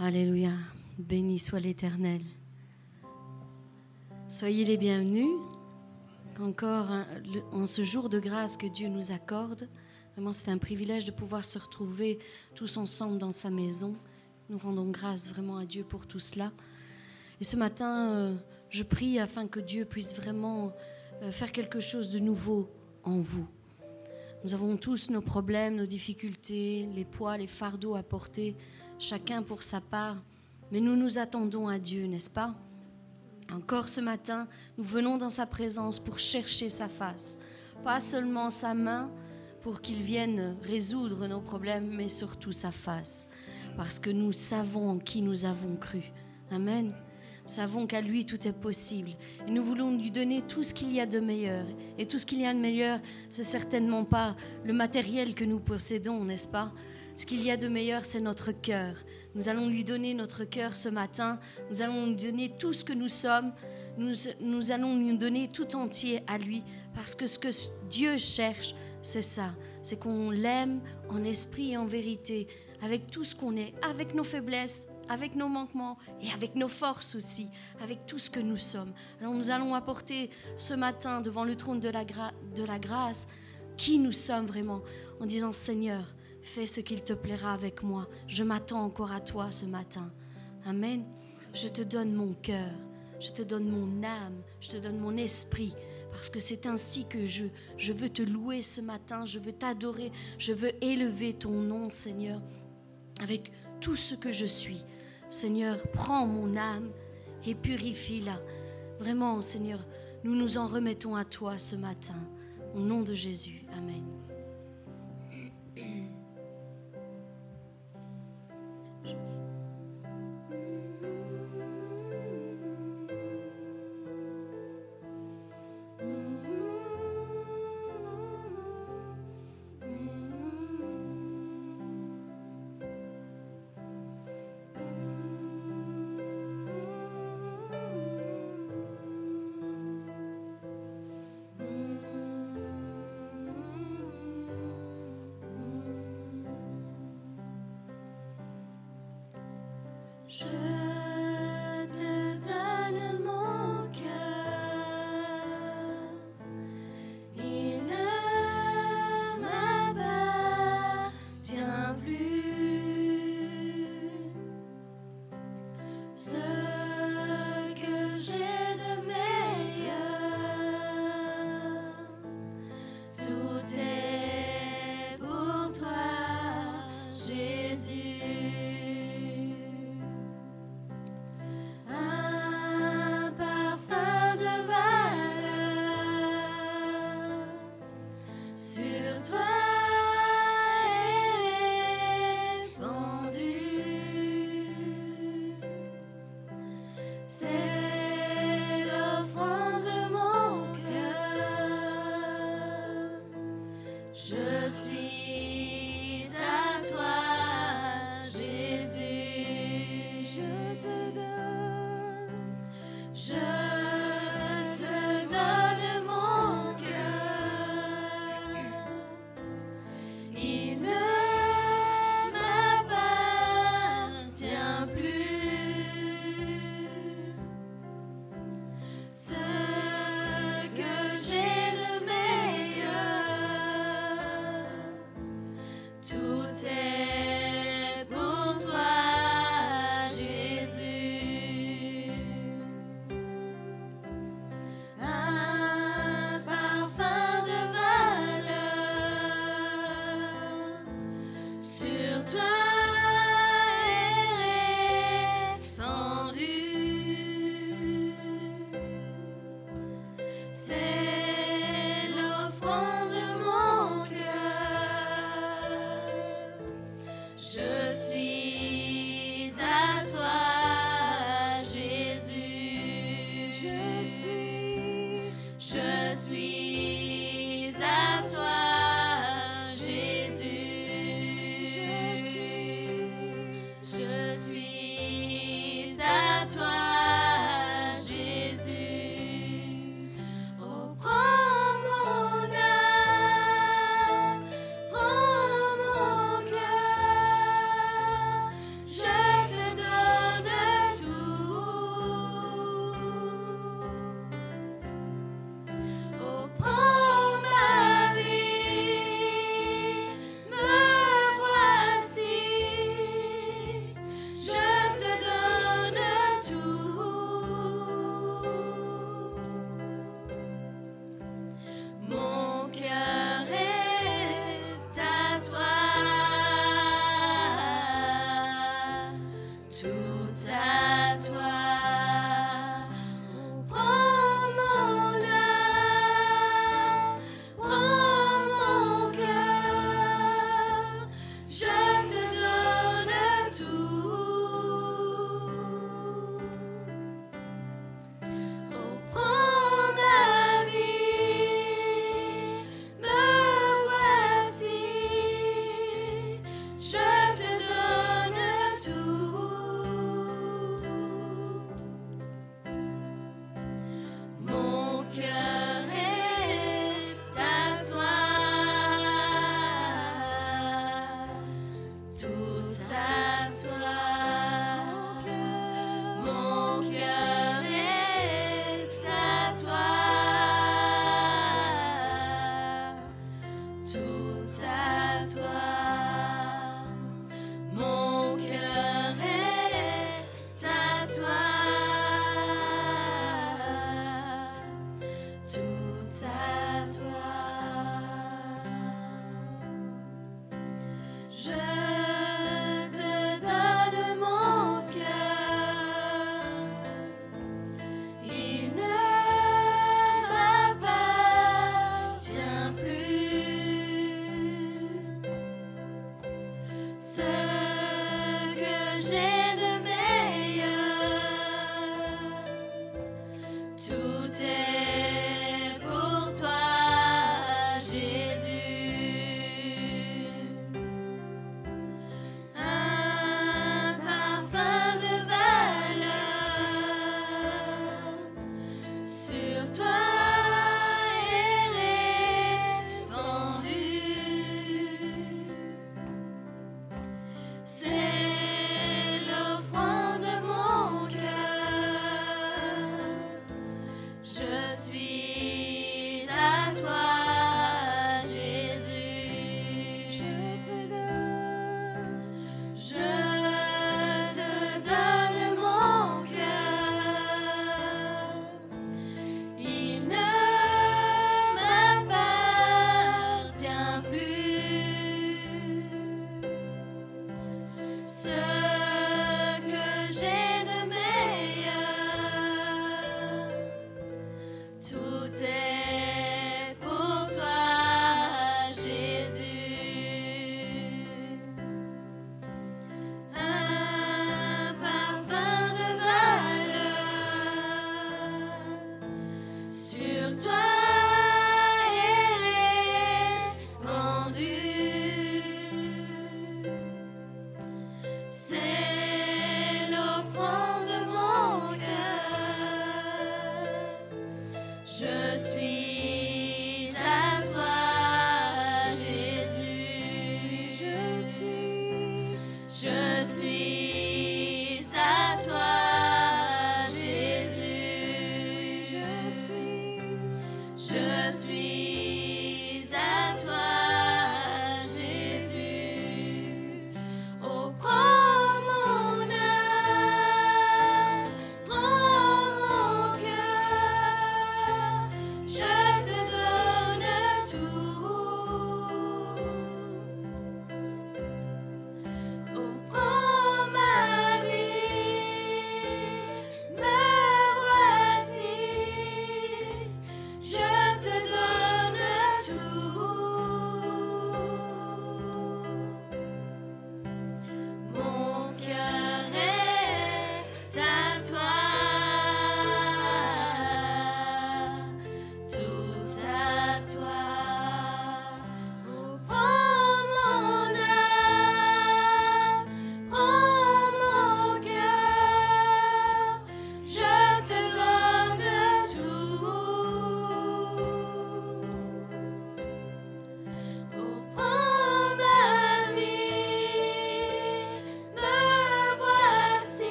Alléluia. Béni soit l'Éternel. Soyez les bienvenus. Encore en ce jour de grâce que Dieu nous accorde. Vraiment, c'est un privilège de pouvoir se retrouver tous ensemble dans sa maison. Nous rendons grâce vraiment à Dieu pour tout cela. Et ce matin, euh, je prie afin que Dieu puisse vraiment euh, faire quelque chose de nouveau en vous. Nous avons tous nos problèmes, nos difficultés, les poids, les fardeaux à porter chacun pour sa part. Mais nous nous attendons à Dieu, n'est-ce pas? Encore ce matin, nous venons dans sa présence pour chercher sa face. Pas seulement sa main pour qu'il vienne résoudre nos problèmes, mais surtout sa face. Parce que nous savons en qui nous avons cru. Amen. Nous savons qu'à lui tout est possible. Et nous voulons lui donner tout ce qu'il y a de meilleur. Et tout ce qu'il y a de meilleur, c'est certainement pas le matériel que nous possédons, n'est-ce pas? Ce qu'il y a de meilleur, c'est notre cœur. Nous allons lui donner notre cœur ce matin. Nous allons lui donner tout ce que nous sommes. Nous, nous allons lui donner tout entier à lui. Parce que ce que Dieu cherche, c'est ça. C'est qu'on l'aime en esprit et en vérité, avec tout ce qu'on est, avec nos faiblesses, avec nos manquements et avec nos forces aussi, avec tout ce que nous sommes. Alors nous allons apporter ce matin devant le trône de la grâce qui nous sommes vraiment en disant Seigneur, Fais ce qu'il te plaira avec moi. Je m'attends encore à toi ce matin. Amen. Je te donne mon cœur, je te donne mon âme, je te donne mon esprit, parce que c'est ainsi que je, je veux te louer ce matin, je veux t'adorer, je veux élever ton nom, Seigneur, avec tout ce que je suis. Seigneur, prends mon âme et purifie-la. Vraiment, Seigneur, nous nous en remettons à toi ce matin. Au nom de Jésus. Amen.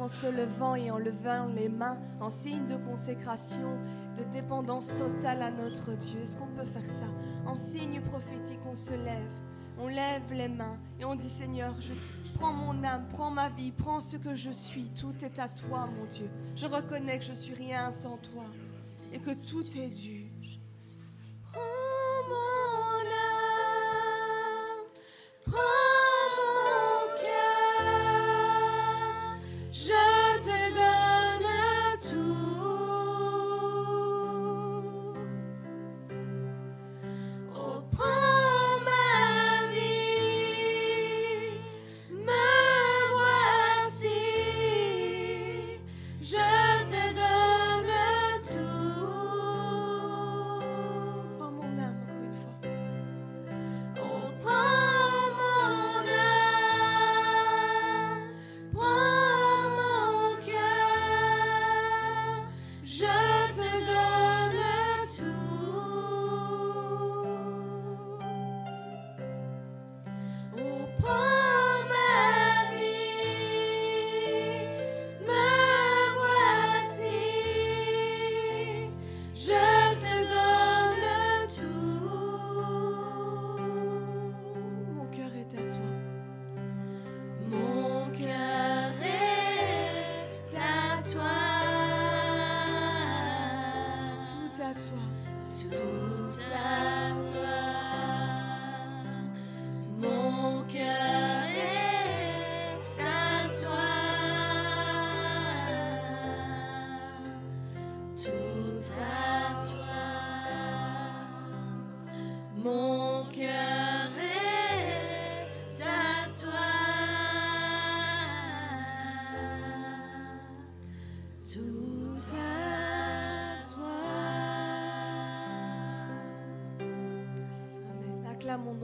En se levant et en levant les mains en signe de consécration, de dépendance totale à notre Dieu. Est-ce qu'on peut faire ça? En signe prophétique, on se lève, on lève les mains et on dit Seigneur, je prends mon âme, prends ma vie, prends ce que je suis. Tout est à toi, mon Dieu. Je reconnais que je suis rien sans toi et que tout est dû.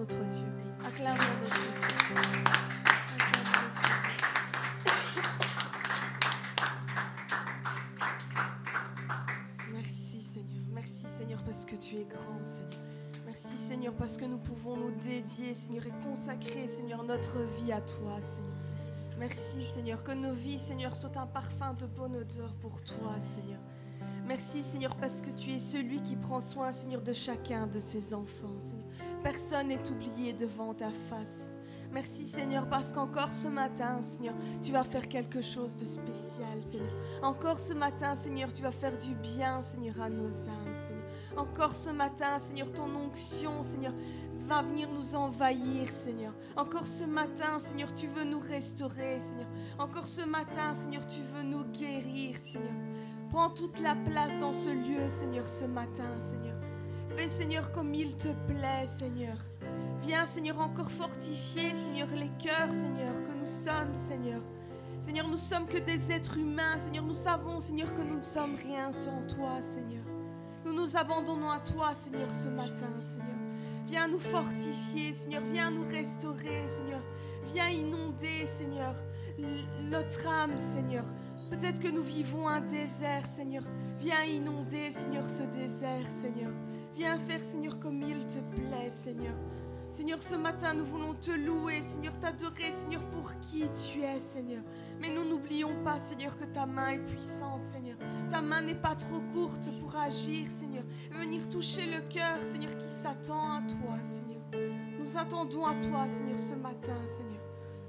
Notre Dieu. Acclamons notre Dieu. Merci Seigneur. Merci Seigneur parce que tu es grand Seigneur. Merci Seigneur parce que nous pouvons nous dédier Seigneur et consacrer Seigneur notre vie à toi Seigneur. Merci Seigneur que nos vies Seigneur soient un parfum de bonne odeur pour toi Seigneur. Merci Seigneur parce que tu es celui qui prend soin Seigneur de chacun de ses enfants Seigneur. Personne n'est oublié devant ta face. Merci Seigneur parce qu'encore ce matin, Seigneur, tu vas faire quelque chose de spécial, Seigneur. Encore ce matin, Seigneur, tu vas faire du bien, Seigneur, à nos âmes, Seigneur. Encore ce matin, Seigneur, ton onction, Seigneur, va venir nous envahir, Seigneur. Encore ce matin, Seigneur, tu veux nous restaurer, Seigneur. Encore ce matin, Seigneur, tu veux nous guérir, Seigneur. Prends toute la place dans ce lieu, Seigneur, ce matin, Seigneur. Fais, Seigneur, comme il te plaît, Seigneur. Viens, Seigneur, encore fortifier, Seigneur, les cœurs, Seigneur, que nous sommes, Seigneur. Seigneur, nous sommes que des êtres humains. Seigneur, nous savons, Seigneur, que nous ne sommes rien sans toi, Seigneur. Nous nous abandonnons à toi, Seigneur, ce matin, Seigneur. Viens nous fortifier, Seigneur. Viens nous restaurer, Seigneur. Viens inonder, Seigneur, notre âme, Seigneur. Peut-être que nous vivons un désert, Seigneur. Viens inonder, Seigneur, ce désert, Seigneur. Viens faire, Seigneur, comme il te plaît, Seigneur. Seigneur, ce matin, nous voulons te louer, Seigneur, t'adorer, Seigneur, pour qui tu es, Seigneur. Mais nous n'oublions pas, Seigneur, que ta main est puissante, Seigneur. Ta main n'est pas trop courte pour agir, Seigneur. Et venir toucher le cœur, Seigneur, qui s'attend à toi, Seigneur. Nous attendons à toi, Seigneur, ce matin, Seigneur.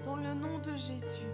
Dans le nom de Jésus.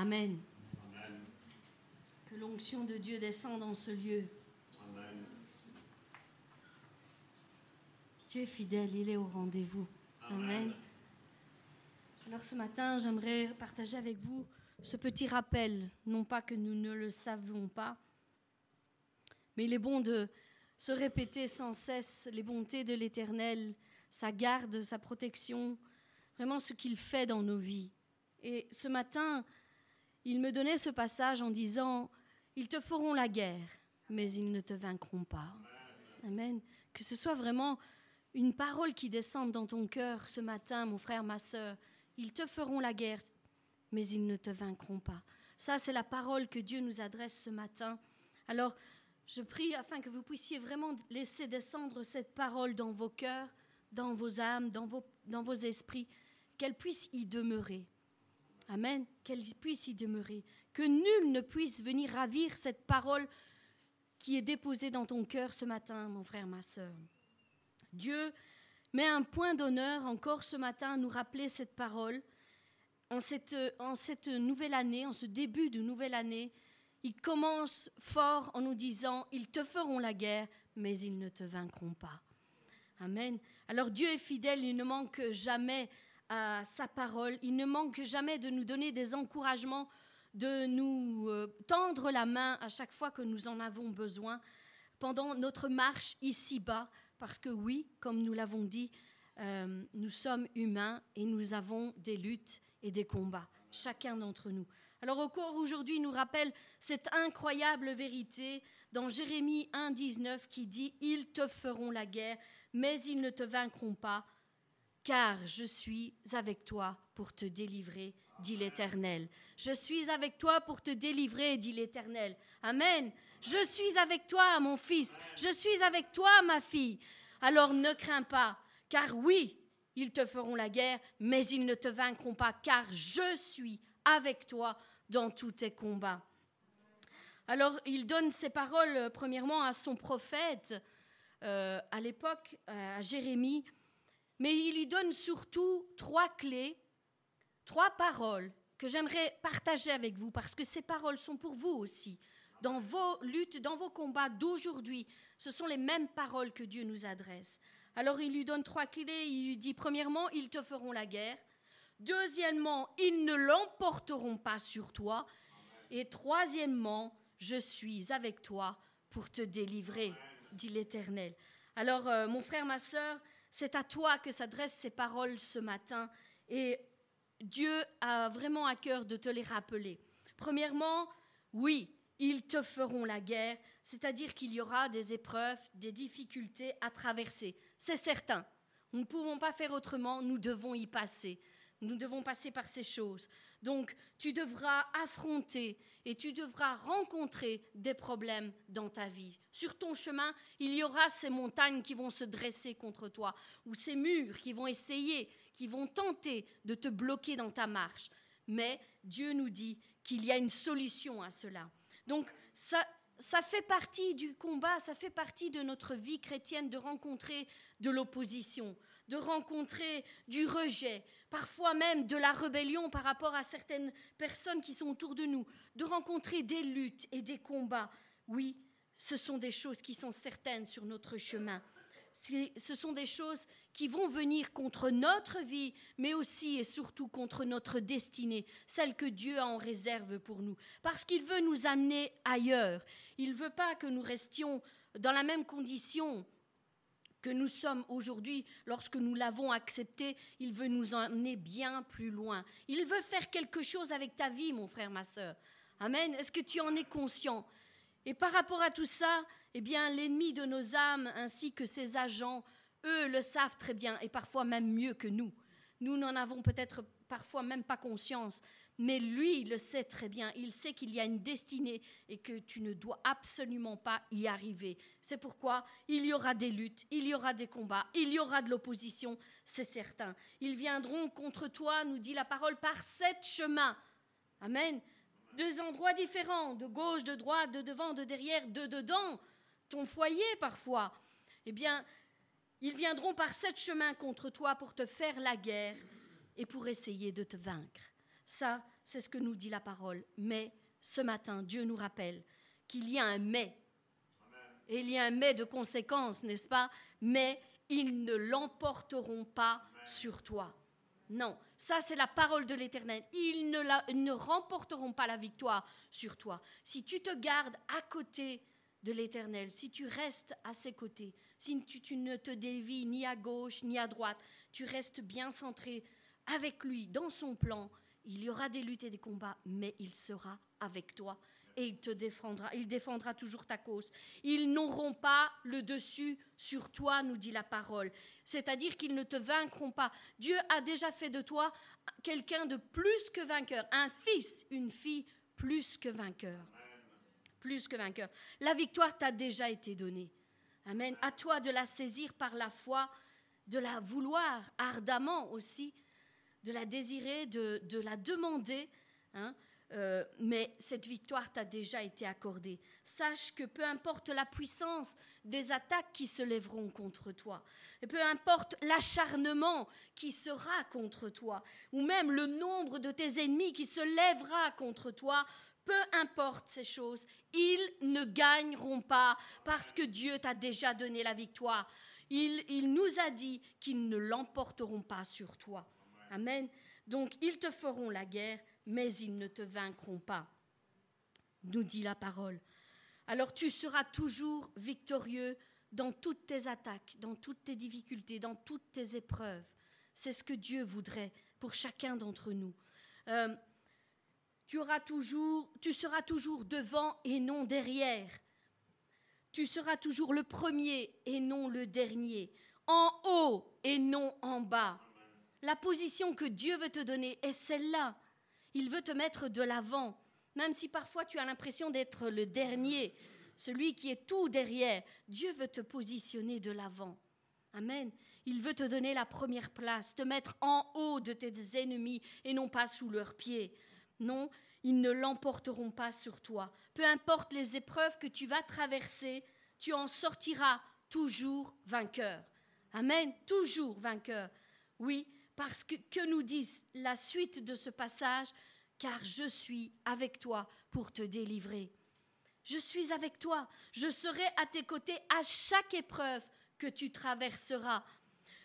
Amen. Que l'onction de Dieu descende dans ce lieu. Amen. Dieu est fidèle, il est au rendez-vous. Amen. Alors ce matin, j'aimerais partager avec vous ce petit rappel, non pas que nous ne le savons pas, mais il est bon de se répéter sans cesse les bontés de l'Éternel, sa garde, sa protection, vraiment ce qu'il fait dans nos vies. Et ce matin, il me donnait ce passage en disant, Ils te feront la guerre, mais ils ne te vaincront pas. Amen. Que ce soit vraiment une parole qui descende dans ton cœur ce matin, mon frère, ma soeur. Ils te feront la guerre, mais ils ne te vaincront pas. Ça, c'est la parole que Dieu nous adresse ce matin. Alors, je prie afin que vous puissiez vraiment laisser descendre cette parole dans vos cœurs, dans vos âmes, dans vos, dans vos esprits, qu'elle puisse y demeurer. Amen. Qu'elle puisse y demeurer. Que nul ne puisse venir ravir cette parole qui est déposée dans ton cœur ce matin, mon frère, ma soeur. Dieu met un point d'honneur encore ce matin à nous rappeler cette parole. En cette, en cette nouvelle année, en ce début de nouvelle année, il commence fort en nous disant, ils te feront la guerre, mais ils ne te vaincront pas. Amen. Alors Dieu est fidèle, il ne manque jamais à sa parole, il ne manque jamais de nous donner des encouragements, de nous euh, tendre la main à chaque fois que nous en avons besoin pendant notre marche ici-bas, parce que oui, comme nous l'avons dit, euh, nous sommes humains et nous avons des luttes et des combats, chacun d'entre nous. Alors encore aujourd'hui nous rappelle cette incroyable vérité dans Jérémie 1,19 qui dit Ils te feront la guerre, mais ils ne te vaincront pas, car je suis avec toi pour te délivrer, dit l'Éternel. Je suis avec toi pour te délivrer, dit l'Éternel. Amen. Je suis avec toi, mon fils. Je suis avec toi, ma fille. Alors ne crains pas, car oui, ils te feront la guerre, mais ils ne te vaincront pas, car je suis avec toi dans tous tes combats. Alors il donne ces paroles euh, premièrement à son prophète euh, à l'époque, à Jérémie, mais il lui donne surtout trois clés, trois paroles que j'aimerais partager avec vous, parce que ces paroles sont pour vous aussi. Dans vos luttes, dans vos combats d'aujourd'hui, ce sont les mêmes paroles que Dieu nous adresse. Alors il lui donne trois clés. Il lui dit, premièrement, ils te feront la guerre. Deuxièmement, ils ne l'emporteront pas sur toi. Et troisièmement, je suis avec toi pour te délivrer, dit l'Éternel. Alors, euh, mon frère, ma sœur, c'est à toi que s'adressent ces paroles ce matin. Et Dieu a vraiment à cœur de te les rappeler. Premièrement, oui, ils te feront la guerre, c'est-à-dire qu'il y aura des épreuves, des difficultés à traverser. C'est certain. Nous ne pouvons pas faire autrement, nous devons y passer. Nous devons passer par ces choses. Donc, tu devras affronter et tu devras rencontrer des problèmes dans ta vie. Sur ton chemin, il y aura ces montagnes qui vont se dresser contre toi, ou ces murs qui vont essayer, qui vont tenter de te bloquer dans ta marche. Mais Dieu nous dit qu'il y a une solution à cela. Donc, ça, ça fait partie du combat, ça fait partie de notre vie chrétienne de rencontrer de l'opposition, de rencontrer du rejet, parfois même de la rébellion par rapport à certaines personnes qui sont autour de nous, de rencontrer des luttes et des combats. Oui, ce sont des choses qui sont certaines sur notre chemin. Ce sont des choses qui vont venir contre notre vie, mais aussi et surtout contre notre destinée, celle que Dieu a en réserve pour nous. Parce qu'il veut nous amener ailleurs. Il ne veut pas que nous restions dans la même condition que nous sommes aujourd'hui, lorsque nous l'avons accepté, il veut nous emmener bien plus loin. Il veut faire quelque chose avec ta vie, mon frère, ma soeur. Amen. Est-ce que tu en es conscient? Et par rapport à tout ça, eh bien, l'ennemi de nos âmes ainsi que ses agents, eux le savent très bien et parfois même mieux que nous. Nous n'en avons peut-être parfois même pas conscience, mais lui, il le sait très bien. Il sait qu'il y a une destinée et que tu ne dois absolument pas y arriver. C'est pourquoi il y aura des luttes, il y aura des combats, il y aura de l'opposition, c'est certain. Ils viendront contre toi, nous dit la parole, par sept chemins. Amen. Deux endroits différents, de gauche, de droite, de devant, de derrière, de dedans, ton foyer parfois. Eh bien, ils viendront par sept chemins contre toi pour te faire la guerre et pour essayer de te vaincre. Ça, c'est ce que nous dit la parole. Mais ce matin, Dieu nous rappelle qu'il y a un mais. Et il y a un mais de conséquences, n'est-ce pas? Mais ils ne l'emporteront pas sur toi. Non, ça c'est la parole de l'Éternel. Ils ne, ne remporteront pas la victoire sur toi. Si tu te gardes à côté de l'Éternel, si tu restes à ses côtés, si tu, ne te dévies ni à gauche ni à droite, tu restes bien centré avec lui dans son plan, il y aura des luttes et des combats, mais il sera avec toi et il te défendra. Il défendra toujours ta cause. Ils n'auront pas le dessus sur toi, nous dit la parole. C'est-à-dire qu'ils ne te vaincront pas. Dieu a déjà fait de toi quelqu'un de plus que vainqueur, un fils, une fille plus que vainqueur. Plus que vainqueur. La victoire t'a déjà été donnée. Amen. À toi de la saisir par la foi, de la vouloir ardemment aussi, de la désirer, de, la demander. Hein, euh, mais cette victoire t'a déjà été accordée. Sache que peu importe la puissance des attaques qui se lèveront contre toi, et peu importe l'acharnement qui sera contre toi, ou même le nombre de tes ennemis qui se lèvera contre toi, peu importe ces choses, ils ne gagneront pas parce que Dieu t'a déjà donné la victoire. Il nous a dit qu'ils ne l'emporteront pas sur toi. Amen. Donc ils te feront la guerre mais ils ne te vaincront pas, nous dit la parole. Alors tu seras toujours victorieux dans toutes tes attaques, dans toutes tes difficultés, dans toutes tes épreuves. C'est ce que Dieu voudrait pour chacun d'entre nous. Euh, tu, auras toujours, tu seras toujours devant et non derrière. Tu seras toujours le premier et non le dernier, en haut et non en bas. La position que Dieu veut te donner est celle-là. Il veut te mettre de l'avant, même si parfois tu as l'impression d'être le dernier, celui qui est tout derrière. Dieu veut te positionner de l'avant. Amen. Il veut te donner la première place, te mettre en haut de tes ennemis et non pas sous leurs pieds. Non, ils ne l'emporteront pas sur toi. Peu importe les épreuves que tu vas traverser, tu en sortiras toujours vainqueur. Amen, toujours vainqueur. Oui, parce que, que nous dit la suite de ce passage Car je suis avec toi pour te délivrer. Je suis avec toi, je serai à tes côtés à chaque épreuve que tu traverseras.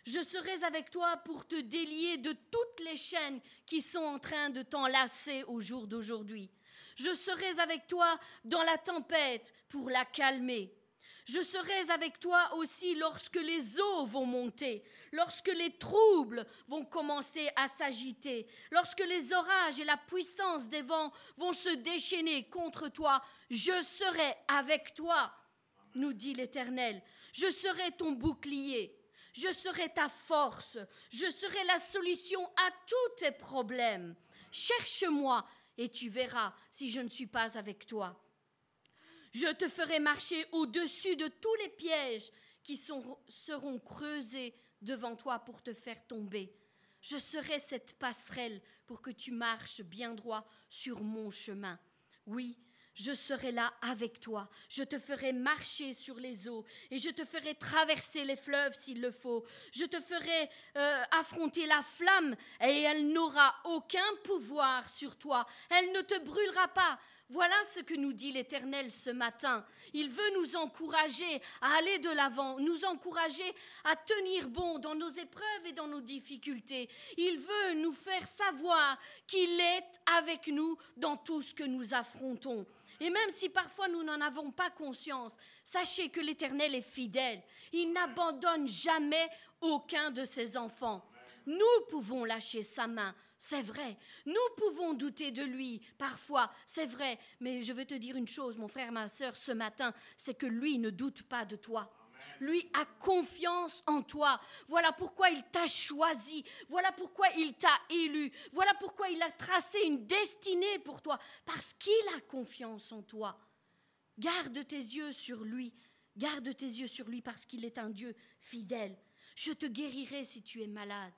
Je serai avec toi pour te délier de toutes les chaînes qui sont en train de t'enlacer au jour d'aujourd'hui. Je serai avec toi dans la tempête pour la calmer. Je serai avec toi aussi lorsque les eaux vont monter, lorsque les troubles vont commencer à s'agiter, lorsque les orages et la puissance des vents vont se déchaîner contre toi. Je serai avec toi, nous dit l'Éternel. Je serai ton bouclier. Je serai ta force. Je serai la solution à tous tes problèmes. Cherche-moi et tu verras si je ne suis pas avec toi. Je te ferai marcher au-dessus de tous les pièges qui seront creusés devant toi pour te faire tomber. Je serai cette passerelle pour que tu marches bien droit sur mon chemin. Oui, je serai là avec toi. Je te ferai marcher sur les eaux et je te ferai traverser les fleuves s'il le faut. Je te ferai euh, affronter la flamme et elle n'aura aucun pouvoir sur toi. Elle ne te brûlera pas. Voilà ce que nous dit l'Éternel ce matin. Il veut nous encourager à aller de l'avant, nous encourager à tenir bon dans nos épreuves et dans nos difficultés. Il veut nous faire savoir qu'il est avec nous dans tout ce que nous affrontons. Et même si parfois nous n'en avons pas conscience, sachez que l'Éternel est fidèle. Il n'abandonne jamais aucun de ses enfants. Nous pouvons lâcher sa main, c'est vrai. Nous pouvons douter de lui, parfois, c'est vrai. Mais je veux te dire une chose, mon frère, ma soeur, ce matin, c'est que lui ne doute pas de toi. Lui a confiance en toi. Voilà pourquoi il t'a choisi. Voilà pourquoi il t'a élu. Voilà pourquoi il a tracé une destinée pour toi. Parce qu'il a confiance en toi. Garde tes yeux sur lui. Garde tes yeux sur lui parce qu'il est un Dieu fidèle. Je te guérirai si tu es malade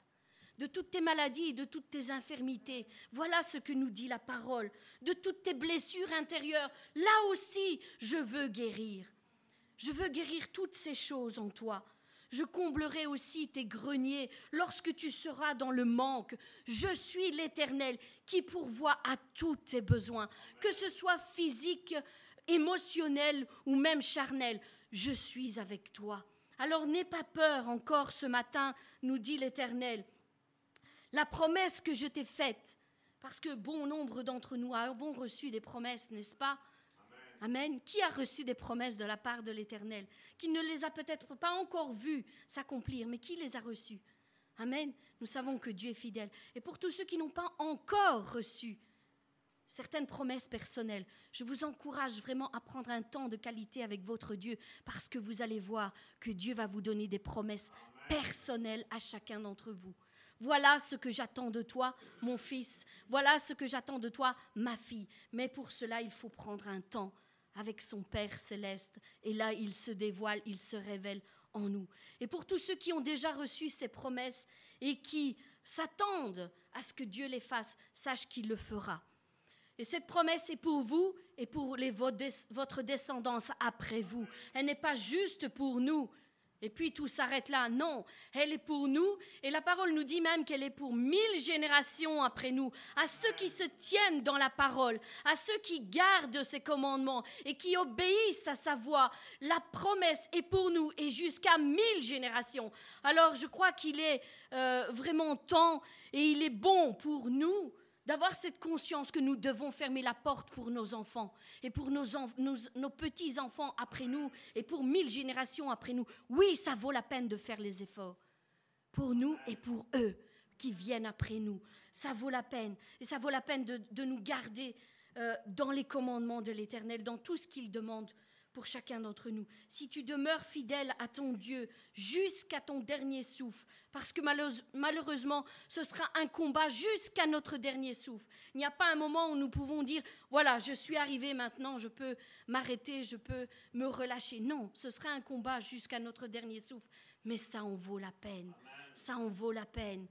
de toutes tes maladies et de toutes tes infirmités. Voilà ce que nous dit la parole. De toutes tes blessures intérieures, là aussi, je veux guérir. Je veux guérir toutes ces choses en toi. Je comblerai aussi tes greniers lorsque tu seras dans le manque. Je suis l'Éternel qui pourvoit à tous tes besoins, que ce soit physique, émotionnel ou même charnel. Je suis avec toi. Alors n'aie pas peur encore ce matin, nous dit l'Éternel. La promesse que je t'ai faite, parce que bon nombre d'entre nous avons reçu des promesses, n'est-ce pas? Amen. Qui a reçu des promesses de la part de l'Éternel? Qui ne les a peut-être pas encore vues s'accomplir, mais qui les a reçues? Amen. Nous savons que Dieu est fidèle. Et pour tous ceux qui n'ont pas encore reçu certaines promesses personnelles, je vous encourage vraiment à prendre un temps de qualité avec votre Dieu parce que vous allez voir que Dieu va vous donner des promesses personnelles à chacun d'entre vous. Voilà ce que j'attends de toi, mon fils. Voilà ce que j'attends de toi, ma fille. Mais pour cela, il faut prendre un temps avec son Père céleste. Et là, il se dévoile, il se révèle en nous. Et pour tous ceux qui ont déjà reçu ces promesses et qui s'attendent à ce que Dieu les fasse, sache qu'il le fera. Et cette promesse est pour vous et pour les, votre descendance après vous. Elle n'est pas juste pour nous, et puis tout s'arrête là. Non, elle est pour nous. Et la parole nous dit même qu'elle est pour mille générations après nous. À ceux qui se tiennent dans la parole, à ceux qui gardent ses commandements et qui obéissent à sa voix. La promesse est pour nous et jusqu'à mille générations. Alors je crois qu'il est euh, vraiment temps et il est bon pour nous d'avoir cette conscience que nous devons fermer la porte pour nos enfants et pour nos, nos petits-enfants après nous et pour mille générations après nous. Oui, ça vaut la peine de faire les efforts pour nous et pour eux qui viennent après nous. Ça vaut la peine. Et ça vaut la peine de, nous garder euh, dans les commandements de l'Éternel, dans tout ce qu'il demande pour chacun d'entre nous. Si tu demeures fidèle à ton Dieu jusqu'à ton dernier souffle, parce que malheureusement, ce sera un combat jusqu'à notre dernier souffle. Il n'y a pas un moment où nous pouvons dire, voilà, je suis arrivé maintenant, je peux m'arrêter, je peux me relâcher. Non, ce sera un combat jusqu'à notre dernier souffle. Mais ça en vaut la peine. Ça en vaut la peine.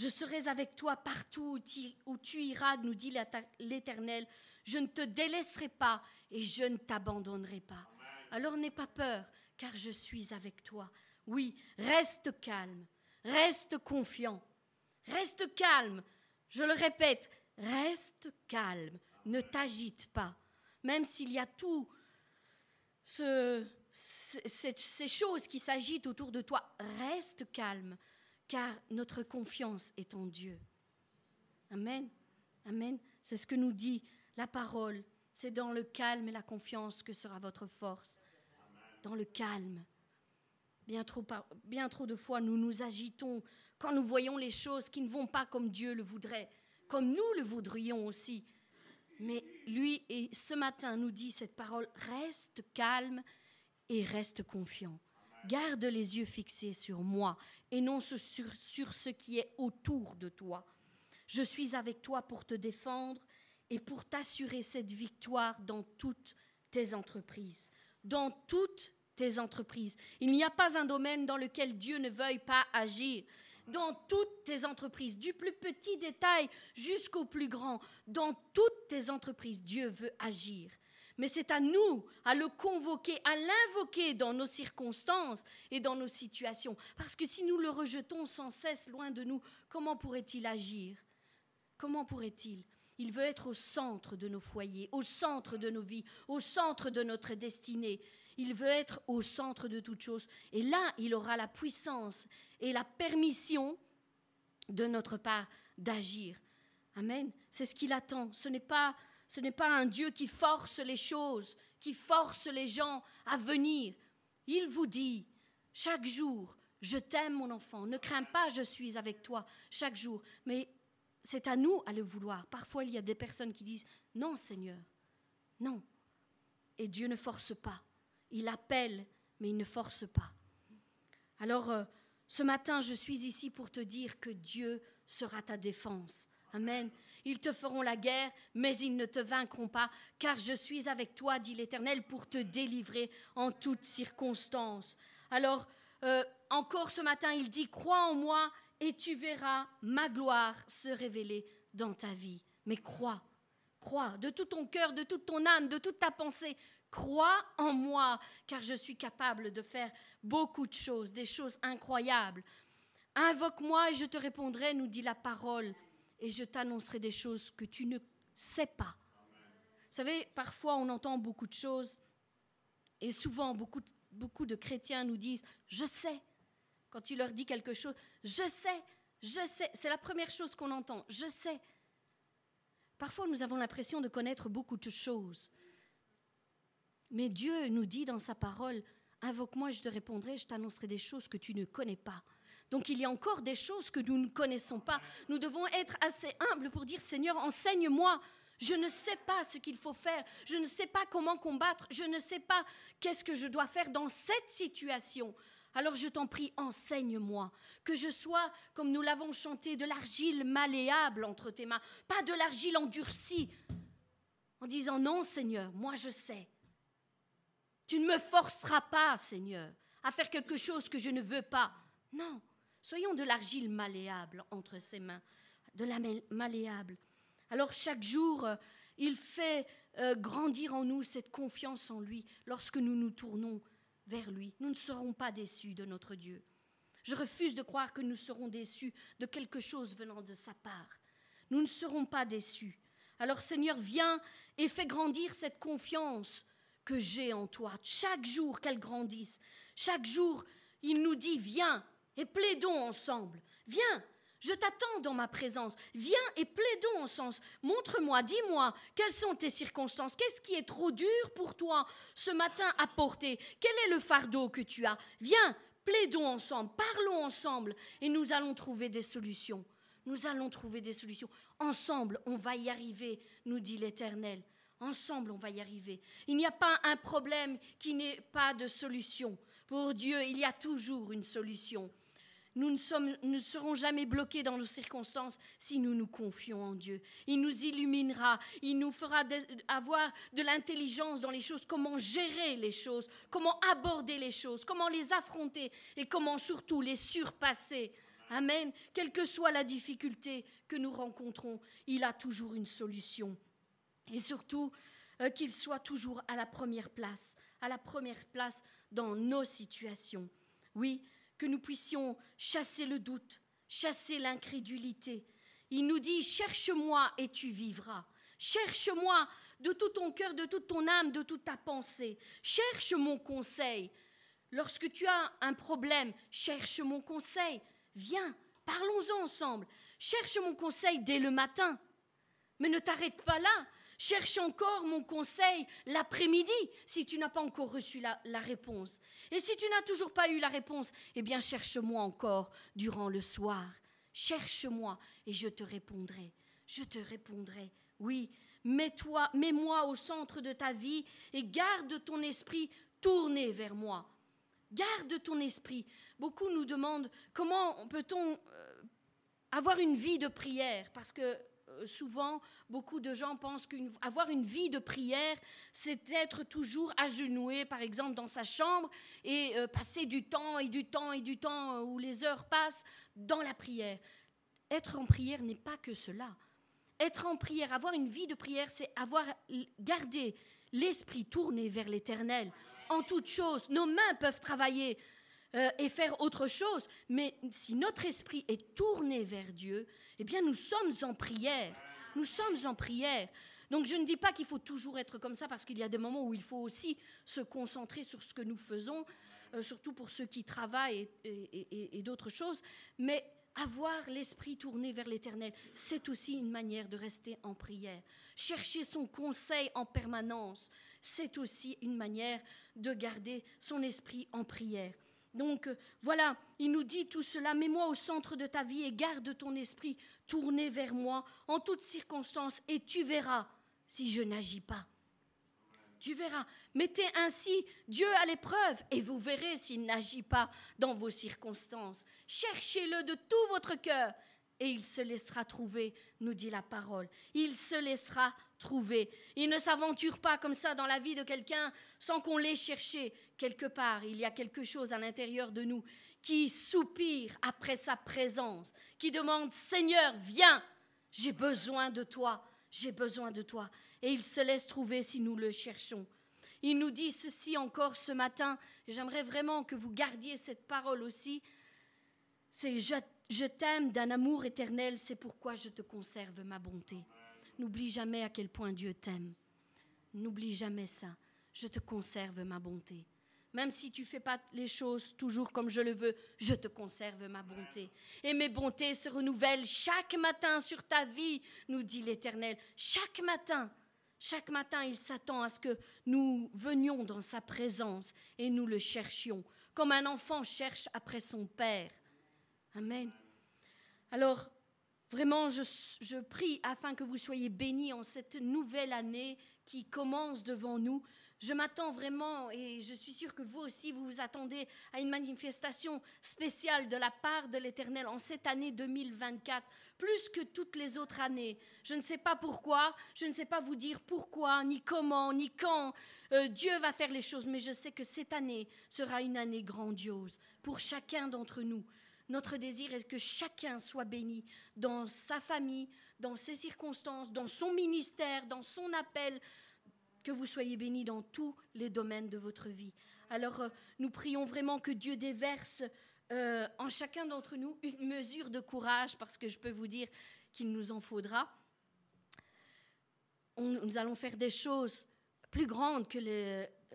Je serai avec toi partout où tu iras, nous dit l'Éternel. Je ne te délaisserai pas et je ne t'abandonnerai pas. Alors n'aie pas peur, car je suis avec toi. Oui, reste calme, reste confiant, reste calme. Je le répète, reste calme, ne t'agite pas. Même s'il y a tout ce, ces choses qui s'agitent autour de toi, reste calme, car notre confiance est en Dieu. Amen. Amen. C'est ce que nous dit la parole. C'est dans le calme et la confiance que sera votre force. Dans le calme. Bien trop, bien trop de fois, nous nous agitons quand nous voyons les choses qui ne vont pas comme Dieu le voudrait, comme nous le voudrions aussi. Mais lui, et ce matin, nous dit cette parole, reste calme et reste confiant. Garde les yeux fixés sur moi et non sur, ce qui est autour de toi. Je suis avec toi pour te défendre et pour t'assurer cette victoire dans toutes tes entreprises. Dans toutes tes entreprises. Il n'y a pas un domaine dans lequel Dieu ne veuille pas agir. Dans toutes tes entreprises, du plus petit détail jusqu'au plus grand, dans toutes tes entreprises, Dieu veut agir. Mais c'est à nous à le convoquer, à l'invoquer dans nos circonstances et dans nos situations. Parce que si nous le rejetons sans cesse loin de nous, comment pourrait-il agir? Comment pourrait-il? Il veut être au centre de nos foyers, au centre de nos vies, au centre de notre destinée. Il veut être au centre de toutes choses. Et là, il aura la puissance et la permission de notre part d'agir. Amen. C'est ce qu'il attend. Ce n'est pas ce n'est pas un Dieu qui force les choses, qui force les gens à venir. Il vous dit chaque jour, je t'aime mon enfant, ne crains pas, je suis avec toi chaque jour. Mais c'est à nous à le vouloir. Parfois, il y a des personnes qui disent Non, Seigneur, non. Et Dieu ne force pas. Il appelle, mais il ne force pas. Alors, euh, ce matin, je suis ici pour te dire que Dieu sera ta défense. Amen. Ils te feront la guerre, mais ils ne te vaincront pas, car je suis avec toi, dit l'Éternel, pour te délivrer en toutes circonstances. Alors, euh, encore ce matin, il dit, crois en moi et tu verras ma gloire se révéler dans ta vie. Mais crois, crois de tout ton cœur, de toute ton âme, de toute ta pensée, Crois en moi, car je suis capable de faire beaucoup de choses, des choses incroyables. Invoque-moi et je te répondrai, nous dit la parole, et je t'annoncerai des choses que tu ne sais pas. Vous savez, parfois on entend beaucoup de choses, et souvent beaucoup, beaucoup de chrétiens nous disent, je sais. Quand tu leur dis quelque chose, je sais, je sais. C'est la première chose qu'on entend, je sais. Parfois nous avons l'impression de connaître beaucoup de choses. Mais Dieu nous dit dans sa parole, invoque-moi, je te répondrai, je t'annoncerai des choses que tu ne connais pas. Donc il y a encore des choses que nous ne connaissons pas. Nous devons être assez humbles pour dire, Seigneur, enseigne-moi. Je ne sais pas ce qu'il faut faire. Je ne sais pas comment combattre. Je ne sais pas qu'est-ce que je dois faire dans cette situation. Alors je t'en prie, enseigne-moi, que je sois, comme nous l'avons chanté, de l'argile malléable entre tes mains, pas de l'argile endurcie, en disant non Seigneur, moi je sais. Tu ne me forceras pas, Seigneur, à faire quelque chose que je ne veux pas. Non, soyons de l'argile malléable entre ses mains, de la malléable. Alors chaque jour, euh, il fait euh, grandir en nous cette confiance en lui lorsque nous nous tournons vers lui. Nous ne serons pas déçus de notre Dieu. Je refuse de croire que nous serons déçus de quelque chose venant de sa part. Nous ne serons pas déçus. Alors Seigneur, viens et fais grandir cette confiance que j'ai en toi, chaque jour qu'elle grandisse. Chaque jour, il nous dit, viens et plaidons ensemble. Viens, je t'attends dans ma présence. Viens et plaidons ensemble. Montre-moi, dis-moi, quelles sont tes circonstances Qu'est-ce qui est trop dur pour toi ce matin à porter Quel est le fardeau que tu as Viens, plaidons ensemble, parlons ensemble et nous allons trouver des solutions. Nous allons trouver des solutions. Ensemble, on va y arriver, nous dit l'Éternel. Ensemble, on va y arriver. Il n'y a pas un problème qui n'ait pas de solution. Pour Dieu, il y a toujours une solution. Nous ne, serons jamais bloqués dans nos circonstances si nous nous confions en Dieu. Il nous illuminera, il nous fera avoir de l'intelligence dans les choses, comment gérer les choses, comment aborder les choses, comment les affronter et comment surtout les surpasser. Amen. Quelle que soit la difficulté que nous rencontrons, il a toujours une solution et surtout euh, qu'il soit toujours à la première place, à la première place dans nos situations. Oui, que nous puissions chasser le doute, chasser l'incrédulité. Il nous dit, cherche-moi et tu vivras. Cherche-moi de tout ton cœur, de toute ton âme, de toute ta pensée. Cherche mon conseil. Lorsque tu as un problème, cherche mon conseil. Viens, parlons-en ensemble. Cherche mon conseil dès le matin. Mais ne t'arrête pas là. Cherche encore mon conseil l'après-midi si tu n'as pas encore reçu la, réponse. Et si tu n'as toujours pas eu la réponse, eh bien cherche-moi encore durant le soir. Cherche-moi et je te répondrai. Je te répondrai. Oui, mets-toi, mets-moi au centre de ta vie et garde ton esprit tourné vers moi. Garde ton esprit. Beaucoup nous demandent comment peut-on euh, avoir une vie de prière? Parce que souvent, beaucoup de gens pensent qu'avoir une, vie de prière, c'est être toujours agenoué, par exemple, dans sa chambre et euh, passer du temps et du temps et du temps euh, où les heures passent dans la prière. Être en prière n'est pas que cela. Être en prière, avoir une vie de prière, c'est avoir gardé l'esprit tourné vers l'éternel. En toute chose, nos mains peuvent travailler et faire autre chose, mais si notre esprit est tourné vers Dieu, eh bien nous sommes en prière. Nous sommes en prière. Donc je ne dis pas qu'il faut toujours être comme ça parce qu'il y a des moments où il faut aussi se concentrer sur ce que nous faisons, euh, surtout pour ceux qui travaillent et, d'autres choses. Mais avoir l'esprit tourné vers l'éternel, c'est aussi une manière de rester en prière. Chercher son conseil en permanence, c'est aussi une manière de garder son esprit en prière. Donc euh, voilà, il nous dit tout cela, mets-moi au centre de ta vie et garde ton esprit tourné vers moi en toutes circonstances et tu verras si je n'agis pas. Tu verras. Mettez ainsi Dieu à l'épreuve et vous verrez s'il n'agit pas dans vos circonstances. Cherchez-le de tout votre cœur et il se laissera trouver, nous dit la parole. Il se laissera trouver. Il ne s'aventure pas comme ça dans la vie de quelqu'un sans qu'on l'ait cherché quelque part. Il y a quelque chose à l'intérieur de nous qui soupire après sa présence, qui demande Seigneur, viens, j'ai besoin de toi, j'ai besoin de toi. Et il se laisse trouver si nous le cherchons. Il nous dit ceci encore ce matin. J'aimerais vraiment que vous gardiez cette parole aussi. C'est je, je t'aime d'un amour éternel, c'est pourquoi je te conserve ma bonté. N'oublie jamais à quel point Dieu t'aime. N'oublie jamais ça. Je te conserve ma bonté. Même si tu fais pas les choses toujours comme je le veux, je te conserve ma bonté. Et mes bontés se renouvellent chaque matin sur ta vie, nous dit l'Éternel. Chaque matin. Chaque matin, il s'attend à ce que nous venions dans sa présence et nous le cherchions, comme un enfant cherche après son Père. Amen. Alors, vraiment, je, prie afin que vous soyez bénis en cette nouvelle année qui commence devant nous. Je m'attends vraiment, et je suis sûre que vous aussi, vous vous attendez à une manifestation spéciale de la part de l'Éternel en cette année 2024, plus que toutes les autres années. Je ne sais pas pourquoi, je ne sais pas vous dire pourquoi, ni comment, ni quand euh, Dieu va faire les choses, mais je sais que cette année sera une année grandiose pour chacun d'entre nous. Notre désir est que chacun soit béni dans sa famille, dans ses circonstances, dans son ministère, dans son appel, que vous soyez bénis dans tous les domaines de votre vie. Alors, euh, nous prions vraiment que Dieu déverse euh, en chacun d'entre nous une mesure de courage, parce que je peux vous dire qu'il nous en faudra. nous allons faire des choses plus grandes que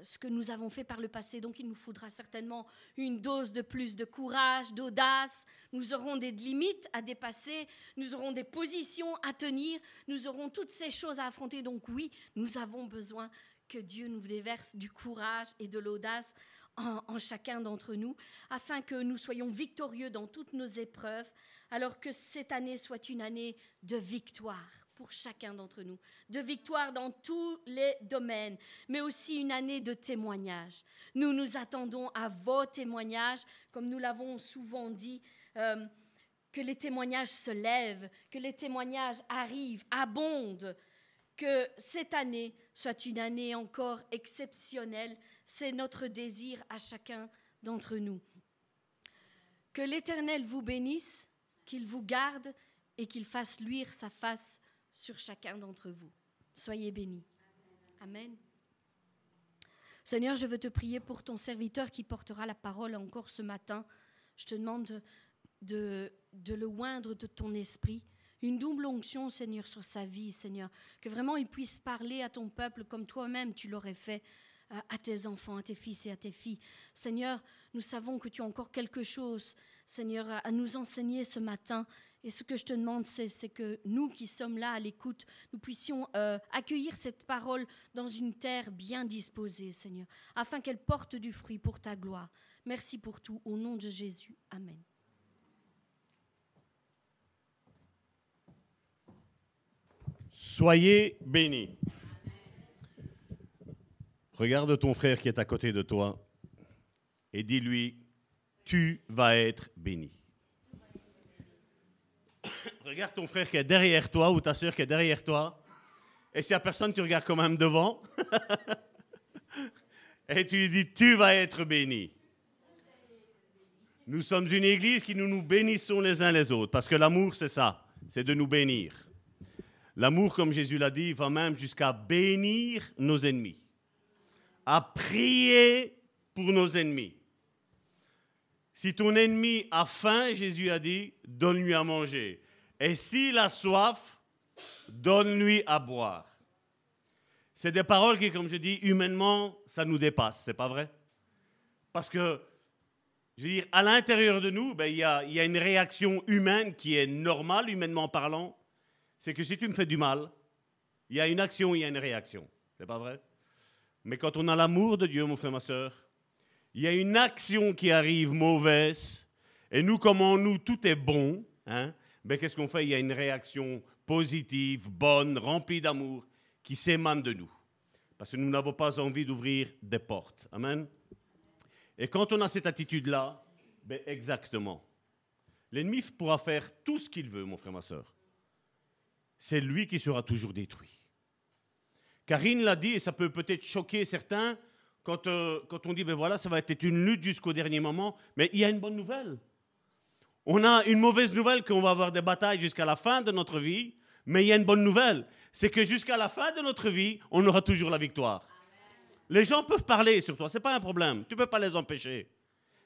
ce que nous avons fait par le passé. Donc il nous faudra certainement une dose de plus de courage, d'audace. Nous aurons des limites à dépasser, nous aurons des positions à tenir, nous aurons toutes ces choses à affronter. Donc oui, nous avons besoin que Dieu nous déverse du courage et de l'audace en, chacun d'entre nous, afin que nous soyons victorieux dans toutes nos épreuves, alors que cette année soit une année de victoire pour chacun d'entre nous, de victoire dans tous les domaines, mais aussi une année de témoignages. Nous nous attendons à vos témoignages, comme nous l'avons souvent dit, euh, que les témoignages se lèvent, que les témoignages arrivent, abondent, que cette année soit une année encore exceptionnelle. C'est notre désir à chacun d'entre nous. Que l'Éternel vous bénisse, qu'il vous garde et qu'il fasse luire sa face sur chacun d'entre vous. Soyez bénis. Amen. Seigneur, je veux te prier pour ton serviteur qui portera la parole encore ce matin. Je te demande de, de, le oindre de ton esprit. Une double onction, Seigneur, sur sa vie, Seigneur. Que vraiment il puisse parler à ton peuple comme toi-même tu l'aurais fait à tes enfants, à tes fils et à tes filles. Seigneur, nous savons que tu as encore quelque chose, Seigneur, à nous enseigner ce matin. Et ce que je te demande, c'est que nous qui sommes là à l'écoute, nous puissions euh, accueillir cette parole dans une terre bien disposée, Seigneur, afin qu'elle porte du fruit pour ta gloire. Merci pour tout. Au nom de Jésus. Amen. Soyez bénis. Regarde ton frère qui est à côté de toi et dis-lui, tu vas être béni. Regarde ton frère qui est derrière toi ou ta soeur qui est derrière toi. Et si a personne, tu regardes quand même devant. et tu lui dis, tu vas être béni. Nous sommes une église qui nous nous bénissons les uns les autres. Parce que l'amour, c'est ça. C'est de nous bénir. L'amour, comme Jésus l'a dit, va même jusqu'à bénir nos ennemis. À prier pour nos ennemis. Si ton ennemi a faim, Jésus a dit, donne-lui à manger. Et s'il a soif, donne-lui à boire? C'est des paroles qui, comme je dis, humainement, ça nous dépasse, c'est pas vrai? Parce que, je veux dire, à l'intérieur de nous, ben, il y, a, y a une réaction humaine qui est normale, humainement parlant. C'est que si tu me fais du mal, il y a une action, il y a une réaction. C'est pas vrai? Mais quand on a l'amour de Dieu, mon frère, ma soeur, il y a une action qui arrive mauvaise, et nous, comme en nous, tout est bon, hein, ben, qu'est-ce qu'on fait? Il y a une réaction positive, bonne, remplie d'amour, qui s'émane de nous. Parce que nous n'avons pas envie d'ouvrir des portes. Amen? Et quand on a cette attitude-là, ben exactement. L'ennemi pourra faire tout ce qu'il veut, mon frère, ma soeur. C'est lui qui sera toujours détruit. Karine l'a dit, et ça peut peut-être choquer certains, quand, euh, quand on dit, ben voilà, ça va être une lutte jusqu'au dernier moment, mais il y a une bonne nouvelle. On a une mauvaise nouvelle qu'on va avoir des batailles jusqu'à la fin de notre vie, mais il y a une bonne nouvelle, c'est que jusqu'à la fin de notre vie, on aura toujours la victoire. Les gens peuvent parler sur toi, c'est pas un problème. Tu peux pas les empêcher.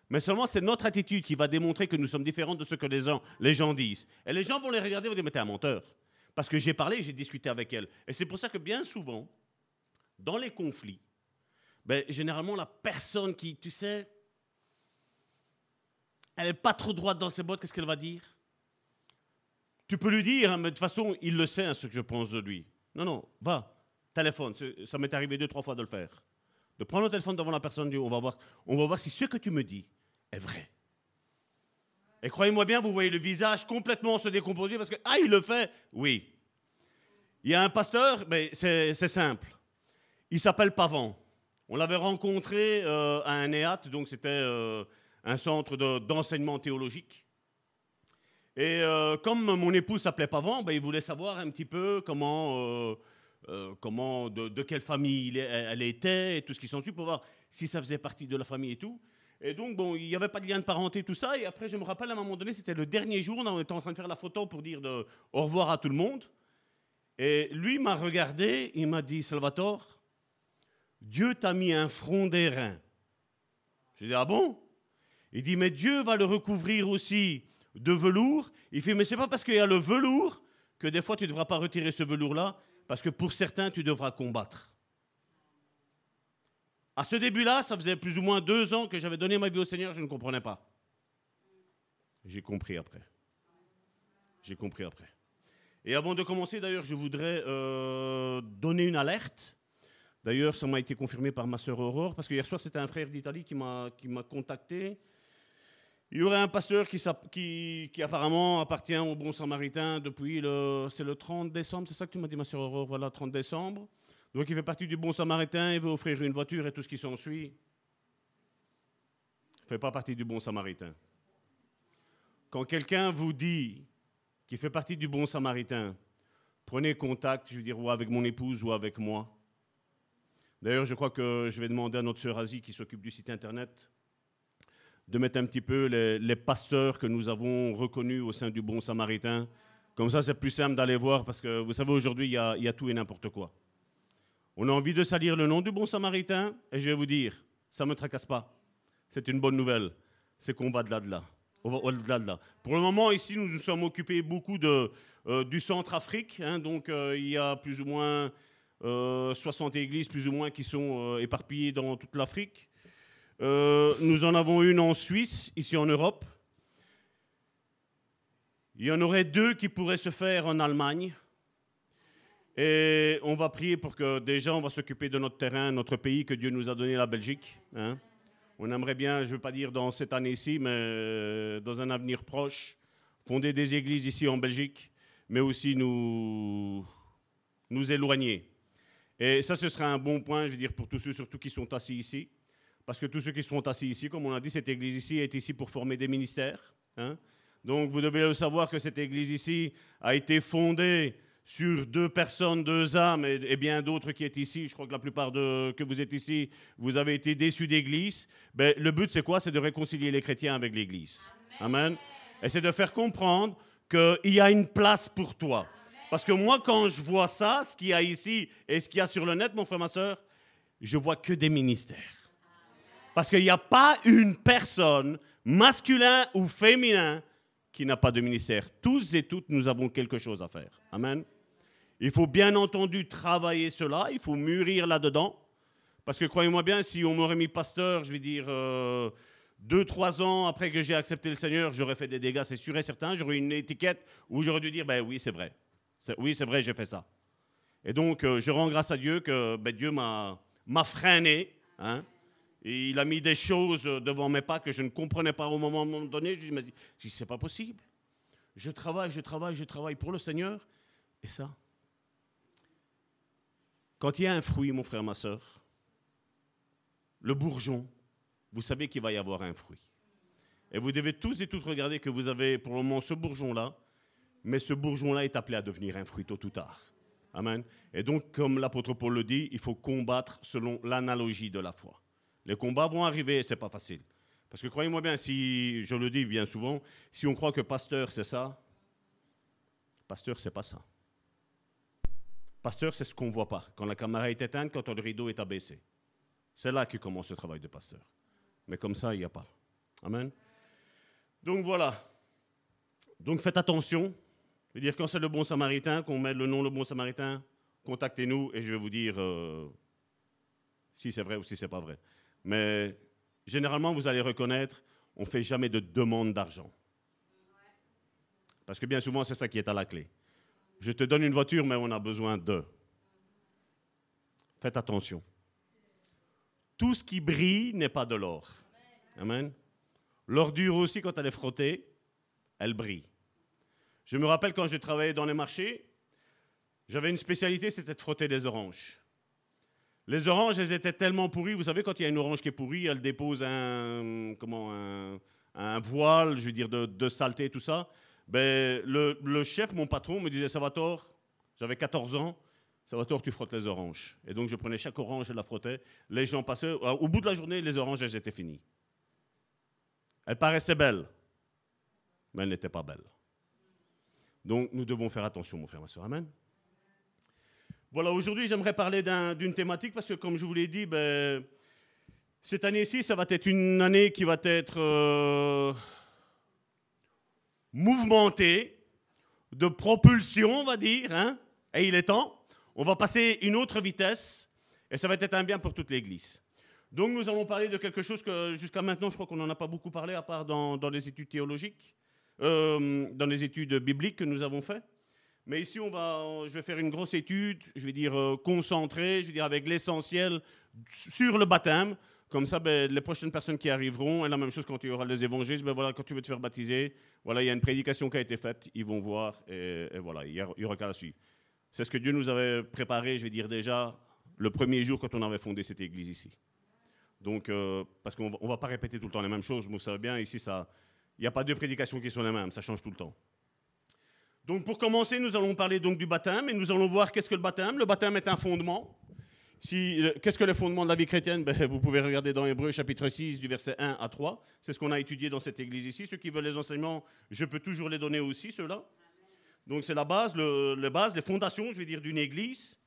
Mais seulement c'est notre attitude qui va démontrer que nous sommes différents de ce que les gens, les disent. Et les gens vont les regarder et vont dire mais t'es un menteur. Parce que j'ai parlé, j'ai discuté avec elle. Et c'est pour ça que bien souvent, dans les conflits, ben, généralement la personne qui, tu sais, elle n'est pas trop droite dans ses bottes, qu'est-ce qu'elle va dire? Tu peux lui dire, hein, mais de toute façon, il le sait, hein, ce que je pense de lui. Non, non, va, téléphone. Ça m'est arrivé deux, trois fois de le faire. De prendre le téléphone devant la personne, on va voir, on va voir si ce que tu me dis est vrai. Et croyez-moi bien, vous voyez le visage complètement se décomposer parce que, ah, il le fait. Oui. Il y a un pasteur, mais c'est simple. Il s'appelle Pavant. On l'avait rencontré euh, à un EAT, donc c'était euh, un centre d'enseignement théologique. Et euh, comme mon épouse s'appelait Pavant, ben, il voulait savoir un petit peu comment, comment de, quelle famille elle était et tout ce qui s'ensuit pour voir si ça faisait partie de la famille et tout. Et donc, bon, il n'y avait pas de lien de parenté, tout ça. Et après, je me rappelle, à un moment donné, c'était le dernier jour, on était en train de faire la photo pour dire au revoir à tout le monde. Et lui m'a regardé, il m'a dit, Salvatore, Dieu t'a mis un front d'airain. J'ai dit, ah bon? Il dit, mais Dieu va le recouvrir aussi de velours. Il fait, mais c'est pas parce qu'il y a le velours que des fois tu ne devras pas retirer ce velours-là, parce que pour certains, tu devras combattre. À ce début-là, ça faisait plus ou moins deux ans que j'avais donné ma vie au Seigneur, je ne comprenais pas. J'ai compris après. J'ai compris après. Et avant de commencer, d'ailleurs, je voudrais euh, donner une alerte. D'ailleurs, ça m'a été confirmé par ma sœur Aurore, parce que hier soir, c'était un frère d'Italie qui m'a contacté. Il y aurait un pasteur qui, apparemment appartient au Bon Samaritain depuis le, le 30 décembre, c'est ça que tu m'as dit, ma sœur Aurore, voilà, 30 décembre. Donc il fait partie du bon samaritain, il veut offrir une voiture et tout ce qui s'ensuit. Il ne fait pas partie du bon samaritain. Quand quelqu'un vous dit qu'il fait partie du bon samaritain, prenez contact, je veux dire, ou avec mon épouse ou avec moi. D'ailleurs, je crois que je vais demander à notre sœur Asie qui s'occupe du site internet de mettre un petit peu les, pasteurs que nous avons reconnus au sein du bon samaritain. Comme ça, c'est plus simple d'aller voir parce que vous savez, aujourd'hui, il y a tout et n'importe quoi. On a envie de salir le nom du bon samaritain, et je vais vous dire, ça ne me tracasse pas. C'est une bonne nouvelle. C'est qu'on va de là de là. Au-delà de là. Pour le moment, ici, nous nous sommes occupés beaucoup de, euh, du centre-Afrique. Hein, donc, euh, il y a plus ou moins 60 euh, églises, plus ou moins, qui sont éparpillées dans toute l'Afrique. Nous en avons une en Suisse, ici en Europe. Il y en aurait deux qui pourraient se faire en Allemagne. Et on va prier pour que déjà on va s'occuper de notre terrain, notre pays que Dieu nous a donné, la Belgique. Hein. On aimerait bien, je ne veux pas dire dans cette année-ci, mais euh, dans un avenir proche, fonder des églises ici en Belgique, mais aussi nous, nous éloigner. Et ça, ce sera un bon point, je veux dire, pour tous ceux surtout qui sont assis ici. Parce que tous ceux qui sont assis ici, comme on a dit, cette église ici est ici pour former des ministères. Hein. Donc vous devez savoir que cette église ici a été fondée sur deux personnes, deux âmes et, bien d'autres qui est ici, je crois que la plupart de que vous êtes ici, vous avez été déçus d'Église, ben, le but c'est quoi? C'est de réconcilier les chrétiens avec l'Église. Amen. Et c'est de faire comprendre qu'il y a une place pour toi. Parce que moi, quand je vois ça, ce qu'il y a ici et ce qu'il y a sur le net, mon frère, ma soeur, je vois que des ministères. Parce qu'il n'y a pas une personne, masculin ou féminin, qui n'a pas de ministère. Tous et toutes, nous avons quelque chose à faire. Amen. Il faut bien entendu travailler cela, il faut mûrir là-dedans. Parce que croyez-moi bien, si on m'aurait mis pasteur, je vais dire, euh, deux, trois ans après que j'ai accepté le Seigneur, j'aurais fait des dégâts, c'est sûr et certain. J'aurais une étiquette où j'aurais dû dire, ben oui, c'est vrai. Oui, c'est vrai, j'ai fait ça. Et donc, euh, je rends grâce à Dieu que ben, Dieu m'a freiné. Hein, il a mis des choses devant mes pas que je ne comprenais pas au moment donné. Je me dis, c'est pas possible. Je travaille, je travaille, je travaille pour le Seigneur. Et ça, quand il y a un fruit, mon frère, ma soeur, le bourgeon, vous savez qu'il va y avoir un fruit. Et vous devez tous et toutes regarder que vous avez pour le moment ce bourgeon-là, mais ce bourgeon-là est appelé à devenir un fruit tôt ou tard. Amen. Et donc, comme l'apôtre Paul le dit, il faut combattre selon l'analogie de la foi. Les combats vont arriver et ce n'est pas facile. Parce que croyez-moi bien, si je le dis bien souvent, si on croit que pasteur c'est ça, pasteur c'est pas ça. Pasteur, c'est ce qu'on voit pas. Quand la caméra est éteinte, quand le rideau est abaissé. C'est là que commence le travail de pasteur. Mais comme ça, il n'y a pas. Amen. Donc voilà. Donc faites attention. Je veux dire, quand c'est le bon samaritain, qu'on met le nom le bon samaritain, contactez-nous et je vais vous dire euh, si c'est vrai ou si c'est pas vrai. Mais généralement, vous allez reconnaître, on ne fait jamais de demande d'argent. Parce que bien souvent, c'est ça qui est à la clé. Je te donne une voiture, mais on a besoin de. Faites attention. Tout ce qui brille n'est pas de l'or. Amen. L'ordure aussi, quand elle est frottée, elle brille. Je me rappelle quand je travaillais dans les marchés, j'avais une spécialité, c'était de frotter des oranges. Les oranges, elles étaient tellement pourries. Vous savez, quand il y a une orange qui est pourrie, elle dépose un, comment, un, voile, je veux dire, de, saleté et tout ça. Ben, le, chef, mon patron, me disait Salvatore, j'avais 14 ans, Salvatore, tu frottes les oranges. Et donc, je prenais chaque orange et la frottais. Les gens passaient. Au bout de la journée, les oranges, elles étaient finies. Elles paraissaient belles, mais elles n'étaient pas belles. Donc, nous devons faire attention, mon frère, ma soeur. Amen. Voilà, aujourd'hui, j'aimerais parler d'une thématique parce que, comme je vous l'ai dit, ben, cette année-ci, ça va être une année qui va être euh, mouvementée, de propulsion, on va dire, hein, et il est temps. On va passer une autre vitesse, et ça va être un bien pour toute l'Église. Donc nous allons parler de quelque chose que jusqu'à maintenant, je crois qu'on n'en a pas beaucoup parlé, à part dans, les études théologiques, euh, dans les études bibliques que nous avons faites. Mais ici, on va, je vais faire une grosse étude, je vais dire euh, concentrée, je vais dire avec l'essentiel sur le baptême. Comme ça, ben, les prochaines personnes qui arriveront, et la même chose quand il y aura les évangélistes, ben, voilà, quand tu veux te faire baptiser, voilà, il y a une prédication qui a été faite, ils vont voir, et, voilà, il y aura qu'à la suivre. C'est ce que Dieu nous avait préparé, je vais dire déjà, le premier jour quand on avait fondé cette église ici. Donc, euh, parce qu'on ne va pas répéter tout le temps les mêmes choses, vous savez bien, ici, il n'y a pas deux prédications qui sont les mêmes, ça change tout le temps. Donc pour commencer, nous allons parler donc du baptême et nous allons voir qu'est-ce que le baptême. Le baptême est un fondement. Euh, qu'est-ce que le fondement de la vie chrétienne? Ben, Vous pouvez regarder dans Hébreu chapitre 6 du verset 1 à 3. C'est ce qu'on a étudié dans cette église ici. Ceux qui veulent les enseignements, je peux toujours les donner aussi, ceux-là. Donc c'est la base, le, base, les fondations, je vais dire, d'une église.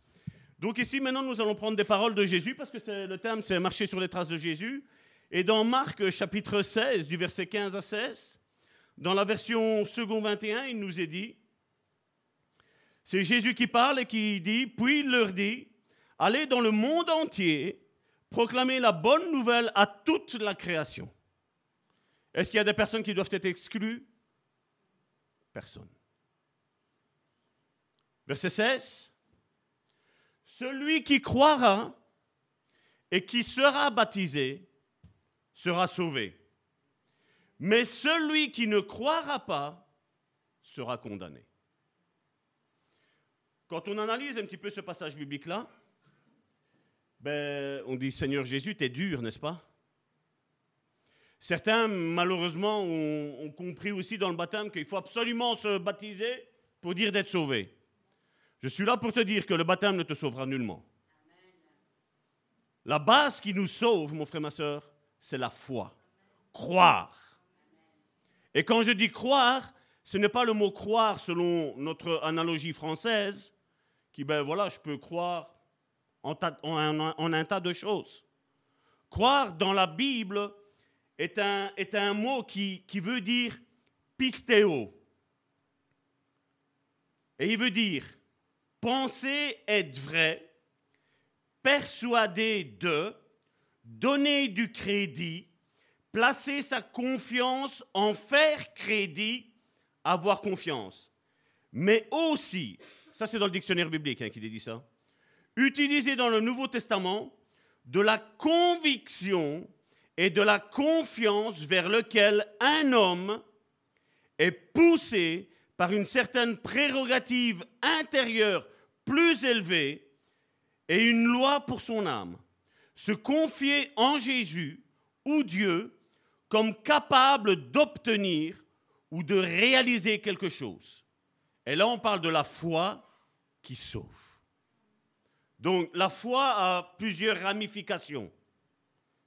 Donc ici, maintenant, nous allons prendre des paroles de Jésus parce que le thème, c'est marcher sur les traces de Jésus. Et dans Marc chapitre 16 du verset 15 à 16, dans la version second 21, il nous est dit, c'est Jésus qui parle et qui dit, puis il leur dit, allez dans le monde entier, proclamer la bonne nouvelle à toute la création. Est-ce qu'il y a des personnes qui doivent être exclues? Personne. Verset 16. Celui qui croira et qui sera baptisé sera sauvé. Mais celui qui ne croira pas sera condamné. Quand on analyse un petit peu ce passage biblique-là, ben, on dit Seigneur Jésus, t'es dur, n'est-ce pas? Certains, malheureusement, ont, compris aussi dans le baptême qu'il faut absolument se baptiser pour dire d'être sauvé. Je suis là pour te dire que le baptême ne te sauvera nullement. La base qui nous sauve, mon frère, ma soeur, c'est la foi. Croire. Et quand je dis croire, ce n'est pas le mot croire selon notre analogie française, qui, ben voilà, je peux croire en, un tas de choses. Croire dans la Bible est un, mot qui, qui veut dire pistéo. Et il veut dire penser être vrai, persuader de, donner du crédit, placer sa confiance en faire crédit, avoir confiance. Mais aussi, ça c'est dans le dictionnaire biblique hein, qui dit ça, utilisé dans le Nouveau Testament de la conviction et de la confiance vers lequel un homme est poussé par une certaine prérogative intérieure plus élevée et une loi pour son âme. Se confier en Jésus ou Dieu comme capable d'obtenir ou de réaliser quelque chose. Et là, on parle de la foi qui sauve. Donc, la foi a plusieurs ramifications.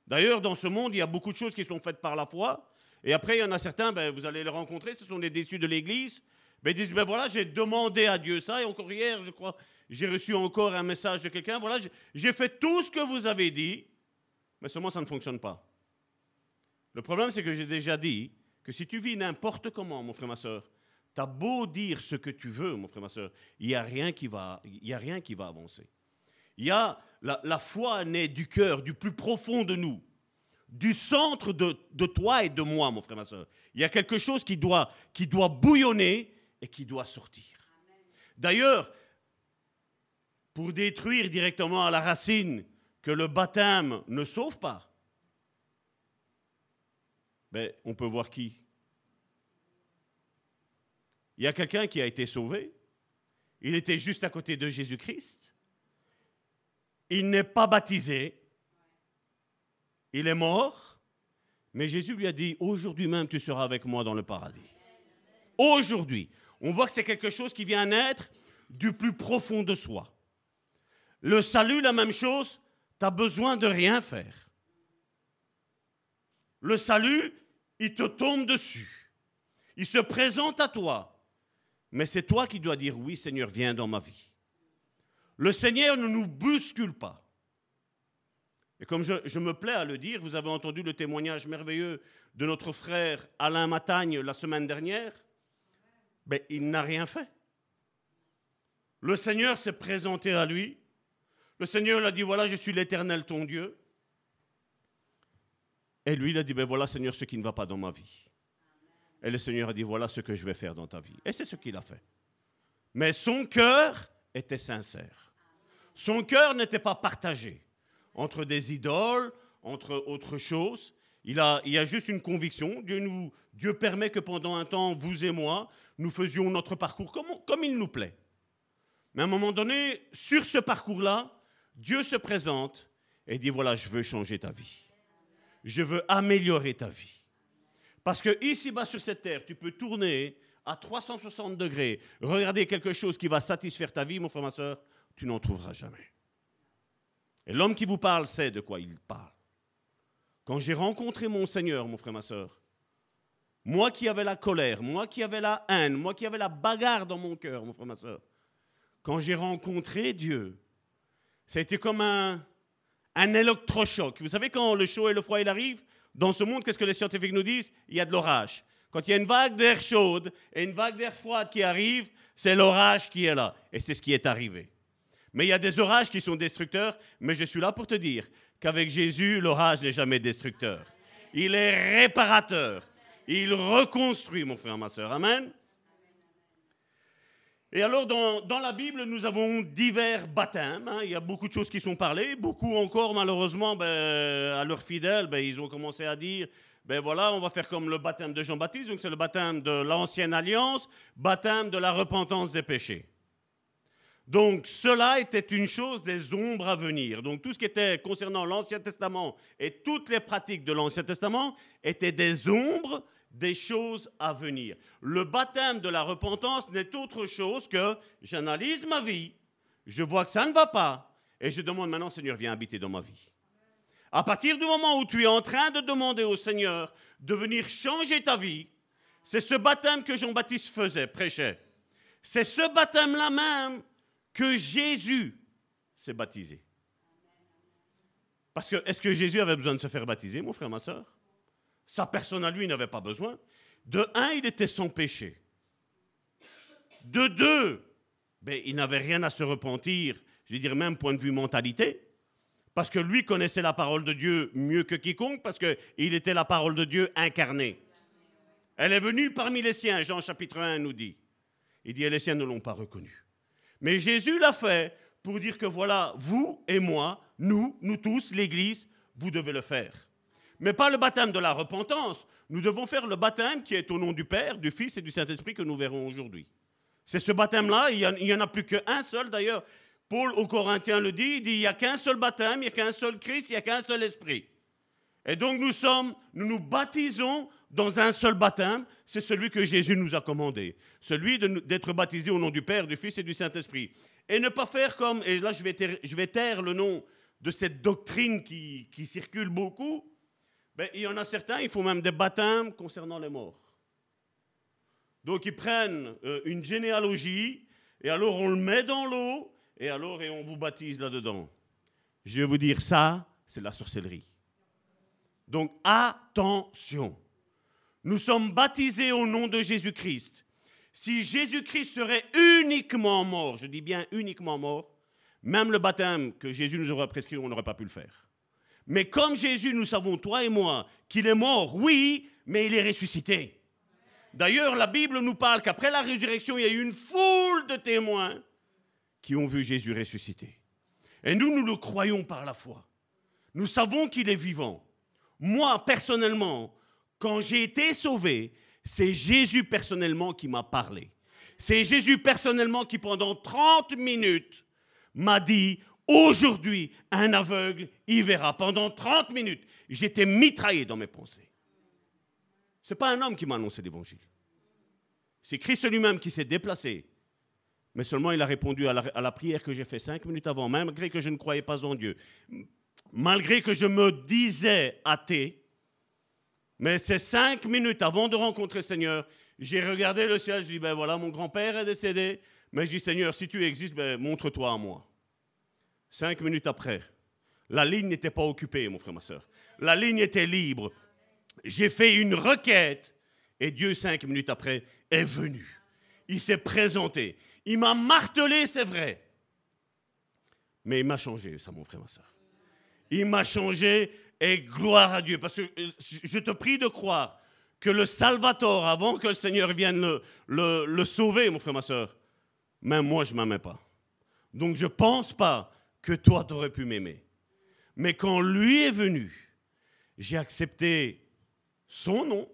D'ailleurs, dans ce monde, il y a beaucoup de choses qui sont faites par la foi. Et après, il y en a certains, ben, vous allez les rencontrer, ce sont des déçus de l'Église. Ben, ils disent, ben voilà, j'ai demandé à Dieu ça. Et encore hier, je crois, j'ai reçu encore un message de quelqu'un. Voilà, j'ai fait tout ce que vous avez dit. mais seulement ça ne fonctionne pas. Le problème, c'est que j'ai déjà dit que si tu vis n'importe comment, mon frère, ma soeur, tu beau dire ce que tu veux, mon frère, ma soeur, il n'y a, rien qui va, a rien qui va avancer. La, foi naît du cœur, du plus profond de nous, du centre de, toi et de moi, mon frère, ma soeur. Il y a quelque chose qui doit, qui doit bouillonner et qui doit sortir. D'ailleurs, pour détruire directement à la racine que le baptême ne sauve pas, ben, on peut voir qui? Il y a quelqu'un qui a été sauvé. Il était juste à côté de Jésus-Christ. Il n'est pas baptisé. Il est mort. Mais Jésus lui a dit, aujourd'hui même, tu seras avec moi dans le paradis. Aujourd'hui. On voit que c'est quelque chose qui vient naître du plus profond de soi. Le salut, la même chose, tu as besoin de rien faire. Le salut, il te tombe dessus. Il se présente à toi. Mais c'est toi qui dois dire oui, Seigneur, viens dans ma vie. Le Seigneur ne nous bouscule pas. Et comme je, me plais à le dire, vous avez entendu le témoignage merveilleux de notre frère Alain Matagne la semaine dernière. Ben, il n'a rien fait. Le Seigneur s'est présenté à lui. Le Seigneur lui a dit, voilà, je suis l'Éternel, ton Dieu. Et lui, il a dit, ben voilà, Seigneur, ce qui ne va pas dans ma vie. Et le Seigneur a dit, voilà ce que je vais faire dans ta vie. Et c'est ce qu'il a fait. Mais son cœur était sincère. Son cœur n'était pas partagé entre des idoles, entre autres choses. Il, a, il y a juste une conviction. Dieu, nous, Dieu permet que pendant un temps, vous et moi, nous faisions notre parcours comme, comme il nous plaît. Mais à un moment donné, sur ce parcours-là, Dieu se présente et dit, voilà, je veux changer ta vie. Je veux améliorer ta vie. Parce que ici-bas sur cette terre, tu peux tourner à 360 degrés, regarder quelque chose qui va satisfaire ta vie, mon frère, ma soeur, tu n'en trouveras jamais. Et l'homme qui vous parle sait de quoi il parle. Quand j'ai rencontré mon Seigneur, mon frère, ma soeur, moi qui avais la colère, moi qui avais la haine, moi qui avais la bagarre dans mon cœur, mon frère, ma soeur, quand j'ai rencontré Dieu, ça a été comme un, un électrochoc. Vous savez, quand le chaud et le froid il arrive, dans ce monde, qu'est-ce que les scientifiques nous disent? Il y a de l'orage. Quand il y a une vague d'air chaude et une vague d'air froide qui arrive, c'est l'orage qui est là. Et c'est ce qui est arrivé. Mais il y a des orages qui sont destructeurs, mais je suis là pour te dire qu'avec Jésus, l'orage n'est jamais destructeur. Il est réparateur. Il reconstruit, mon frère, ma soeur. Amen. Et alors, dans, dans, la Bible, nous avons divers baptêmes. Hein. Il y a beaucoup de choses qui sont parlées. Beaucoup encore, malheureusement, ben, à leurs fidèles, ben, ils ont commencé à dire ben voilà, on va faire comme le baptême de Jean-Baptiste, donc c'est le baptême de l'ancienne alliance, baptême de la repentance des péchés. Donc cela était une chose des ombres à venir. Donc tout ce qui était concernant l'Ancien Testament et toutes les pratiques de l'Ancien Testament étaient des ombres des choses à venir. Le baptême de la repentance n'est autre chose que j'analyse ma vie, je vois que ça ne va pas, et je demande maintenant, Seigneur, viens habiter dans ma vie. À partir du moment où tu es en train de demander au Seigneur de venir changer ta vie, c'est ce baptême que Jean-Baptiste faisait, prêchait. C'est ce baptême-là même que Jésus s'est baptisé. Parce que, est-ce que Jésus avait besoin de se faire baptiser, mon frère, ma soeur sa personne à lui n'avait pas besoin. De un, il était sans péché. De deux, ben, il n'avait rien à se repentir, je veux dire même point de vue mentalité, parce que lui connaissait la parole de Dieu mieux que quiconque, parce qu'il était la parole de Dieu incarnée. Elle est venue parmi les siens, Jean chapitre 1 nous dit. Il dit, et les siens ne l'ont pas reconnu. Mais Jésus l'a fait pour dire que voilà, vous et moi, nous, nous tous, l'Église, vous devez le faire mais pas le baptême de la repentance. Nous devons faire le baptême qui est au nom du Père, du Fils et du Saint-Esprit que nous verrons aujourd'hui. C'est ce baptême-là, il n'y en a plus qu'un seul d'ailleurs. Paul aux Corinthiens le dit, il dit, il n'y a qu'un seul baptême, il n'y a qu'un seul Christ, il n'y a qu'un seul Esprit. Et donc nous sommes, nous nous baptisons dans un seul baptême, c'est celui que Jésus nous a commandé, celui d'être baptisé au nom du Père, du Fils et du Saint-Esprit. Et ne pas faire comme, et là je vais taire, je vais taire le nom de cette doctrine qui, qui circule beaucoup, ben, il y en a certains, il faut même des baptêmes concernant les morts. Donc ils prennent euh, une généalogie, et alors on le met dans l'eau, et alors et on vous baptise là-dedans. Je vais vous dire ça, c'est la sorcellerie. Donc attention. Nous sommes baptisés au nom de Jésus-Christ. Si Jésus-Christ serait uniquement mort, je dis bien uniquement mort, même le baptême que Jésus nous aurait prescrit, on n'aurait pas pu le faire. Mais comme Jésus, nous savons, toi et moi, qu'il est mort, oui, mais il est ressuscité. D'ailleurs, la Bible nous parle qu'après la résurrection, il y a eu une foule de témoins qui ont vu Jésus ressuscité. Et nous, nous le croyons par la foi. Nous savons qu'il est vivant. Moi, personnellement, quand j'ai été sauvé, c'est Jésus personnellement qui m'a parlé. C'est Jésus personnellement qui, pendant 30 minutes, m'a dit, aujourd'hui, un aveugle, il verra. Pendant 30 minutes, j'étais mitraillé dans mes pensées. Ce n'est pas un homme qui m'a annoncé l'évangile. C'est Christ lui-même qui s'est déplacé. Mais seulement il a répondu à la, prière que j'ai faite cinq minutes avant, malgré que je ne croyais pas en Dieu. Malgré que je me disais athée, mais ces cinq minutes avant de rencontrer Seigneur, j'ai regardé le ciel, je dis, ben voilà, mon grand-père est décédé, mais je dis, Seigneur, si tu existes, ben, montre-toi à moi. Cinq minutes après, la ligne n'était pas occupée, mon frère, ma soeur. La ligne était libre. J'ai fait une requête et Dieu, cinq minutes après, est venu. Il s'est présenté. Il m'a martelé, c'est vrai. Mais il m'a changé, ça, mon frère, ma soeur. Il m'a changé et gloire à Dieu. Parce que euh, je te prie de croire que le Salvator, avant que le Seigneur vienne le, le, le sauver, mon frère, ma soeur, même moi, je ne m'aimais pas. Donc je ne pense pas que toi, tu aurais pu m'aimer. Mais quand lui est venu, j'ai accepté son nom,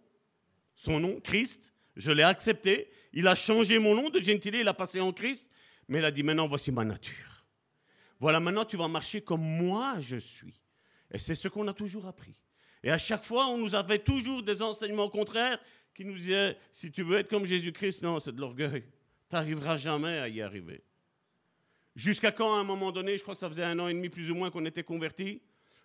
son nom, Christ, je l'ai accepté. Il a changé mon nom de gentilé, il a passé en Christ, mais il a dit maintenant, voici ma nature. Voilà, maintenant tu vas marcher comme moi je suis. Et c'est ce qu'on a toujours appris. Et à chaque fois, on nous avait toujours des enseignements contraires qui nous disaient, si tu veux être comme Jésus-Christ, non, c'est de l'orgueil. Tu n'arriveras jamais à y arriver. Jusqu'à quand, à un moment donné, je crois que ça faisait un an et demi plus ou moins qu'on était convertis,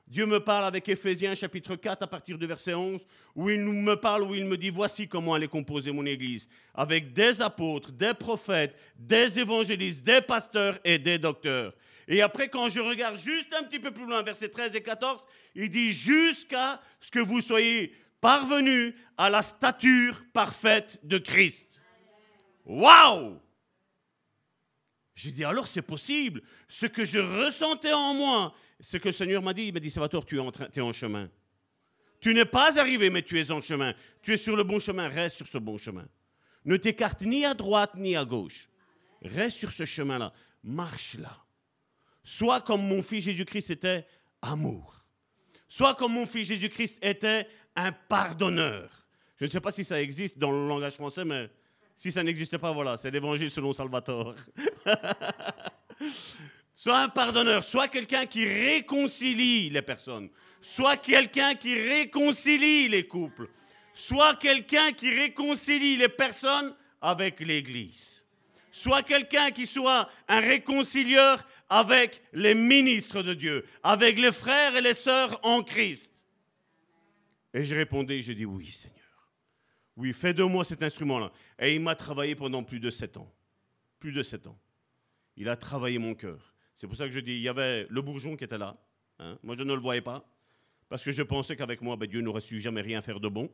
Dieu me parle avec Éphésiens chapitre 4 à partir du verset 11, où il me parle, où il me dit, voici comment elle est composée mon Église, avec des apôtres, des prophètes, des évangélistes, des pasteurs et des docteurs. Et après, quand je regarde juste un petit peu plus loin, verset 13 et 14, il dit, jusqu'à ce que vous soyez parvenus à la stature parfaite de Christ. Waouh J'ai dit, alors c'est possible. Ce que je ressentais en moi, ce que le Seigneur m'a dit, il m'a dit, Salvatore, tu es en, tu es en chemin. Tu n'es pas arrivé, mais tu es en chemin. Tu es sur le bon chemin, reste sur ce bon chemin. Ne t'écarte ni à droite ni à gauche. Reste sur ce chemin-là. Marche là. Sois comme mon fils Jésus-Christ était amour. Sois comme mon fils Jésus-Christ était un pardonneur. Je ne sais pas si ça existe dans le langage français, mais si ça n'existe pas, voilà, c'est l'évangile selon Salvatore. Sois un pardonneur, sois quelqu'un qui réconcilie les personnes, sois quelqu'un qui réconcilie les couples, sois quelqu'un qui réconcilie les personnes avec l'Église. Sois quelqu'un qui soit un réconcilieur avec les ministres de Dieu, avec les frères et les sœurs en Christ. Et je répondais, je dis oui Seigneur. Oui, fais de moi cet instrument-là. Et il m'a travaillé pendant plus de sept ans. Plus de sept ans. Il a travaillé mon cœur. C'est pour ça que je dis, il y avait le bourgeon qui était là. Hein. Moi, je ne le voyais pas. Parce que je pensais qu'avec moi, ben, Dieu n'aurait su jamais rien faire de bon.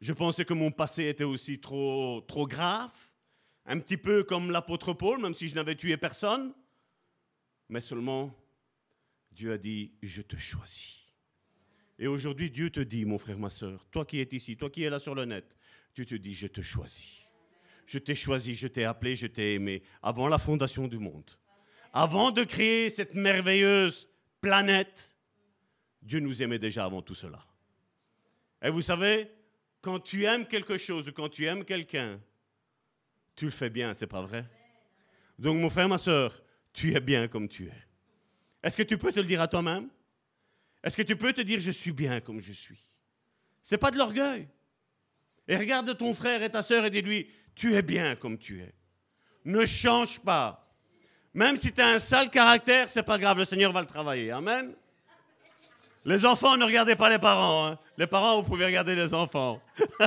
Je pensais que mon passé était aussi trop, trop grave. Un petit peu comme l'apôtre Paul, même si je n'avais tué personne. Mais seulement, Dieu a dit, je te choisis. Et aujourd'hui, Dieu te dit, mon frère, ma soeur, toi qui es ici, toi qui es là sur le net, Dieu te dit, je te choisis. Je t'ai choisi, je t'ai appelé, je t'ai aimé avant la fondation du monde avant de créer cette merveilleuse planète, Dieu nous aimait déjà avant tout cela. Et vous savez, quand tu aimes quelque chose ou quand tu aimes quelqu'un, tu le fais bien, c'est pas vrai? Donc mon frère, ma soeur, tu es bien comme tu es. Est-ce que tu peux te le dire à toi-même? Est-ce que tu peux te dire je suis bien comme je suis? C'est pas de l'orgueil. Et regarde ton frère et ta soeur et dis-lui tu es bien comme tu es. Ne change pas. Même si tu as un sale caractère, c'est pas grave, le Seigneur va le travailler. Amen. Les enfants, ne regardez pas les parents. Hein. Les parents, vous pouvez regarder les enfants.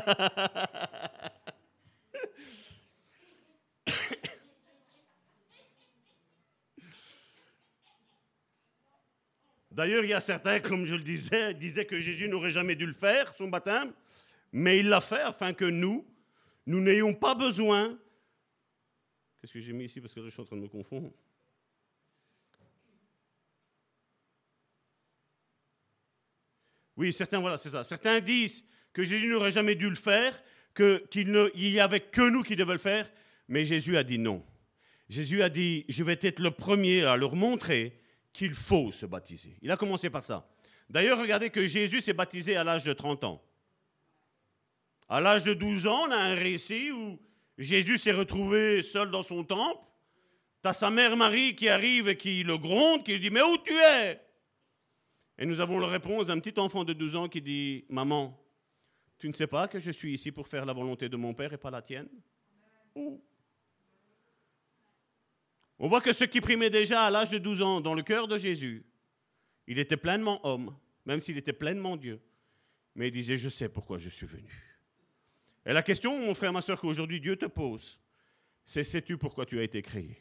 D'ailleurs, il y a certains, comme je le disais, disaient que Jésus n'aurait jamais dû le faire, son baptême, mais il l'a fait afin que nous, nous n'ayons pas besoin. Qu'est-ce que j'ai mis ici? Parce que là, je suis en train de me confondre. Oui, certains, voilà, c'est ça. Certains disent que Jésus n'aurait jamais dû le faire, qu'il n'y avait que nous qui devions le faire, mais Jésus a dit non. Jésus a dit, je vais être le premier à leur montrer qu'il faut se baptiser. Il a commencé par ça. D'ailleurs, regardez que Jésus s'est baptisé à l'âge de 30 ans. À l'âge de 12 ans, on a un récit où Jésus s'est retrouvé seul dans son temple. T'as sa mère Marie qui arrive et qui le gronde, qui lui dit Mais où tu es? Et nous avons la réponse d'un petit enfant de 12 ans qui dit Maman, tu ne sais pas que je suis ici pour faire la volonté de mon Père et pas la tienne? Où On voit que ce qui primait déjà à l'âge de 12 ans dans le cœur de Jésus, il était pleinement homme, même s'il était pleinement Dieu. Mais il disait Je sais pourquoi je suis venu. Et la question, mon frère, ma soeur, qu'aujourd'hui Dieu te pose, c'est sais-tu pourquoi tu as été créé?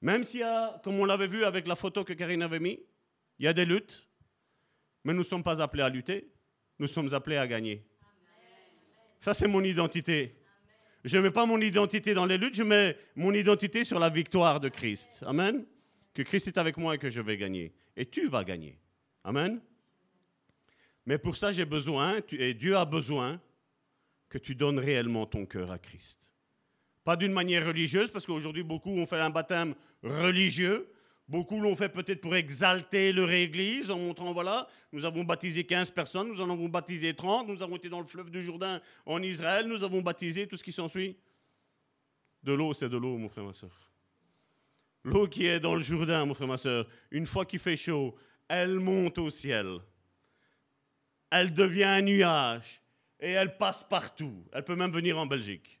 Même s'il y a, comme on l'avait vu avec la photo que Karine avait mis, il y a des luttes, mais nous ne sommes pas appelés à lutter, nous sommes appelés à gagner. Ça, c'est mon identité. Je ne mets pas mon identité dans les luttes, je mets mon identité sur la victoire de Christ. Amen. Que Christ est avec moi et que je vais gagner. Et tu vas gagner. Amen. Mais pour ça, j'ai besoin, et Dieu a besoin, que tu donnes réellement ton cœur à Christ. Pas d'une manière religieuse, parce qu'aujourd'hui, beaucoup ont fait un baptême religieux. Beaucoup l'ont fait peut-être pour exalter leur église en montrant, voilà, nous avons baptisé 15 personnes, nous en avons baptisé 30, nous avons été dans le fleuve du Jourdain en Israël, nous avons baptisé tout ce qui s'ensuit. De l'eau, c'est de l'eau, mon frère, ma soeur. L'eau qui est dans le Jourdain, mon frère, ma soeur, une fois qu'il fait chaud, elle monte au ciel. Elle devient un nuage et elle passe partout. Elle peut même venir en Belgique.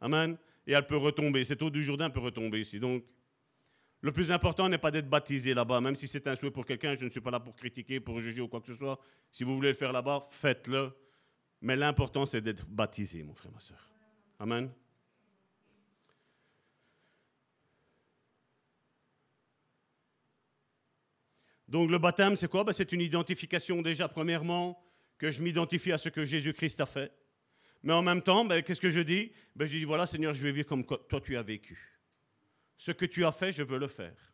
Amen. Et elle peut retomber. Cette eau du Jourdain peut retomber ici. Donc, le plus important n'est pas d'être baptisé là-bas, même si c'est un souhait pour quelqu'un. Je ne suis pas là pour critiquer, pour juger ou quoi que ce soit. Si vous voulez le faire là-bas, faites-le. Mais l'important, c'est d'être baptisé, mon frère, ma soeur. Amen. Donc le baptême, c'est quoi? Ben, C'est une identification déjà, premièrement, que je m'identifie à ce que Jésus-Christ a fait. Mais en même temps, ben, qu'est-ce que je dis? Ben, Je dis, voilà Seigneur, je vais vivre comme toi tu as vécu. Ce que tu as fait, je veux le faire.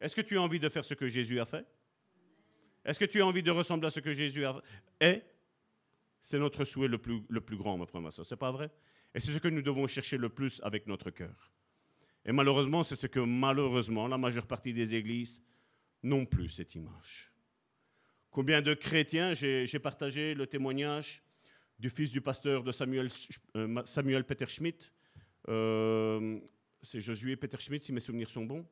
Est-ce que tu as envie de faire ce que Jésus a fait? Est-ce que tu as envie de ressembler à ce que Jésus a fait? C'est notre souhait le plus, le plus grand, ma frère, ma soeur. C'est pas vrai? Et c'est ce que nous devons chercher le plus avec notre cœur. Et malheureusement, c'est ce que malheureusement la majeure partie des églises n'ont plus cette image. Combien de chrétiens, j'ai partagé le témoignage du fils du pasteur de Samuel, euh, Samuel Peter Schmidt. Euh, c'est Josué Peter Schmidt, si mes souvenirs sont bons.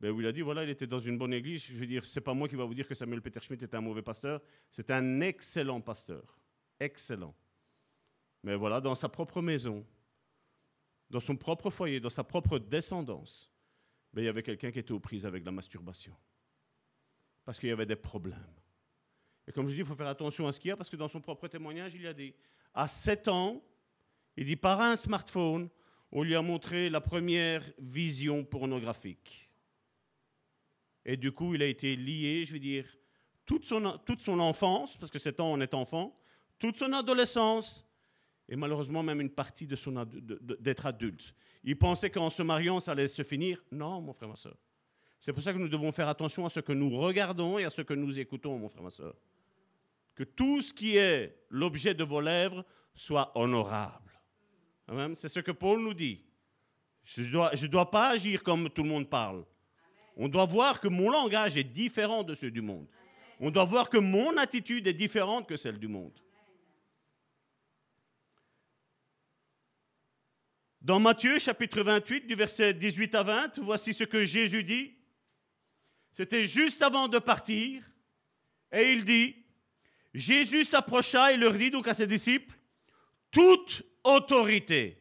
Ben, où il a dit voilà, il était dans une bonne église. Je veux dire, c'est pas moi qui va vous dire que Samuel Peter Schmidt était un mauvais pasteur. C'est un excellent pasteur. Excellent. Mais voilà, dans sa propre maison, dans son propre foyer, dans sa propre descendance, ben, il y avait quelqu'un qui était aux prises avec la masturbation. Parce qu'il y avait des problèmes. Et comme je dis, il faut faire attention à ce qu'il y a, parce que dans son propre témoignage, il a dit, à 7 ans, il dit, par un smartphone, on lui a montré la première vision pornographique. Et du coup, il a été lié, je veux dire, toute son, toute son enfance, parce que 7 ans, on est enfant, toute son adolescence, et malheureusement même une partie de son d'être adulte. Il pensait qu'en se mariant, ça allait se finir. Non, mon frère, ma soeur. C'est pour ça que nous devons faire attention à ce que nous regardons et à ce que nous écoutons, mon frère, ma soeur que tout ce qui est l'objet de vos lèvres soit honorable. C'est ce que Paul nous dit. Je ne dois, pas agir comme tout le monde parle. On doit voir que mon langage est différent de ceux du monde. On doit voir que mon attitude est différente que celle du monde. Dans Matthieu chapitre 28, du verset 18 à 20, voici ce que Jésus dit. C'était juste avant de partir. Et il dit, Jésus s'approcha et leur dit donc à ses disciples, toute autorité.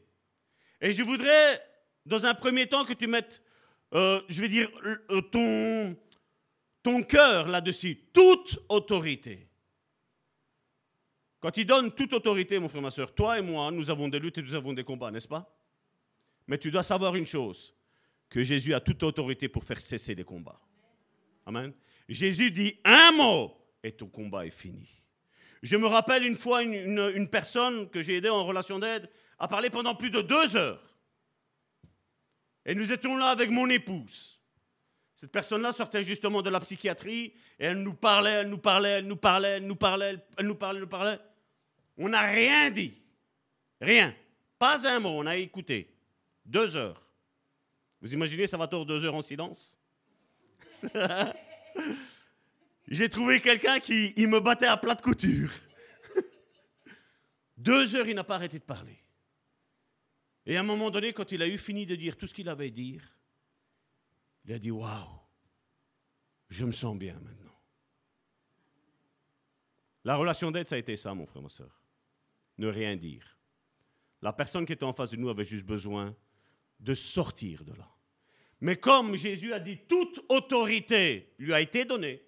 Et je voudrais, dans un premier temps, que tu mettes, euh, je vais dire, euh, ton, ton cœur là-dessus, toute autorité. Quand il donne toute autorité, mon frère, ma soeur, toi et moi, nous avons des luttes et nous avons des combats, n'est-ce pas? Mais tu dois savoir une chose, que Jésus a toute autorité pour faire cesser les combats. Amen. Jésus dit un mot et ton combat est fini. Je me rappelle une fois une, personne que j'ai aidée en relation d'aide à parler pendant plus de deux heures. Et nous étions là avec mon épouse. Cette personne-là sortait justement de la psychiatrie et elle nous parlait, elle nous parlait, elle nous parlait, elle nous parlait, elle nous parlait, elle nous parlait. On n'a rien dit. Rien. Pas un mot, on a écouté. Deux heures. Vous imaginez, ça va tort deux heures en silence? J'ai trouvé quelqu'un qui me battait à plat de couture. deux heures, il n'a pas arrêté de parler. Et à un moment donné, quand il a eu fini de dire tout ce qu'il avait à dire, il a dit Waouh, je me sens bien maintenant. La relation d'aide, ça a été ça, mon frère, ma soeur. Ne rien dire. La personne qui était en face de nous avait juste besoin de sortir de là. Mais comme Jésus a dit, toute autorité lui a été donnée,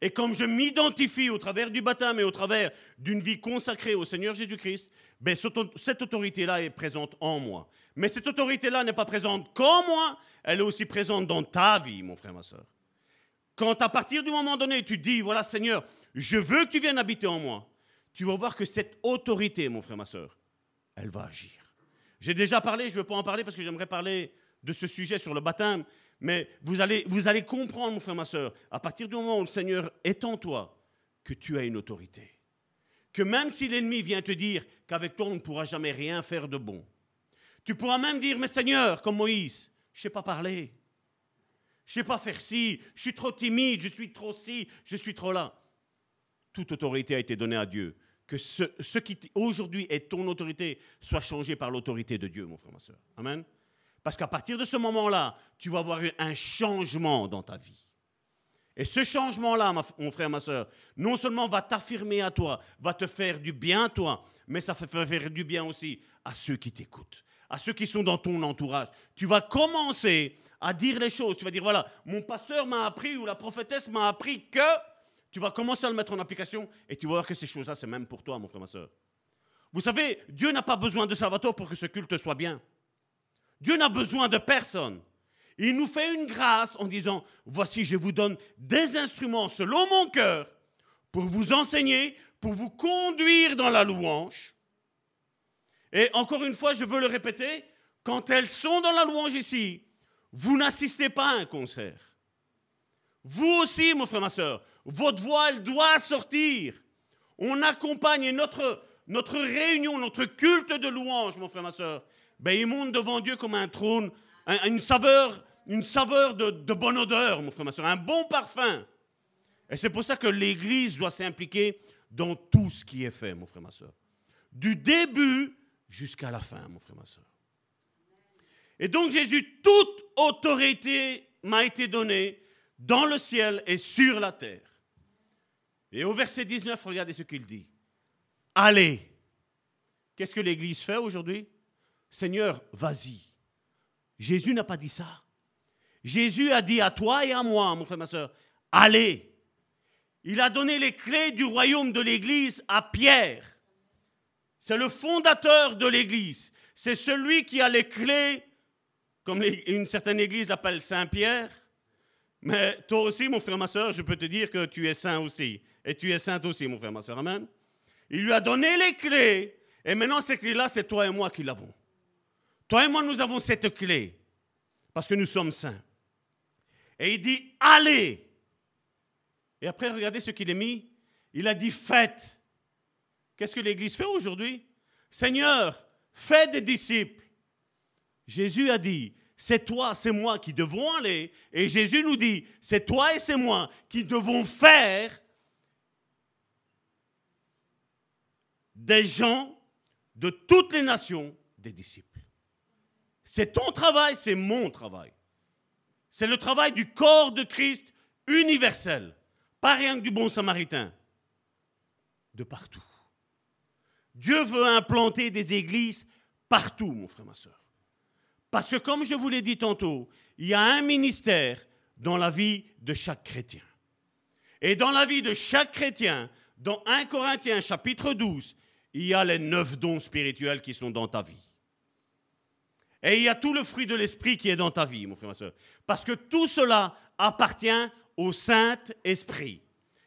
et comme je m'identifie au travers du baptême et au travers d'une vie consacrée au Seigneur Jésus-Christ, ben, cette au- cette autorité-là est présente en moi. Mais cette autorité-là n'est pas présente qu'en moi, elle est aussi présente dans ta vie, mon frère, ma soeur. Quand à partir du moment donné, tu dis, voilà Seigneur, je veux que tu viennes habiter en moi, tu vas voir que cette autorité, mon frère, ma soeur, elle va agir. J'ai déjà parlé, je ne veux pas en parler parce que j'aimerais parler de ce sujet sur le baptême, mais vous allez, vous allez comprendre, mon frère, ma soeur, à partir du moment où le Seigneur est en toi, que tu as une autorité. Que même si l'ennemi vient te dire qu'avec toi, on ne pourra jamais rien faire de bon, tu pourras même dire, mais Seigneur, comme Moïse, je ne sais pas parler. Je ne sais pas faire ci, je suis trop timide, je suis trop ci, je suis trop là. Toute autorité a été donnée à Dieu. Que ce, qui aujourd'hui est ton autorité soit changé par l'autorité de Dieu, mon frère, ma soeur. Amen. Parce qu'à partir de ce moment-là, tu vas avoir un changement dans ta vie. Et ce changement-là, mon frère, ma soeur, non seulement va t'affirmer à toi, va te faire du bien à toi, mais ça fait faire du bien aussi à ceux qui t'écoutent, à ceux qui sont dans ton entourage. Tu vas commencer à dire les choses. Tu vas dire, voilà, mon pasteur m'a appris ou la prophétesse m'a appris que... Tu vas commencer à le mettre en application et tu vas voir que ces choses-là, c'est même pour toi, mon frère, ma soeur. Vous savez, Dieu n'a pas besoin de Salvatore pour que ce culte soit bien. Dieu n'a besoin de personne. Il nous fait une grâce en disant, voici, je vous donne des instruments selon mon cœur pour vous enseigner, pour vous conduire dans la louange. Et encore une fois, je veux le répéter, quand elles sont dans la louange ici, vous n'assistez pas à un concert. Vous aussi, mon frère, ma soeur, votre voix, doit sortir. On accompagne notre, notre réunion, notre culte de louange, mon frère, ma soeur. Ben, il monte devant Dieu comme un trône, un- une saveur, une saveur de, bonne odeur, mon frère, ma soeur, un bon parfum. Et c'est pour ça que l'Église doit s'impliquer dans tout ce qui est fait, mon frère, ma soeur. Du début jusqu'à la fin, mon frère, ma soeur. Et donc Jésus, toute autorité m'a été donnée dans le ciel et sur la terre. Et au verset 19, regardez ce qu'il dit. Allez. Qu'est-ce que l'Église fait aujourd'hui? Seigneur, vas-y. Jésus n'a pas dit ça. Jésus a dit à toi et à moi, mon frère, ma soeur, allez. Il a donné les clés du royaume de l'Église à Pierre. C'est le fondateur de l'Église. C'est celui qui a les clés, comme une certaine Église l'appelle Saint-Pierre. Mais toi aussi, mon frère, ma soeur, je peux te dire que tu es saint aussi. Et tu es sainte aussi, mon frère, ma soeur. Amen. Il lui a donné les clés. Et maintenant, ces clés-là, c'est toi et moi qui l'avons. Toi et moi, nous avons cette clé. Parce que nous sommes saints. Et il dit, allez. Et après, regardez ce qu'il a mis. Il a dit, faites. Qu'est-ce que l'Église fait aujourd'hui? Seigneur, fais des disciples. Jésus a dit, c'est toi, c'est moi qui devons aller. Et Jésus nous dit, c'est toi et c'est moi qui devons faire des gens de toutes les nations des disciples. C'est ton travail, c'est mon travail. C'est le travail du corps de Christ universel, pas rien que du bon samaritain, de partout. Dieu veut implanter des églises partout, mon frère, ma soeur. Parce que comme je vous l'ai dit tantôt, il y a un ministère dans la vie de chaque chrétien. Et dans la vie de chaque chrétien, dans 1 Corinthiens chapitre 12, il y a les neuf dons spirituels qui sont dans ta vie. Et il y a tout le fruit de l'esprit qui est dans ta vie, mon frère, ma soeur. Parce que tout cela appartient au Saint-Esprit.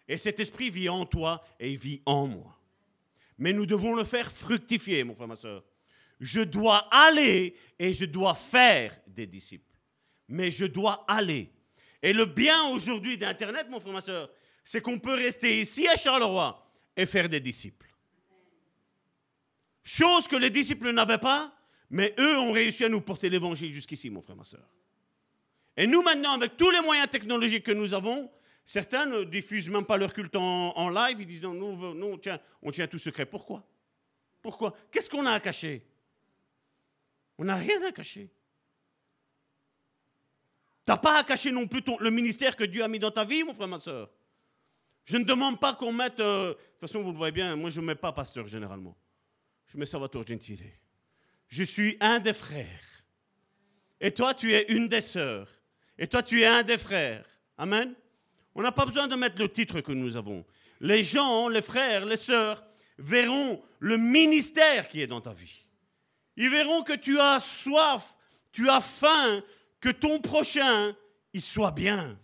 Et cet esprit vit en toi et vit en moi. Mais nous devons le faire fructifier, mon frère, ma soeur. Je dois aller et je dois faire des disciples. Mais je dois aller. Et le bien aujourd'hui d'Internet, mon frère, ma soeur, c'est qu'on peut rester ici à Charleroi et faire des disciples. Chose que les disciples n'avaient pas, mais eux ont réussi à nous porter l'évangile jusqu'ici, mon frère, ma soeur. Et nous, maintenant, avec tous les moyens technologiques que nous avons, certains ne diffusent même pas leur culte en, live. Ils disent non, nous, on, tient, tout secret. Pourquoi? Pourquoi? Qu'est-ce qu'on a à cacher? On n'a rien à cacher. Tu n'as pas à cacher non plus le ministère que Dieu a mis dans ta vie, mon frère, ma soeur. Je ne demande pas qu'on mette. Euh, de toute façon, vous le voyez bien, moi, je ne mets pas pasteur généralement. Je mets Salvatore Gentile. Je suis un des frères. Et toi, tu es une des sœurs. Et toi, tu es un des frères. Amen. On n'a pas besoin de mettre le titre que nous avons. Les gens, les frères, les sœurs, verront le ministère qui est dans ta vie. Ils verront que tu as soif, tu as faim, que ton prochain, il soit bien.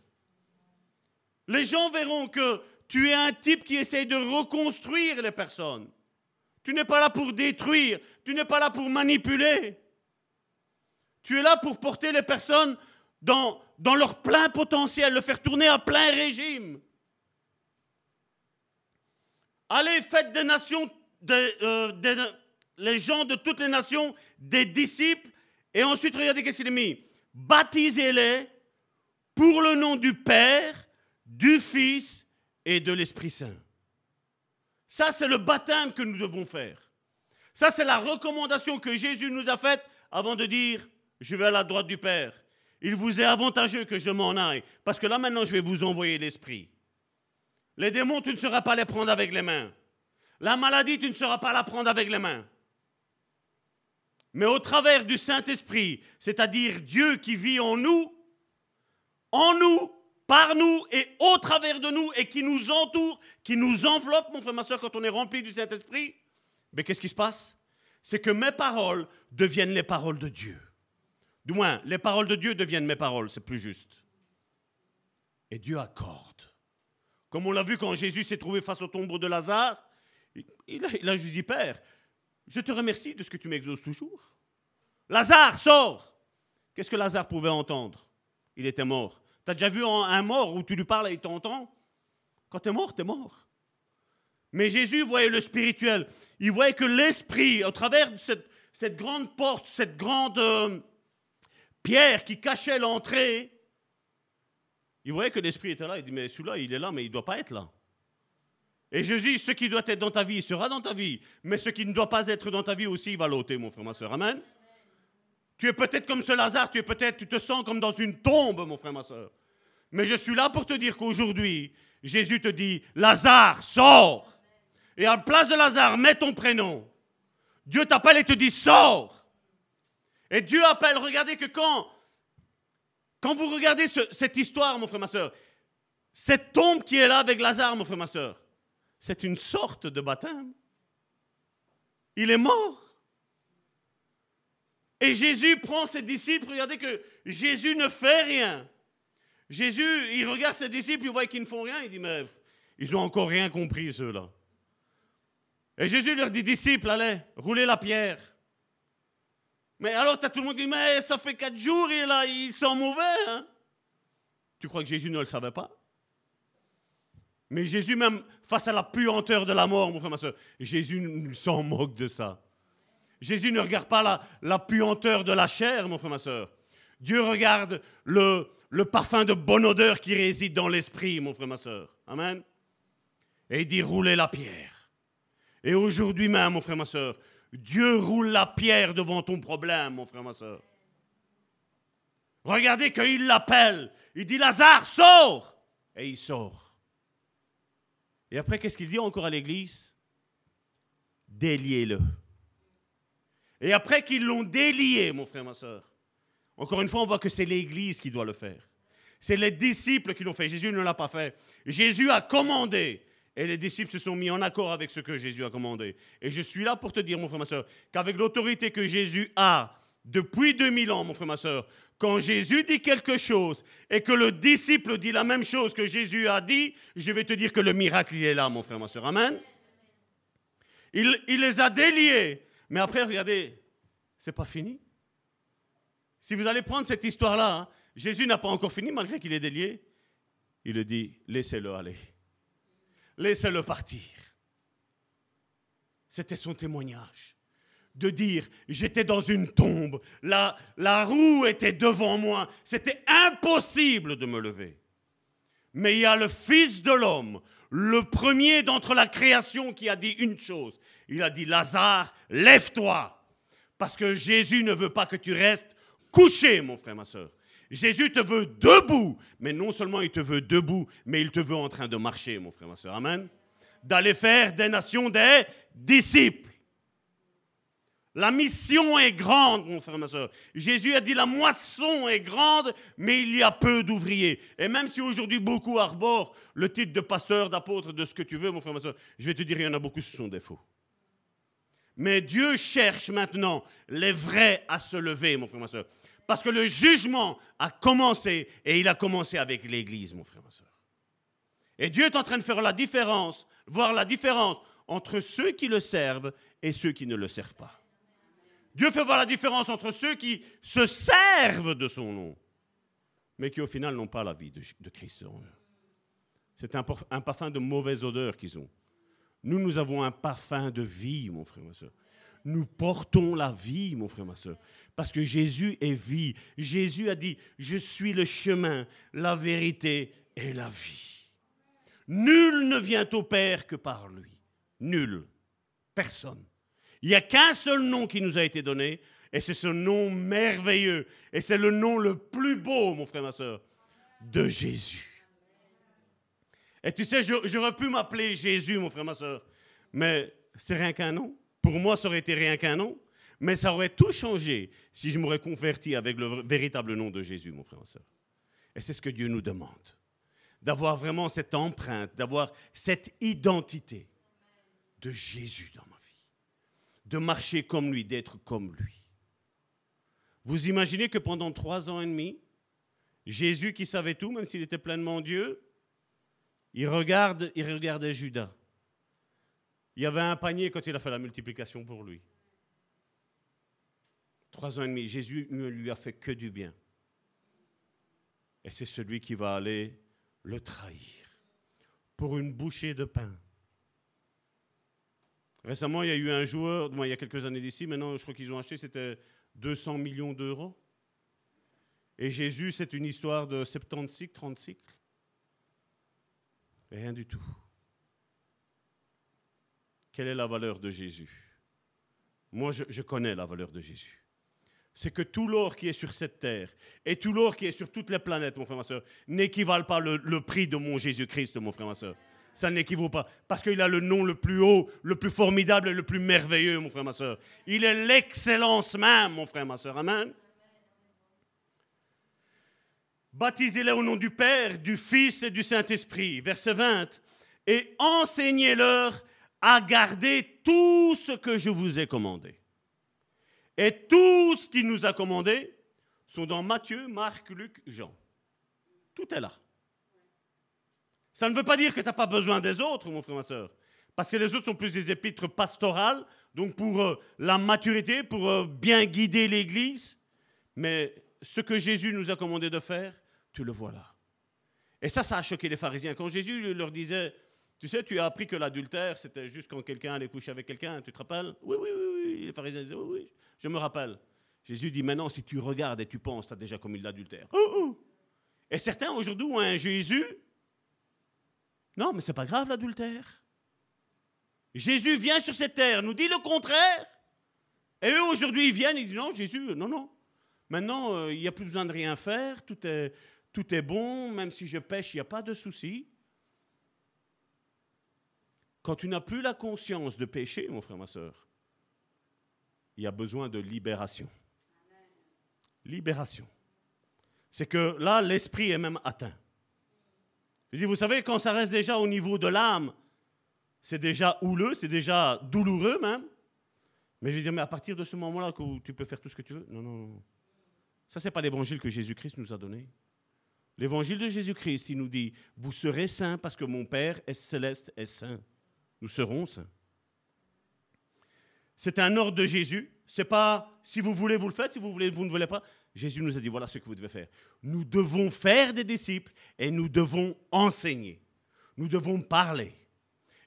Les gens verront que tu es un type qui essaye de reconstruire les personnes. Tu n'es pas là pour détruire, tu n'es pas là pour manipuler. Tu es là pour porter les personnes dans, leur plein potentiel, le faire tourner à plein régime. Allez, faites des nations, euh, les gens de toutes les nations, des disciples, et ensuite regardez qu'est-ce qu'il est mis. Baptisez-les pour le nom du Père, du Fils et de l'Esprit Saint. Ça, c'est le baptême que nous devons faire. Ça, c'est la recommandation que Jésus nous a faite avant de dire, je vais à la droite du Père il vous est avantageux que je m'en aille, parce que là maintenant je vais vous envoyer l'esprit. Les démons, tu ne seras pas les prendre avec les mains. La maladie, tu ne seras pas la prendre avec les mains. Mais au travers du Saint-Esprit, c'est-à-dire Dieu qui vit en nous, en nous, par nous et au travers de nous et qui nous entoure, qui nous enveloppe, mon frère, ma soeur, quand on est rempli du Saint-Esprit, mais qu'est-ce qui se passe? C'est que mes paroles deviennent les paroles de Dieu. Du moins, les paroles de Dieu deviennent mes paroles, c'est plus juste. Et Dieu accorde. Comme on l'a vu quand Jésus s'est trouvé face au tombeau de Lazare, il a, juste dit, Père, je te remercie de ce que tu m'exauces toujours. Lazare, sors Qu'est-ce que Lazare pouvait entendre? Il était mort. Tu as déjà vu un mort où tu lui parles et il t'entend Quand tu es mort, tu es mort. Mais Jésus voyait le spirituel. Il voyait que l'esprit, au travers de cette, grande porte, cette grande... Euh, Pierre qui cachait l'entrée, il voyait que l'Esprit était là. Il dit, mais celui-là, il est là, mais il ne doit pas être là. Et Jésus, ce qui doit être dans ta vie, sera dans ta vie. Mais ce qui ne doit pas être dans ta vie aussi, il va l'ôter, mon frère, ma soeur. Amen. Tu es peut-être comme ce Lazare, tu es peut-être, tu te sens comme dans une tombe, mon frère, ma soeur. Mais je suis là pour te dire qu'aujourd'hui, Jésus te dit, Lazare, sors. Et à la place de Lazare, mets ton prénom. Dieu t'appelle et te dit, sors. Et Dieu appelle, regardez que quand, quand vous regardez cette histoire, mon frère, ma soeur, cette tombe qui est là avec Lazare, mon frère, ma soeur, c'est une sorte de baptême. Il est mort. Et Jésus prend ses disciples, regardez que Jésus ne fait rien. Jésus, il regarde ses disciples, il voit qu'ils ne font rien, il dit, mais ils n'ont encore rien compris, ceux-là. Et Jésus leur dit, disciples, allez, roulez la pierre. Mais alors, tu as tout le monde dit, mais ça fait quatre jours, et là, ils sont mauvais. Hein? Tu crois que Jésus ne le savait pas? Mais Jésus, même face à la puanteur de la mort, mon frère, ma soeur, Jésus s'en moque de ça. Jésus ne regarde pas la, la puanteur de la chair, mon frère, ma soeur. Dieu regarde le, parfum de bonne odeur qui réside dans l'esprit, mon frère, ma soeur. Amen. Et il dit, roulez la pierre. Et aujourd'hui même, mon frère, ma soeur, Dieu roule la pierre devant ton problème, mon frère, ma soeur. Regardez qu'il l'appelle. Il dit Lazare, sors Et il sort. Et après, qu'est-ce qu'il dit encore à l'église? Déliez-le. Et après qu'ils l'ont délié, mon frère, ma soeur, encore une fois, on voit que c'est l'église qui doit le faire. C'est les disciples qui l'ont fait. Jésus ne l'a pas fait. Jésus a commandé. Et les disciples se sont mis en accord avec ce que Jésus a commandé. Et je suis là pour te dire, mon frère, ma soeur, qu'avec l'autorité que Jésus a Depuis 2000 ans, mon frère, ma soeur, quand Jésus dit quelque chose et que le disciple dit la même chose que Jésus a dit, je vais te dire que le miracle, il est là, mon frère, ma soeur. Amen. Il, il les a déliés. Mais après, regardez, c'est pas fini. Si vous allez prendre cette histoire-là, hein, Jésus n'a pas encore fini malgré qu'il est délié. Il dit, laissez-le aller. Laissez-le partir. C'était son témoignage. De dire, j'étais dans une tombe, la, la roue était devant moi, c'était impossible de me lever. Mais il y a le Fils de l'homme, le premier d'entre la création qui a dit une chose. Il a dit, Lazare, lève-toi. Parce que Jésus ne veut pas que tu restes couché, mon frère, ma soeur. Jésus te veut debout. Mais non seulement il te veut debout, mais il te veut en train de marcher, mon frère, ma soeur. Amen. D'aller faire des nations des disciples. La mission est grande, mon frère, ma soeur. Jésus a dit la moisson est grande, mais il y a peu d'ouvriers. Et même si aujourd'hui beaucoup arborent le titre de pasteur, d'apôtre, de ce que tu veux, mon frère, ma soeur, je vais te dire, il y en a beaucoup, ce sont des faux. Mais Dieu cherche maintenant les vrais à se lever, mon frère, ma soeur. Parce que le jugement a commencé et il a commencé avec l'Église, mon frère, ma soeur. Et Dieu est en train de faire la différence, voir la différence entre ceux qui le servent et ceux qui ne le servent pas. Dieu fait voir la différence entre ceux qui se servent de son nom, mais qui au final n'ont pas la vie de, Christ en eux. C'est un, parfum de mauvaise odeur qu'ils ont. Nous, nous avons un parfum de vie, mon frère, ma soeur. Nous portons la vie, mon frère, ma soeur. Parce que Jésus est vie. Jésus a dit, je suis le chemin, la vérité et la vie. Nul ne vient au Père que par lui. Nul. Personne. Il n'y a qu'un seul nom qui nous a été donné, et c'est ce nom merveilleux. Et c'est le nom le plus beau, mon frère, ma soeur, de Jésus. Et tu sais, j'aurais pu m'appeler Jésus, mon frère, ma soeur, mais c'est rien qu'un nom. Pour moi, ça aurait été rien qu'un nom, mais ça aurait tout changé si je m'aurais converti avec le véritable nom de Jésus, mon frère, ma soeur. Et c'est ce que Dieu nous demande, d'avoir vraiment cette empreinte, d'avoir cette identité de Jésus dans ma vie, de marcher comme lui, d'être comme lui. Vous imaginez que pendant trois ans et demi, Jésus qui savait tout, même s'il était pleinement Dieu, il, regarde, il regardait Judas. Il y avait un panier quand il a fait la multiplication pour lui. Trois ans et demi, Jésus ne lui a fait que du bien. Et c'est celui qui va aller le trahir pour une bouchée de pain. Récemment, il y a eu un joueur, il y a quelques années d'ici, maintenant je crois qu'ils ont acheté, c'était 200 millions d'euros. Et Jésus, c'est une histoire de 70 cycles, 30 cycles. Rien du tout. Quelle est la valeur de Jésus? Moi, je, connais la valeur de Jésus. C'est que tout l'or qui est sur cette terre et tout l'or qui est sur toutes les planètes, mon frère, ma soeur, n'équivalent pas le, le, prix de mon Jésus-Christ, mon frère, ma soeur. Ça n'équivaut pas. Parce qu'il a le nom le plus haut, le plus formidable et le plus merveilleux, mon frère, ma soeur. Il est l'excellence même, mon frère, ma soeur. Amen. Baptisez-les au nom du Père, du Fils et du Saint-Esprit. Verset 20. Et enseignez-leur à garder tout ce que je vous ai commandé. Et tout ce qu'il nous a commandé sont dans Matthieu, Marc, Luc, Jean. Tout est là. Ça ne veut pas dire que tu n'as pas besoin des autres, mon frère, ma soeur. Parce que les autres sont plus des épîtres pastorales, donc pour euh, la maturité, pour euh, bien guider l'Église. Mais ce que Jésus nous a commandé de faire, tu le vois là. Et ça, ça a choqué les pharisiens. Quand Jésus leur disait, tu sais, tu as appris que l'adultère, c'était juste quand quelqu'un allait coucher avec quelqu'un, tu te rappelles? Oui, oui, oui, oui. Les pharisiens disaient, oui, oui, je me rappelle. Jésus dit, maintenant, si tu regardes et tu penses, tu as déjà commis l'adultère. Oh, oh. Et certains aujourd'hui ont un Jésus. Non, mais c'est pas grave l'adultère. Jésus vient sur cette terre, nous dit le contraire. Et eux, aujourd'hui, ils viennent, ils disent, non, Jésus, non, non. Maintenant, euh, il n'y a plus besoin de rien faire, tout est, tout est bon, même si je pêche, il n'y a pas de souci. Quand tu n'as plus la conscience de péché, mon frère, ma soeur, il y a besoin de libération. Libération. C'est que là, l'esprit est même atteint. Je dis, vous savez, quand ça reste déjà au niveau de l'âme, c'est déjà houleux, c'est déjà douloureux même. Mais je dire, mais à partir de ce moment-là, que tu peux faire tout ce que tu veux. Non, non, non. Ça, ce n'est pas l'évangile que Jésus-Christ nous a donné. L'évangile de Jésus-Christ, il nous dit, vous serez saints parce que mon Père est céleste est saint. Nous serons saints. C'est un ordre de Jésus. C'est pas si vous voulez, vous le faites, si vous voulez, vous ne voulez pas. Jésus nous a dit voilà ce que vous devez faire. Nous devons faire des disciples et nous devons enseigner. Nous devons parler.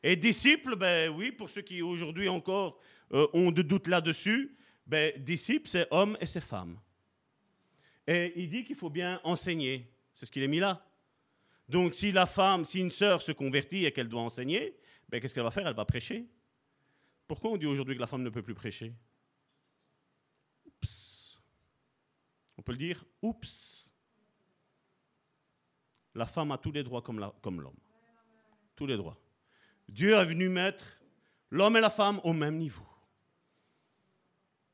Et disciples, ben oui, pour ceux qui aujourd'hui encore euh, ont de doutes là-dessus, ben, disciples, c'est hommes et c'est femmes. Et il dit qu'il faut bien enseigner. C'est ce qu'il est mis là. Donc si la femme, si une sœur se convertit et qu'elle doit enseigner, ben, qu'est-ce qu'elle va faire? Elle va prêcher. Pourquoi on dit aujourd'hui que la femme ne peut plus prêcher Oups. On peut le dire Oups. La femme a tous les droits comme l'homme. tous les droits. Dieu est venu mettre l'homme et la femme au même niveau.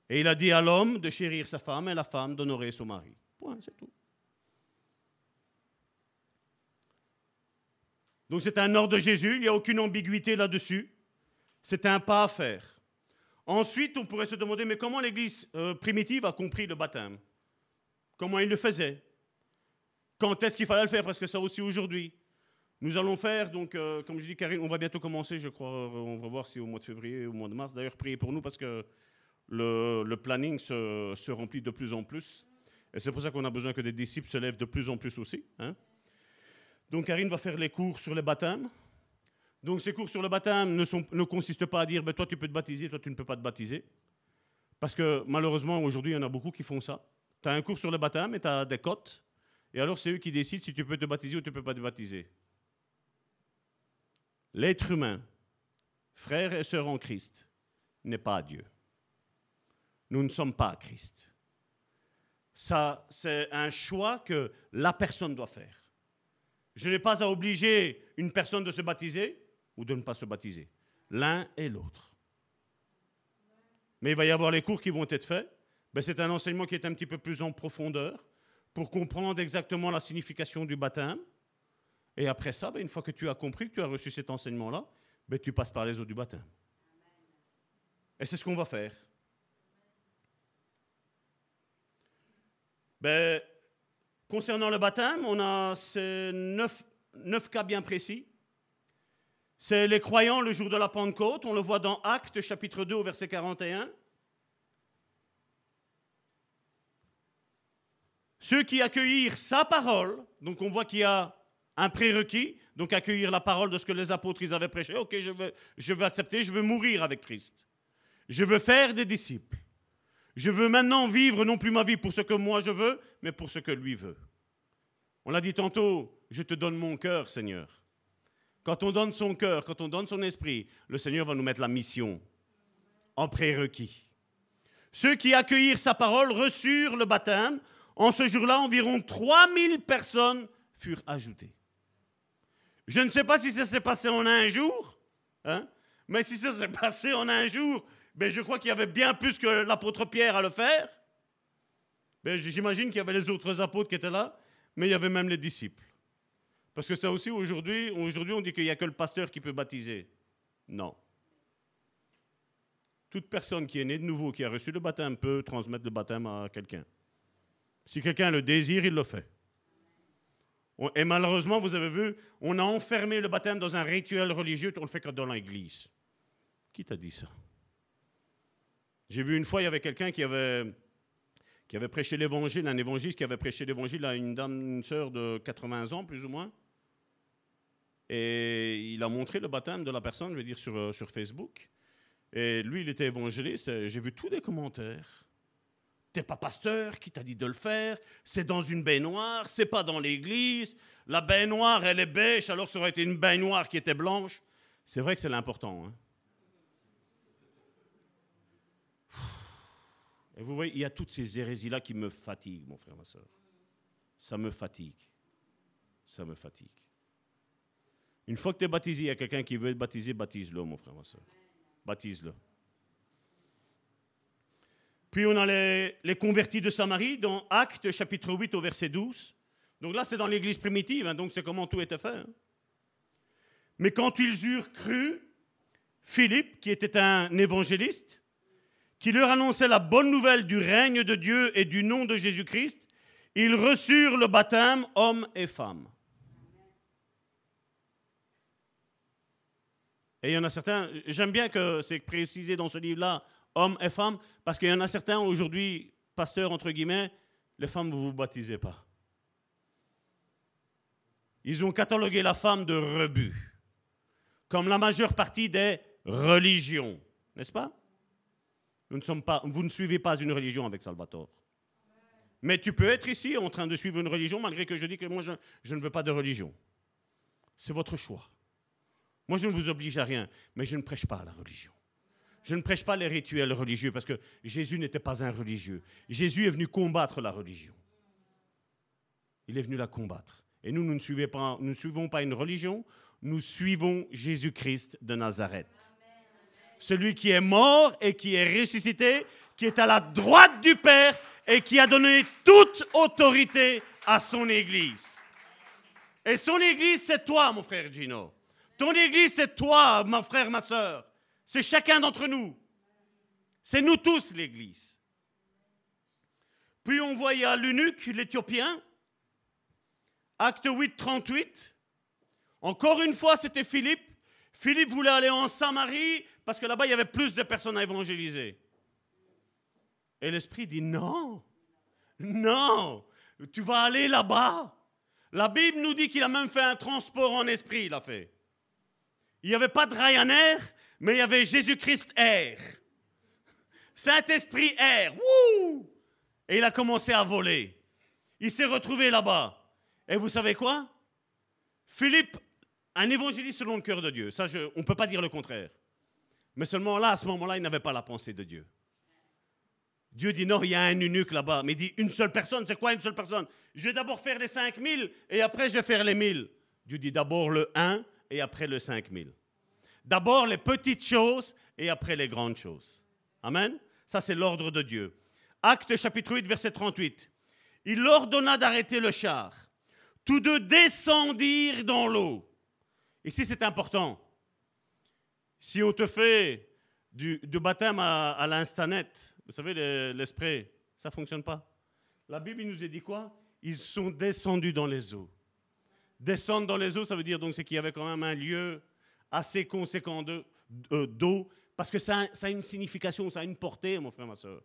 Et il a dit à l'homme de chérir sa femme et à la femme d'honorer son mari. Point, c'est tout. Donc c'est un ordre de Jésus, il n'y a aucune ambiguïté là-dessus. C'est un pas à faire. Ensuite, on pourrait se demander, mais comment l'Église euh, primitive a compris le baptême? Comment il le faisait? Quand est-ce qu'il fallait le faire? Parce que ça aussi aujourd'hui. Nous allons faire, donc, euh, comme je dis, Karine, on va bientôt commencer, je crois. Euh, on va voir si au mois de février ou au mois de mars. D'ailleurs, priez pour nous parce que le, planning se, remplit de plus en plus. Et c'est pour ça qu'on a besoin que des disciples se lèvent de plus en plus aussi. Hein. Donc Karine va faire les cours sur les baptêmes. Donc ces cours sur le baptême ne, ne consistent pas à dire ben, toi tu peux te baptiser, toi tu ne peux pas te baptiser. Parce que malheureusement aujourd'hui il y en a beaucoup qui font ça. Tu as un cours sur le baptême et tu as des cotes. Et alors c'est eux qui décident si tu peux te baptiser ou tu ne peux pas te baptiser. L'être humain, frère et sœur en Christ, n'est pas Dieu. Nous ne sommes pas Christ. Ça, c'est un choix que la personne doit faire. Je n'ai pas à obliger une personne de se baptiser ou de ne pas se baptiser. L'un et l'autre. Mais il va y avoir les cours qui vont être faits. Ben, c'est un enseignement qui est un petit peu plus en profondeur pour comprendre exactement la signification du baptême. Et après ça, ben, une fois que tu as compris, que tu as reçu cet enseignement-là, ben, tu passes par les eaux du baptême. Et c'est ce qu'on va faire. Concernant le baptême, on a ces neuf, cas bien précis. C'est les croyants le jour de la Pentecôte, on le voit dans Actes chapitre 2 au verset 41. Ceux qui accueillirent sa parole, donc on voit qu'il y a un prérequis, donc accueillir la parole de ce que les apôtres ils avaient prêché. Ok, je veux, je veux accepter, je veux mourir avec Christ. Je veux faire des disciples. Je veux maintenant vivre non plus ma vie pour ce que moi je veux, mais pour ce que lui veut. On l'a dit tantôt, je te donne mon cœur, Seigneur. Quand on donne son cœur, quand on donne son esprit, le Seigneur va nous mettre la mission en prérequis. Ceux qui accueillirent sa parole reçurent le baptême. En ce jour-là, environ 3000 personnes furent ajoutées. Je ne sais pas si ça s'est passé en un jour, hein, mais si ça s'est passé en un jour, ben, je crois qu'il y avait bien plus que l'apôtre Pierre à le faire. Ben, J'imagine qu'il y avait les autres apôtres qui étaient là, mais il y avait même les disciples. Parce que ça aussi, aujourd'hui, aujourd'hui on dit qu'il n'y a que le pasteur qui peut baptiser. Non. Toute personne qui est née de nouveau, qui a reçu le baptême, peut transmettre le baptême à quelqu'un. Si quelqu'un le désire, il le fait. Et malheureusement, vous avez vu, on a enfermé le baptême dans un rituel religieux, on le fait que dans l'église. Qui t'a dit ça? J'ai vu une fois, il y avait quelqu'un qui avait, qui avait prêché l'évangile, un évangile qui avait prêché l'évangile à une dame, une sœur de 80 ans, plus ou moins. Et il a montré le baptême de la personne, je veux dire, sur, euh, sur Facebook. Et lui, il était évangéliste. J'ai vu tous les commentaires. T'es pas pasteur, qui t'a dit de le faire? C'est dans une baignoire, c'est pas dans l'église. La baignoire, elle est beige, alors ça aurait été une baignoire qui était blanche. C'est vrai que c'est l'important. Hein. Et vous voyez, il y a toutes ces hérésies-là qui me fatiguent, mon frère, ma soeur. Ça me fatigue. Ça me fatigue. Une fois que tu es baptisé, il y a quelqu'un qui veut être baptisé, baptise-le, mon frère, ma soeur. Baptise-le. Puis on a les, les, convertis de Samarie dans Actes chapitre 8 au verset 12. Donc là, c'est dans l'église primitive, hein, donc c'est comment tout était fait. Hein. Mais quand ils eurent cru, Philippe, qui était un évangéliste, qui leur annonçait la bonne nouvelle du règne de Dieu et du nom de Jésus-Christ, ils reçurent le baptême, hommes et femmes. Et il y en a certains, j'aime bien que c'est précisé dans ce livre-là, hommes et femmes, parce qu'il y en a certains aujourd'hui, pasteurs entre guillemets, les femmes, ne vous baptisez pas. Ils ont catalogué la femme de rebut, comme la majeure partie des religions, n'est-ce pas? Vous ne suivez pas une religion avec Salvatore. Mais tu peux être ici en train de suivre une religion, malgré que je dis que moi, je, je ne veux pas de religion. C'est votre choix. Moi, je ne vous oblige à rien, mais je ne prêche pas la religion. Je ne prêche pas les rituels religieux parce que Jésus n'était pas un religieux. Jésus est venu combattre la religion. Il est venu la combattre. Et nous, nous ne, suivons pas une religion, nous suivons Jésus-Christ de Nazareth. Celui qui est mort et qui est ressuscité, qui est à la droite du Père et qui a donné toute autorité à son Église. Et son Église, c'est toi, mon frère Gino. Ton Église, c'est toi, mon frère, ma soeur. C'est chacun d'entre nous. C'est nous tous, l'Église. Puis on voyait l'eunuque, l'Éthiopien, acte 8, 38. Encore une fois, c'était Philippe. Philippe voulait aller en Samarie parce que là-bas, il y avait plus de personnes à évangéliser. Et l'Esprit dit non, non, tu vas aller là-bas. La Bible nous dit qu'il a même fait un transport en esprit, il a fait. Il n'y avait pas de Ryanair, mais il y avait Jésus-Christ Air. Saint-Esprit Air. Et il a commencé à voler. Il s'est retrouvé là-bas. Et vous savez quoi? Philippe, un évangéliste selon le cœur de Dieu. Ça, on ne peut pas dire le contraire. Mais seulement là, à ce moment-là, il n'avait pas la pensée de Dieu. Dieu dit non, il y a un eunuque là-bas. Mais il dit une seule personne, c'est quoi une seule personne? Je vais d'abord faire les 5000 et après je vais faire les 1000. Dieu dit d'abord le 1 et après le 5000. D'abord les petites choses et après les grandes choses. Amen. Ça, c'est l'ordre de Dieu. Acte chapitre 8, verset 38. Il ordonna d'arrêter le char. Tous deux descendirent dans l'eau. Ici, c'est important. Si on te fait du, baptême à, à l'instanet, vous savez, l'esprit, ça ne fonctionne pas. La Bible nous a dit quoi? Ils sont descendus dans les eaux. Descendre dans les eaux, ça veut dire donc c'est qu'il y avait quand même un lieu assez conséquent euh, d'eau, parce que ça, a une signification, ça a une portée, mon frère, ma soeur.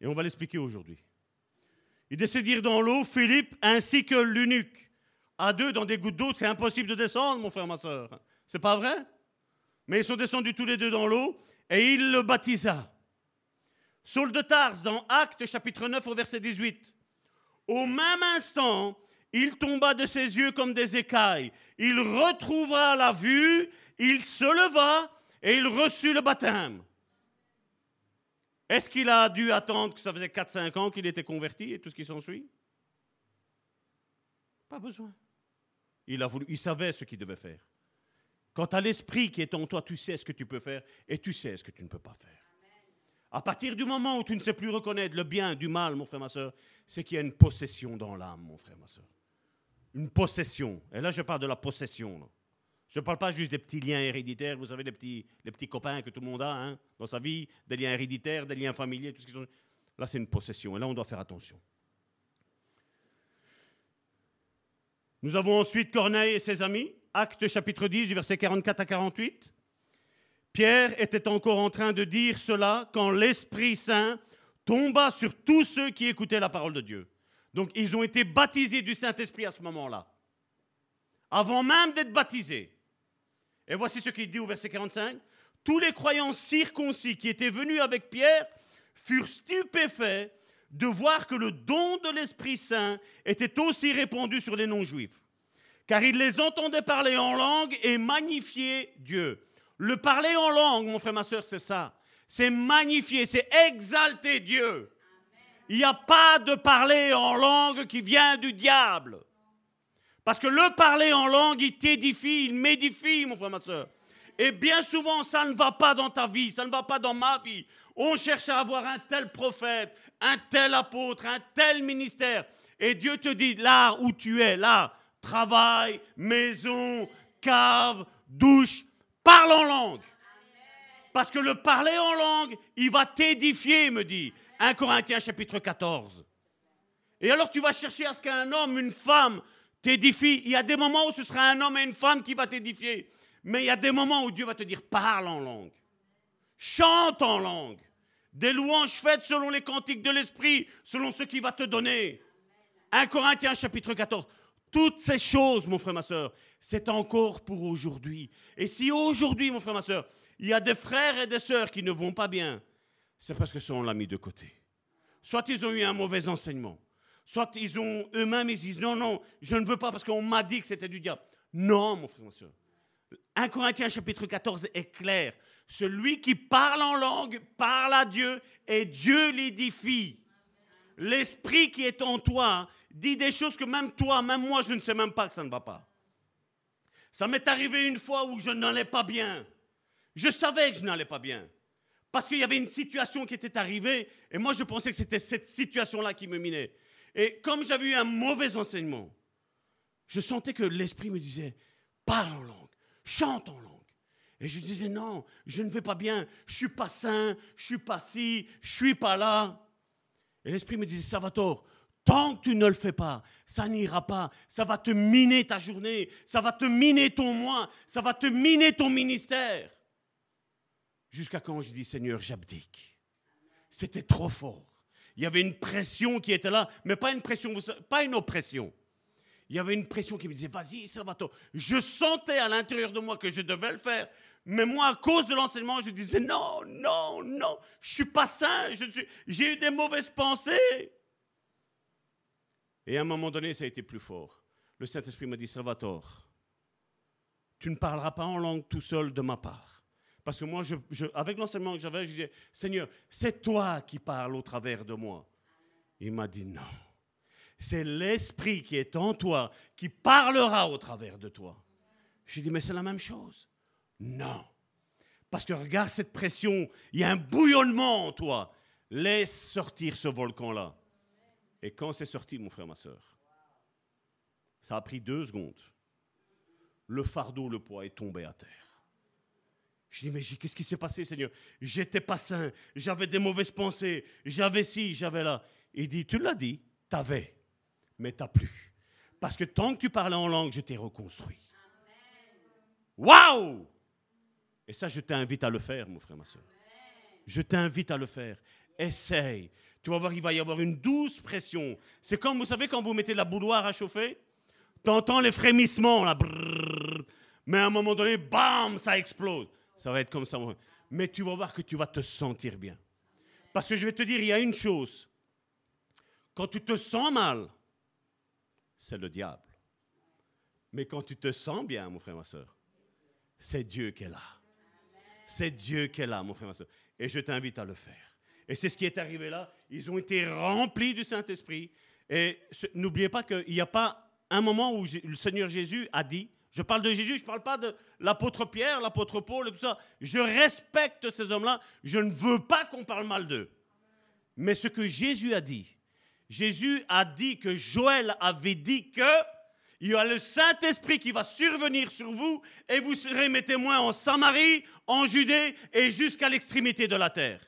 Et on va l'expliquer aujourd'hui. Ils descendirent dans l'eau, Philippe ainsi que l'eunuque. À deux, dans des gouttes d'eau, c'est impossible de descendre, mon frère, ma soeur. C'est pas vrai? Mais ils sont descendus tous les deux dans l'eau et il le baptisa. Saul de Tars, dans Actes chapitre 9 au verset 18. Au même instant, il tomba de ses yeux comme des écailles. Il retrouva la vue, il se leva et il reçut le baptême. Est-ce qu'il a dû attendre que ça faisait 4-5 ans qu'il était converti et tout ce qui s'ensuit? Pas besoin. Il, a voulu, il savait ce qu'il devait faire. Quant à l'esprit qui est en toi, tu sais ce que tu peux faire et tu sais ce que tu ne peux pas faire. À partir du moment où tu ne sais plus reconnaître le bien du mal, mon frère, ma soeur, c'est qu'il y a une possession dans l'âme, mon frère, ma soeur. Une possession. Et là, je parle de la possession. Je ne parle pas juste des petits liens héréditaires, vous savez, les petits, les petits copains que tout le monde a hein, dans sa vie, des liens héréditaires, des liens familiers, tout ce qui sont. Là, c'est une possession. Et là, on doit faire attention. Nous avons ensuite Corneille et ses amis. Acte chapitre 10, du verset 44 à 48. Pierre était encore en train de dire cela quand l'Esprit Saint tomba sur tous ceux qui écoutaient la parole de Dieu. Donc ils ont été baptisés du Saint-Esprit à ce moment-là, avant même d'être baptisés. Et voici ce qu'il dit au verset 45. Tous les croyants circoncis qui étaient venus avec Pierre furent stupéfaits de voir que le don de l'Esprit Saint était aussi répandu sur les non-juifs car il les entendait parler en langue et magnifier Dieu. Le parler en langue, mon frère, ma soeur, c'est ça. C'est magnifier, c'est exalter Dieu. Il n'y a pas de parler en langue qui vient du diable. Parce que le parler en langue, il t'édifie, il m'édifie, mon frère, ma soeur. Et bien souvent, ça ne va pas dans ta vie, ça ne va pas dans ma vie. On cherche à avoir un tel prophète, un tel apôtre, un tel ministère. Et Dieu te dit, là où tu es, là, travail, maison, cave, douche, parle en langue. Parce que le parler en langue, il va t'édifier, me dit 1 Corinthiens chapitre 14. Et alors tu vas chercher à ce qu'un homme, une femme t'édifie. Il y a des moments où ce sera un homme et une femme qui va t'édifier. Mais il y a des moments où Dieu va te dire parle en langue. Chante en langue. Des louanges faites selon les cantiques de l'Esprit, selon ce qu'il va te donner. 1 Corinthiens chapitre 14. Toutes ces choses, mon frère, ma soeur, c'est encore pour aujourd'hui. Et si aujourd'hui, mon frère, ma soeur, il y a des frères et des sœurs qui ne vont pas bien, c'est parce que ça, on l'a mis de côté. Soit ils ont eu un mauvais enseignement, soit ils ont eux-mêmes, ils disent non, non, je ne veux pas parce qu'on m'a dit que c'était du diable. Non, mon frère, ma soeur. 1 Corinthiens chapitre 14 est clair. Celui qui parle en langue parle à Dieu et Dieu l'édifie. L'esprit qui est en toi dit des choses que même toi, même moi, je ne sais même pas que ça ne va pas. Ça m'est arrivé une fois où je n'allais pas bien. Je savais que je n'allais pas bien. Parce qu'il y avait une situation qui était arrivée et moi je pensais que c'était cette situation-là qui me minait. Et comme j'avais eu un mauvais enseignement, je sentais que l'esprit me disait, parle en langue, chante en langue. Et je disais, non, je ne vais pas bien, je suis pas sain, je suis pas ci, je suis pas là. Et l'esprit me disait, Salvatore, tant que tu ne le fais pas, ça n'ira pas. Ça va te miner ta journée, ça va te miner ton mois, ça va te miner ton ministère. Jusqu'à quand je dis, Seigneur, j'abdique. C'était trop fort. Il y avait une pression qui était là, mais pas une pression, pas une oppression. Il y avait une pression qui me disait, vas-y, Salvatore. Je sentais à l'intérieur de moi que je devais le faire, mais moi, à cause de l'enseignement, je disais, non, non, non, je suis pas sain, j'ai eu des mauvaises pensées. Et à un moment donné, ça a été plus fort. Le Saint-Esprit m'a dit, Salvatore, tu ne parleras pas en langue tout seul de ma part. Parce que moi, avec l'enseignement que j'avais, je disais, Seigneur, c'est toi qui parles au travers de moi. Il m'a dit, non, c'est l'Esprit qui est en toi qui parlera au travers de toi. J'ai dit, mais c'est la même chose. Non. Parce que regarde cette pression, il y a un bouillonnement en toi. Laisse sortir ce volcan-là. Et quand c'est sorti, mon frère, ma soeur, ça a pris deux secondes. Le fardeau, le poids est tombé à terre. Je dis, mais qu'est-ce qui s'est passé, Seigneur? J'étais pas sain, j'avais des mauvaises pensées, j'avais ci, j'avais là. Il dit, tu l'as dit, t'avais, mais t'as plus. Parce que tant que tu parlais en langue, je t'ai reconstruit. Waouh Et ça, je t'invite à le faire, mon frère, ma soeur. Je t'invite à le faire. Essaye. Tu vas voir, il va y avoir une douce pression. C'est comme, vous savez, quand vous mettez la bouloire à chauffer, tu entends les frémissements, là. mais à un moment donné, bam, ça explose. Ça va être comme ça. Mais tu vas voir que tu vas te sentir bien. Parce que je vais te dire, il y a une chose. Quand tu te sens mal, c'est le diable. Mais quand tu te sens bien, mon frère, ma soeur, c'est Dieu qui est là. C'est Dieu qui est là, mon frère, ma soeur. Et je t'invite à le faire. Et c'est ce qui est arrivé là. Ils ont été remplis du Saint-Esprit. Et n'oubliez pas qu'il n'y a pas un moment où le Seigneur Jésus a dit, je parle de Jésus, je ne parle pas de l'apôtre Pierre, l'apôtre Paul et tout ça. Je respecte ces hommes-là. Je ne veux pas qu'on parle mal d'eux. Mais ce que Jésus a dit, Jésus a dit que Joël avait dit que il y a le Saint-Esprit qui va survenir sur vous et vous serez mes témoins en Samarie, en Judée et jusqu'à l'extrémité de la terre.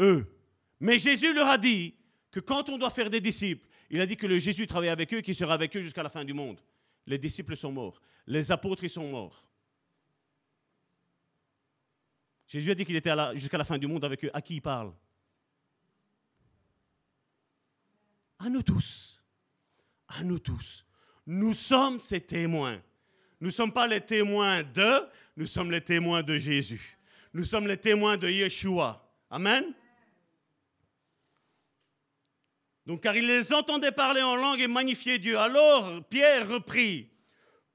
Eux. Mais Jésus leur a dit que quand on doit faire des disciples, il a dit que le Jésus travaillait avec eux, qu'il sera avec eux jusqu'à la fin du monde. Les disciples sont morts. Les apôtres, ils sont morts. Jésus a dit qu'il était jusqu'à la fin du monde avec eux. À qui il parle? À nous tous. À nous tous. Nous sommes ces témoins. Nous ne sommes pas les témoins de, nous sommes les témoins de Jésus. Nous sommes les témoins de Yeshua. Amen? Donc, car il les entendait parler en langue et magnifier Dieu. Alors, Pierre reprit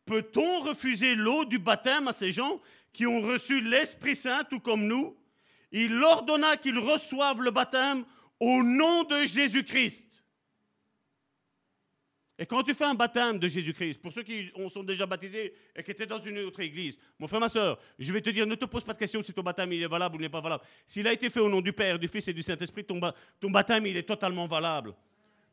Peut-on refuser l'eau du baptême à ces gens qui ont reçu l'Esprit Saint, tout comme nous? Il ordonna qu'ils reçoivent le baptême au nom de Jésus-Christ. Et quand tu fais un baptême de Jésus-Christ, pour ceux qui sont déjà baptisés et qui étaient dans une autre église, mon frère, ma soeur, je vais te dire, ne te pose pas de question si ton baptême il est valable ou n'est pas valable. S'il a été fait au nom du Père, du Fils et du Saint-Esprit, ton, baptême il est totalement valable.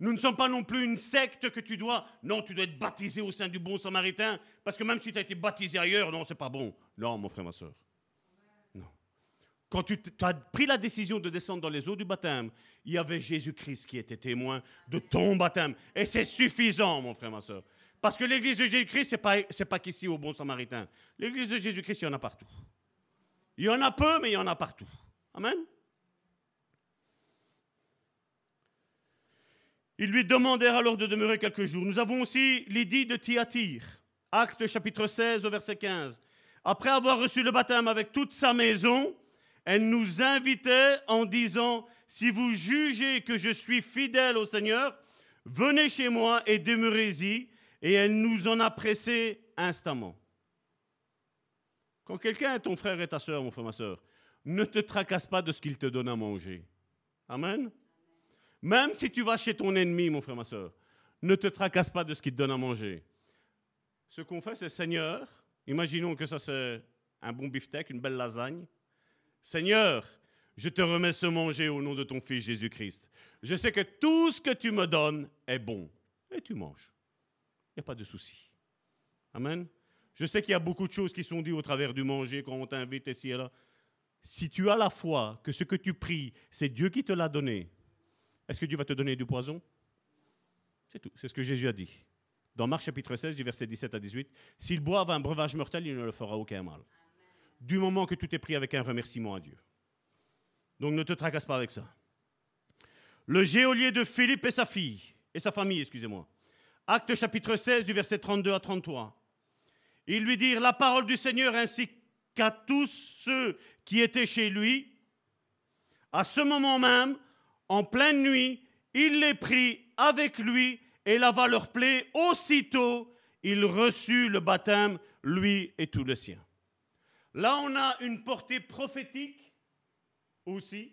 Nous ne sommes pas non plus une secte que tu dois. Non, tu dois être baptisé au sein du bon samaritain. Parce que même si tu as été baptisé ailleurs, non, c'est pas bon. Non, mon frère, ma soeur. Quand tu as pris la décision de descendre dans les eaux du baptême, il y avait Jésus-Christ qui était témoin de ton baptême. Et c'est suffisant, mon frère, ma soeur. Parce que l'église de Jésus-Christ, ce n'est pas, pas qu'ici au bon samaritain. L'église de Jésus-Christ, il y en a partout. Il y en a peu, mais il y en a partout. Amen. Ils lui demandèrent alors de demeurer quelques jours. Nous avons aussi Lydie de Thyatire, acte chapitre 16 au verset 15. Après avoir reçu le baptême avec toute sa maison, elle nous invitait en disant, si vous jugez que je suis fidèle au Seigneur, venez chez moi et demeurez-y. Et elle nous en a pressé instamment. Quand quelqu'un est ton frère et ta soeur, mon frère, ma soeur, ne te tracasse pas de ce qu'il te donne à manger. Amen. Même si tu vas chez ton ennemi, mon frère, ma soeur, ne te tracasse pas de ce qu'il te donne à manger. Ce qu'on fait, c'est Seigneur, imaginons que ça c'est un bon beefsteak, une belle lasagne. Seigneur, je te remets ce manger au nom de ton Fils Jésus-Christ. Je sais que tout ce que tu me donnes est bon. Et tu manges. Il n'y a pas de souci. Amen. Je sais qu'il y a beaucoup de choses qui sont dites au travers du manger quand on t'invite ici et là. Si tu as la foi que ce que tu pries, c'est Dieu qui te l'a donné, est-ce que Dieu va te donner du poison? C'est tout. C'est ce que Jésus a dit. Dans Marc chapitre 16, du verset 17 à 18, s'il boive un breuvage mortel, il ne le fera aucun mal. Du moment que tu t'es pris avec un remerciement à Dieu. Donc ne te tracasse pas avec ça. Le geôlier de Philippe et sa fille, et sa famille, excusez-moi. Acte chapitre 16, du verset 32 à 33. Ils lui dirent la parole du Seigneur ainsi qu'à tous ceux qui étaient chez lui. À ce moment même, en pleine nuit, il les prit avec lui et lava leur plaie. Aussitôt, il reçut le baptême, lui et tous les siens. Là, on a une portée prophétique aussi.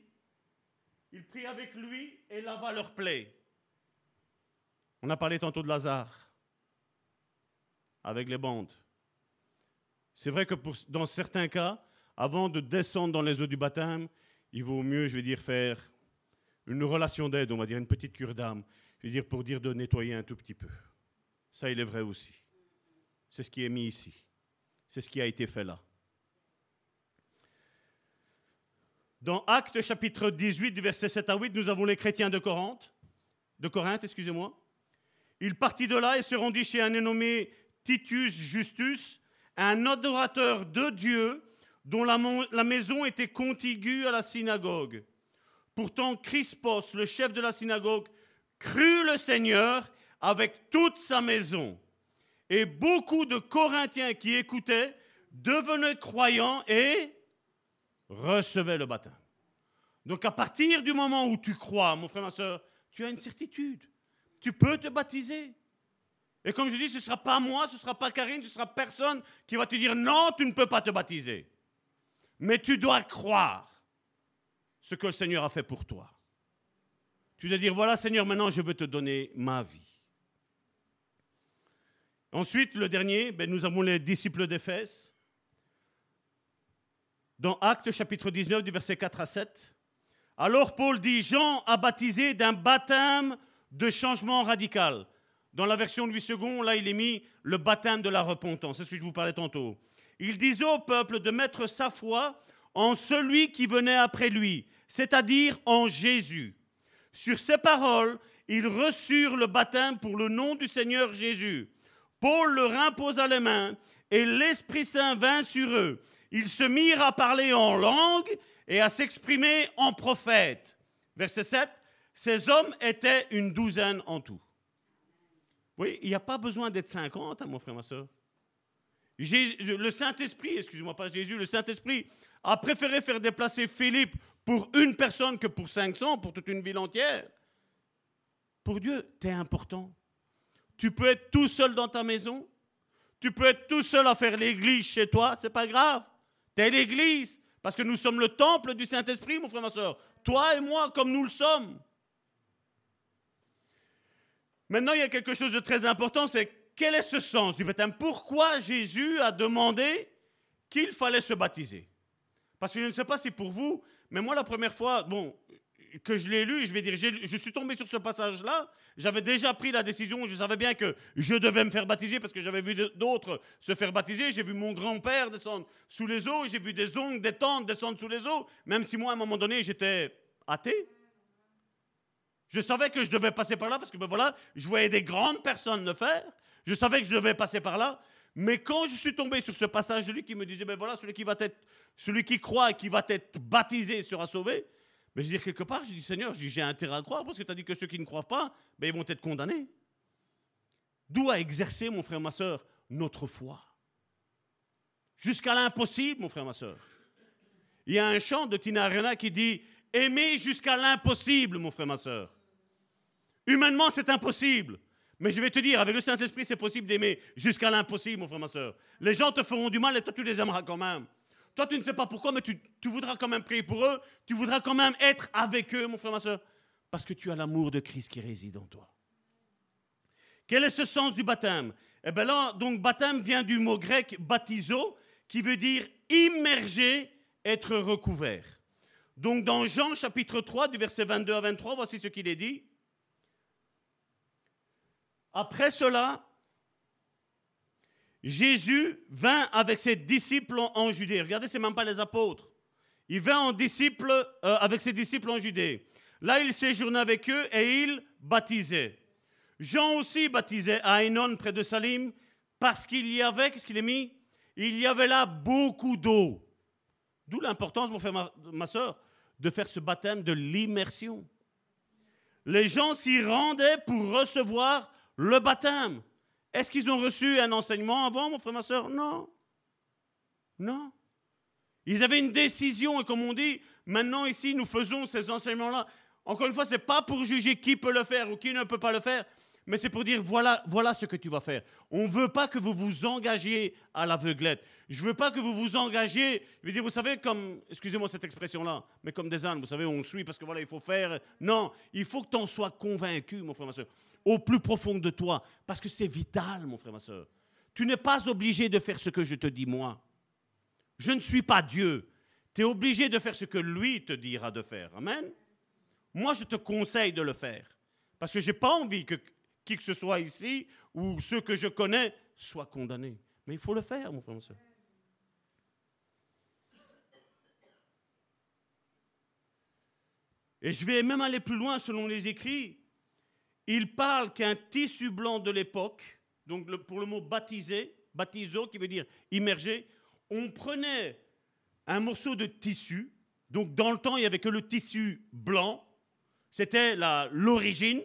Il prit avec lui et lava leur plaie. On a parlé tantôt de Lazare avec les bandes. C'est vrai que dans certains cas, avant de descendre dans les eaux du baptême, il vaut mieux, je vais dire, faire une relation d'aide, on va dire une petite cure d'âme, je veux dire pour dire de nettoyer un tout petit peu. Ça, il est vrai aussi. C'est ce qui est mis ici. C'est ce qui a été fait là. Dans Actes chapitre 18, du verset 7 à 8, nous avons les chrétiens de Corinthe, de Corinthe, excusez-moi. Il partit de là et se rendit chez un nommé Titus Justus, un adorateur de Dieu dont la, maison était contiguë à la synagogue. Pourtant, Crispos, le chef de la synagogue, crut le Seigneur avec toute sa maison. Et beaucoup de Corinthiens qui écoutaient devenaient croyants et recevaient le baptême. Donc à partir du moment où tu crois, mon frère, ma soeur, tu as une certitude. Tu peux te baptiser. Et comme je dis, ce ne sera pas moi, ce ne sera pas Karine, ce sera personne qui va te dire non, tu ne peux pas te baptiser. Mais tu dois croire ce que le Seigneur a fait pour toi. Tu dois dire, voilà Seigneur, maintenant je veux te donner ma vie. Ensuite, le dernier, ben, nous avons les disciples d'Éphèse. Dans Actes chapitre 19 du verset 4 à 7. Alors Paul dit, Jean a baptisé d'un baptême de changement radical. Dans la version Louis II, là, il est mis le baptême de la repentance. C'est ce que je vous parlais tantôt. Il disait au peuple de mettre sa foi en celui qui venait après lui, c'est-à-dire en Jésus. Sur ces paroles, ils reçurent le baptême pour le nom du Seigneur Jésus. Paul leur imposa les mains et l'Esprit Saint vint sur eux. Ils se mirent à parler en langue et à s'exprimer en prophète. Verset 7. Ces hommes étaient une douzaine en tout. Oui, il n'y a pas besoin d'être 50, hein, mon frère, ma soeur. le Saint-Esprit, excusez-moi pas Jésus, le Saint-Esprit a préféré faire déplacer Philippe pour une personne que pour 500, pour toute une ville entière. Pour Dieu, tu es important. Tu peux être tout seul dans ta maison. Tu peux être tout seul à faire l'église chez toi, c'est pas grave. Tu es l'église parce que nous sommes le temple du Saint-Esprit, mon frère, ma soeur. Toi et moi, comme nous le sommes. Maintenant, il y a quelque chose de très important, c'est quel est ce sens du baptême? Pourquoi Jésus a demandé qu'il fallait se baptiser? Parce que je ne sais pas si pour vous, mais moi, la première fois, bon, que je l'ai lu, je vais dire, je suis tombé sur ce passage-là, j'avais déjà pris la décision, je savais bien que je devais me faire baptiser parce que j'avais vu d'autres se faire baptiser, j'ai vu mon grand-père descendre sous les eaux, j'ai vu des oncles, des tantes descendre sous les eaux, même si moi, à un moment donné, j'étais athée. Je savais que je devais passer par là parce que ben voilà, je voyais des grandes personnes le faire, je savais que je devais passer par là, mais quand je suis tombé sur ce passage de lui qui me disait, ben voilà, celui qui va être, celui qui croit et qui va être baptisé sera sauvé, mais je veux dire, quelque part, je dis, Seigneur, j'ai intérêt à croire parce que tu as dit que ceux qui ne croient pas, ben, ils vont être condamnés. D'où a exercé, mon frère, ma soeur, notre foi? Jusqu'à l'impossible, mon frère, ma soeur. Il y a un chant de Tina Arena qui dit Aimer jusqu'à l'impossible, mon frère, ma soeur. Humainement, c'est impossible. Mais je vais te dire, avec le Saint-Esprit, c'est possible d'aimer jusqu'à l'impossible, mon frère, ma soeur. Les gens te feront du mal et toi, tu les aimeras quand même. Toi, tu ne sais pas pourquoi, mais tu, voudras quand même prier pour eux. Tu voudras quand même être avec eux, mon frère, ma soeur. Parce que tu as l'amour de Christ qui réside en toi. Quel est ce sens du baptême? Eh bien là, donc baptême vient du mot grec baptizo, qui veut dire immerger, être recouvert. Donc dans Jean chapitre 3, du verset 22 à 23, voici ce qu'il est dit. Après cela, Jésus vint avec ses disciples en Judée. Regardez, c'est même pas les apôtres. Il vint en disciple, euh, avec ses disciples en Judée. Là, il séjournait avec eux et il baptisait. Jean aussi baptisait à Ainon, près de Salim, parce qu'il y avait, qu'est-ce qu'il est mis? Il y avait là beaucoup d'eau. D'où l'importance, mon frère, ma, ma soeur, de faire ce baptême de l'immersion. Les gens s'y rendaient pour recevoir le baptême. Est-ce qu'ils ont reçu un enseignement avant, mon frère, ma soeur? Non. Non. Ils avaient une décision, et comme on dit, maintenant ici, nous faisons ces enseignements-là. Encore une fois, ce n'est pas pour juger qui peut le faire ou qui ne peut pas le faire, mais c'est pour dire voilà, voilà ce que tu vas faire. On ne veut pas que vous vous engagiez à l'aveuglette. Je ne veux pas que vous vous engagiez. Je veux dire, vous savez, comme, excusez-moi cette expression-là, mais comme des ânes, vous savez, on suit parce que voilà, il faut faire. Non, il faut que tu en sois convaincu, mon frère, ma soeur, au plus profond de toi, parce que c'est vital, mon frère, ma soeur. Tu n'es pas obligé de faire ce que je te dis, moi. Je ne suis pas Dieu. Tu es obligé de faire ce que lui te dira de faire. Amen. Moi, je te conseille de le faire. Parce que je n'ai pas envie que qui que ce soit ici ou ceux que je connais soient condamnés. Mais il faut le faire, mon frère, soeur. Et je vais même aller plus loin selon les écrits. Il parle qu'un tissu blanc de l'époque, donc pour le mot baptisé, baptizo qui veut dire immergé, on prenait un morceau de tissu, donc dans le temps il n'y avait que le tissu blanc, c'était l'origine,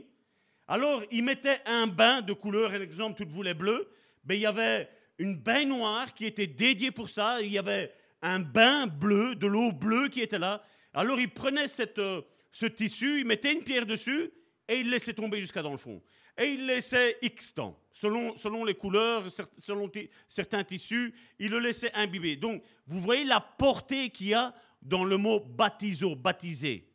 alors, il mettait un bain de couleur, par exemple, toutes vous les bleus, mais il y avait une baignoire qui était dédiée pour ça, il y avait un bain bleu, de l'eau bleue qui était là. Alors, il prenait cette, euh, ce tissu, il mettait une pierre dessus et il laissait tomber jusqu'à dans le fond. Et il laissait X temps, selon, selon les couleurs, selon certains tissus, il le laissait imbiber. Donc, vous voyez la portée qu'il y a dans le mot baptiso, baptisé.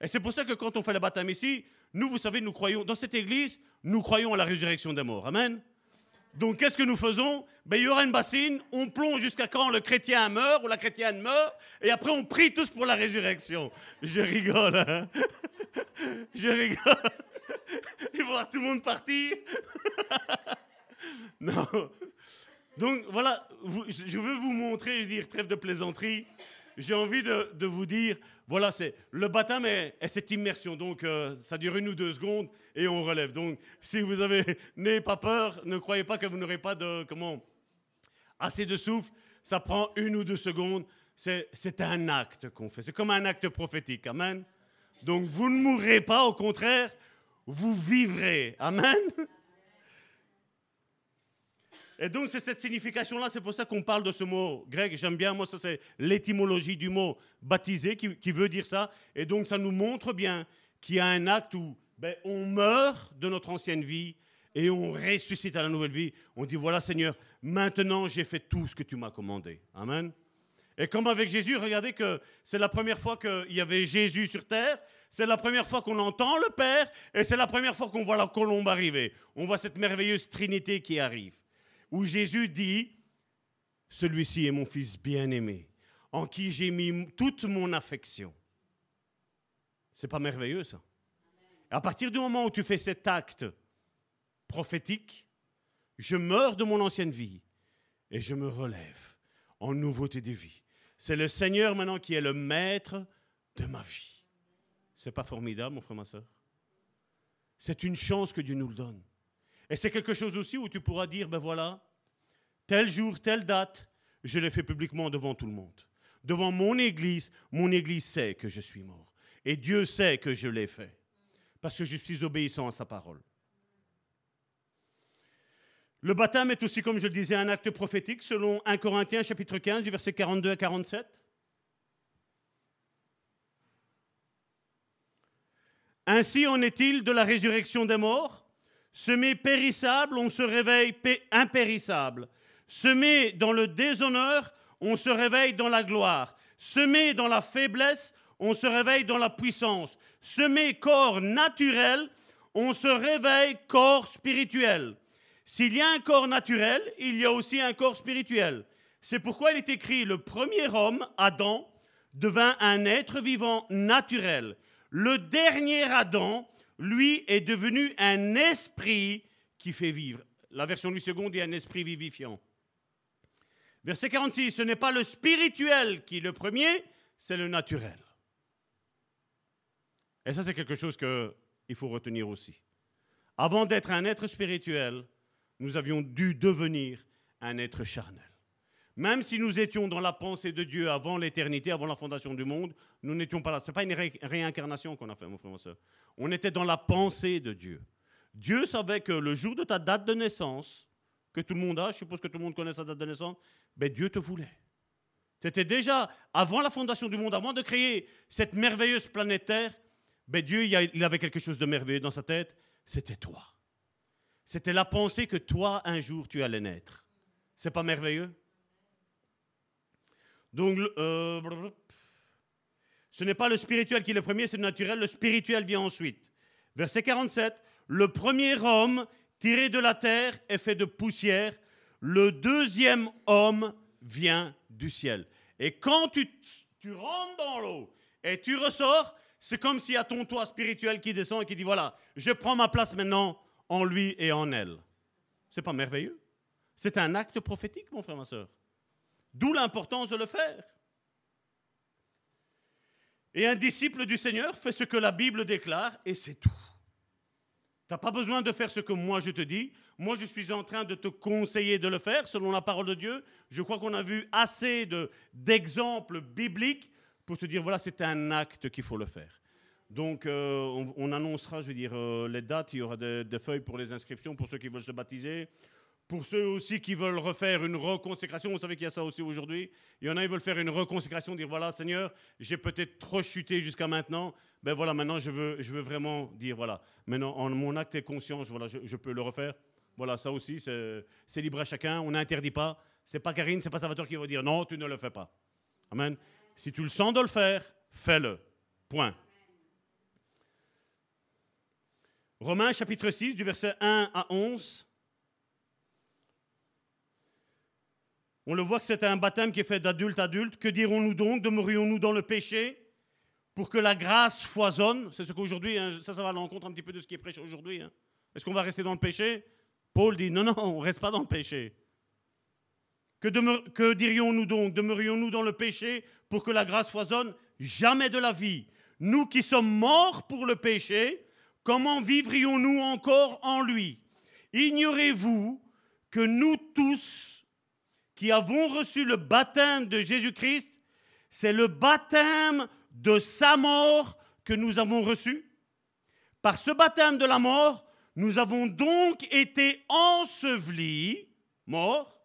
Et c'est pour ça que quand on fait le baptême ici, nous, vous savez, nous croyons, dans cette église, nous croyons à la résurrection des morts. Amen. Donc, qu'est-ce que nous faisons? Ben, Il y aura une bassine, on plonge jusqu'à quand le chrétien meurt ou la chrétienne meurt, et après on prie tous pour la résurrection. Je rigole, hein Je rigole. Il va voir tout le monde partir. non. Donc, voilà, je veux vous montrer, je veux dire, trêve de plaisanterie j'ai envie de, vous dire, voilà, c'est le baptême est, cette immersion. Donc, euh, ça dure une ou deux secondes et on relève. Donc, si vous avez n'ayez pas peur, ne croyez pas que vous n'aurez pas de comment assez de souffle. Ça prend une ou deux secondes. C'est un acte qu'on fait. C'est comme un acte prophétique. Amen. Donc, vous ne mourrez pas. Au contraire, vous vivrez. Amen. Et donc, c'est cette signification-là, c'est pour ça qu'on parle de ce mot grec. J'aime bien, moi, ça, c'est l'étymologie du mot baptisé qui, veut dire ça. Et donc, ça nous montre bien qu'il y a un acte où ben, on meurt de notre ancienne vie et on ressuscite à la nouvelle vie. On dit voilà, Seigneur, maintenant j'ai fait tout ce que tu m'as commandé. Amen. Et comme avec Jésus, regardez que c'est la première fois qu'il y avait Jésus sur terre, c'est la première fois qu'on entend le Père, et c'est la première fois qu'on voit la colombe arriver. On voit cette merveilleuse Trinité qui arrive où Jésus dit, celui-ci est mon fils bien-aimé, en qui j'ai mis toute mon affection. C'est pas merveilleux ça? À partir du moment où tu fais cet acte prophétique, je meurs de mon ancienne vie et je me relève en nouveauté de vie. C'est le Seigneur maintenant qui est le maître de ma vie. C'est pas formidable, mon frère, ma soeur? C'est une chance que Dieu nous le donne. Et c'est quelque chose aussi où tu pourras dire, ben voilà, tel jour, telle date, je l'ai fait publiquement devant tout le monde. Devant mon Église, mon Église sait que je suis mort. Et Dieu sait que je l'ai fait. Parce que je suis obéissant à sa parole. Le baptême est aussi, comme je le disais, un acte prophétique selon 1 Corinthiens chapitre 15, du verset 42 à 47. Ainsi en est-il de la résurrection des morts. Semé périssable, on se réveille impérissable. Semé dans le déshonneur, on se réveille dans la gloire. Semé dans la faiblesse, on se réveille dans la puissance. Semé corps naturel, on se réveille corps spirituel. S'il y a un corps naturel, il y a aussi un corps spirituel. C'est pourquoi il est écrit, le premier homme, Adam, devint un être vivant naturel. Le dernier Adam, lui, est devenu un esprit qui fait vivre. La version du second dit un esprit vivifiant. Verset 46, ce n'est pas le spirituel qui est le premier, c'est le naturel. Et ça, c'est quelque chose qu'il faut retenir aussi. Avant d'être un être spirituel, nous avions dû devenir un être charnel. Même si nous étions dans la pensée de Dieu avant l'éternité, avant la fondation du monde, nous n'étions pas là. Ce n'est pas une réincarnation qu'on a fait, mon frère, ma soeur. On était dans la pensée de Dieu. Dieu savait que le jour de ta date de naissance, que tout le monde a, je suppose que tout le monde connaît sa date de naissance, ben Dieu te voulait. Tu étais déjà, avant la fondation du monde, avant de créer cette merveilleuse planète Terre, ben Dieu, il avait quelque chose de merveilleux dans sa tête, c'était toi. C'était la pensée que toi, un jour, tu allais naître. C'est pas merveilleux? Donc, euh, ce n'est pas le spirituel qui est le premier, c'est le naturel. Le spirituel vient ensuite. Verset 47. Le premier homme tiré de la terre est fait de poussière. Le deuxième homme vient du ciel. Et quand tu, rentres dans l'eau et tu ressors, c'est comme s'il y a ton toit spirituel qui descend et qui dit voilà, je prends ma place maintenant en lui et en elle. C'est pas merveilleux? C'est un acte prophétique, mon frère, ma soeur. D'où l'importance de le faire. Et un disciple du Seigneur fait ce que la Bible déclare et c'est tout. Tu n'as pas besoin de faire ce que moi je te dis. Moi, je suis en train de te conseiller de le faire selon la parole de Dieu. Je crois qu'on a vu assez d'exemples bibliques pour te dire, voilà, c'est un acte qu'il faut le faire. Donc, euh, on, annoncera, je veux dire, euh, les dates. Il y aura des, feuilles pour les inscriptions pour ceux qui veulent se baptiser. Pour ceux aussi qui veulent refaire une reconsécration, vous savez qu'il y a ça aussi aujourd'hui. Il y en a qui veulent faire une reconsécration, dire voilà, Seigneur, j'ai peut-être trop chuté jusqu'à maintenant. Ben voilà, maintenant je veux, je veux vraiment dire voilà, maintenant en mon acte et conscience, voilà, je, je peux le refaire. Voilà, ça aussi, c'est libre à chacun. On n'interdit pas. C'est pas Karine, c'est pas Salvatore qui va dire non, tu ne le fais pas. Amen. Si tu le sens de le faire, fais-le. Point. Romains chapitre 6, du verset 1 à 11. On le voit que c'est un baptême qui est fait d'adulte à adulte. Que dirons-nous donc Demeurions-nous dans le péché pour que la grâce foisonne? C'est ce qu'aujourd'hui, hein, ça, ça va à l'encontre un petit peu de ce qui est prêché aujourd'hui. Hein. Est-ce qu'on va rester dans le péché? Paul dit non, non, on ne reste pas dans le péché. Que, que dirions-nous donc Demeurions-nous dans le péché pour que la grâce foisonne? Jamais de la vie. Nous qui sommes morts pour le péché, comment vivrions-nous encore en lui? Ignorez-vous que nous tous qui avons reçu le baptême de Jésus-Christ, c'est le baptême de sa mort que nous avons reçu Par ce baptême de la mort, nous avons donc été ensevelis, morts,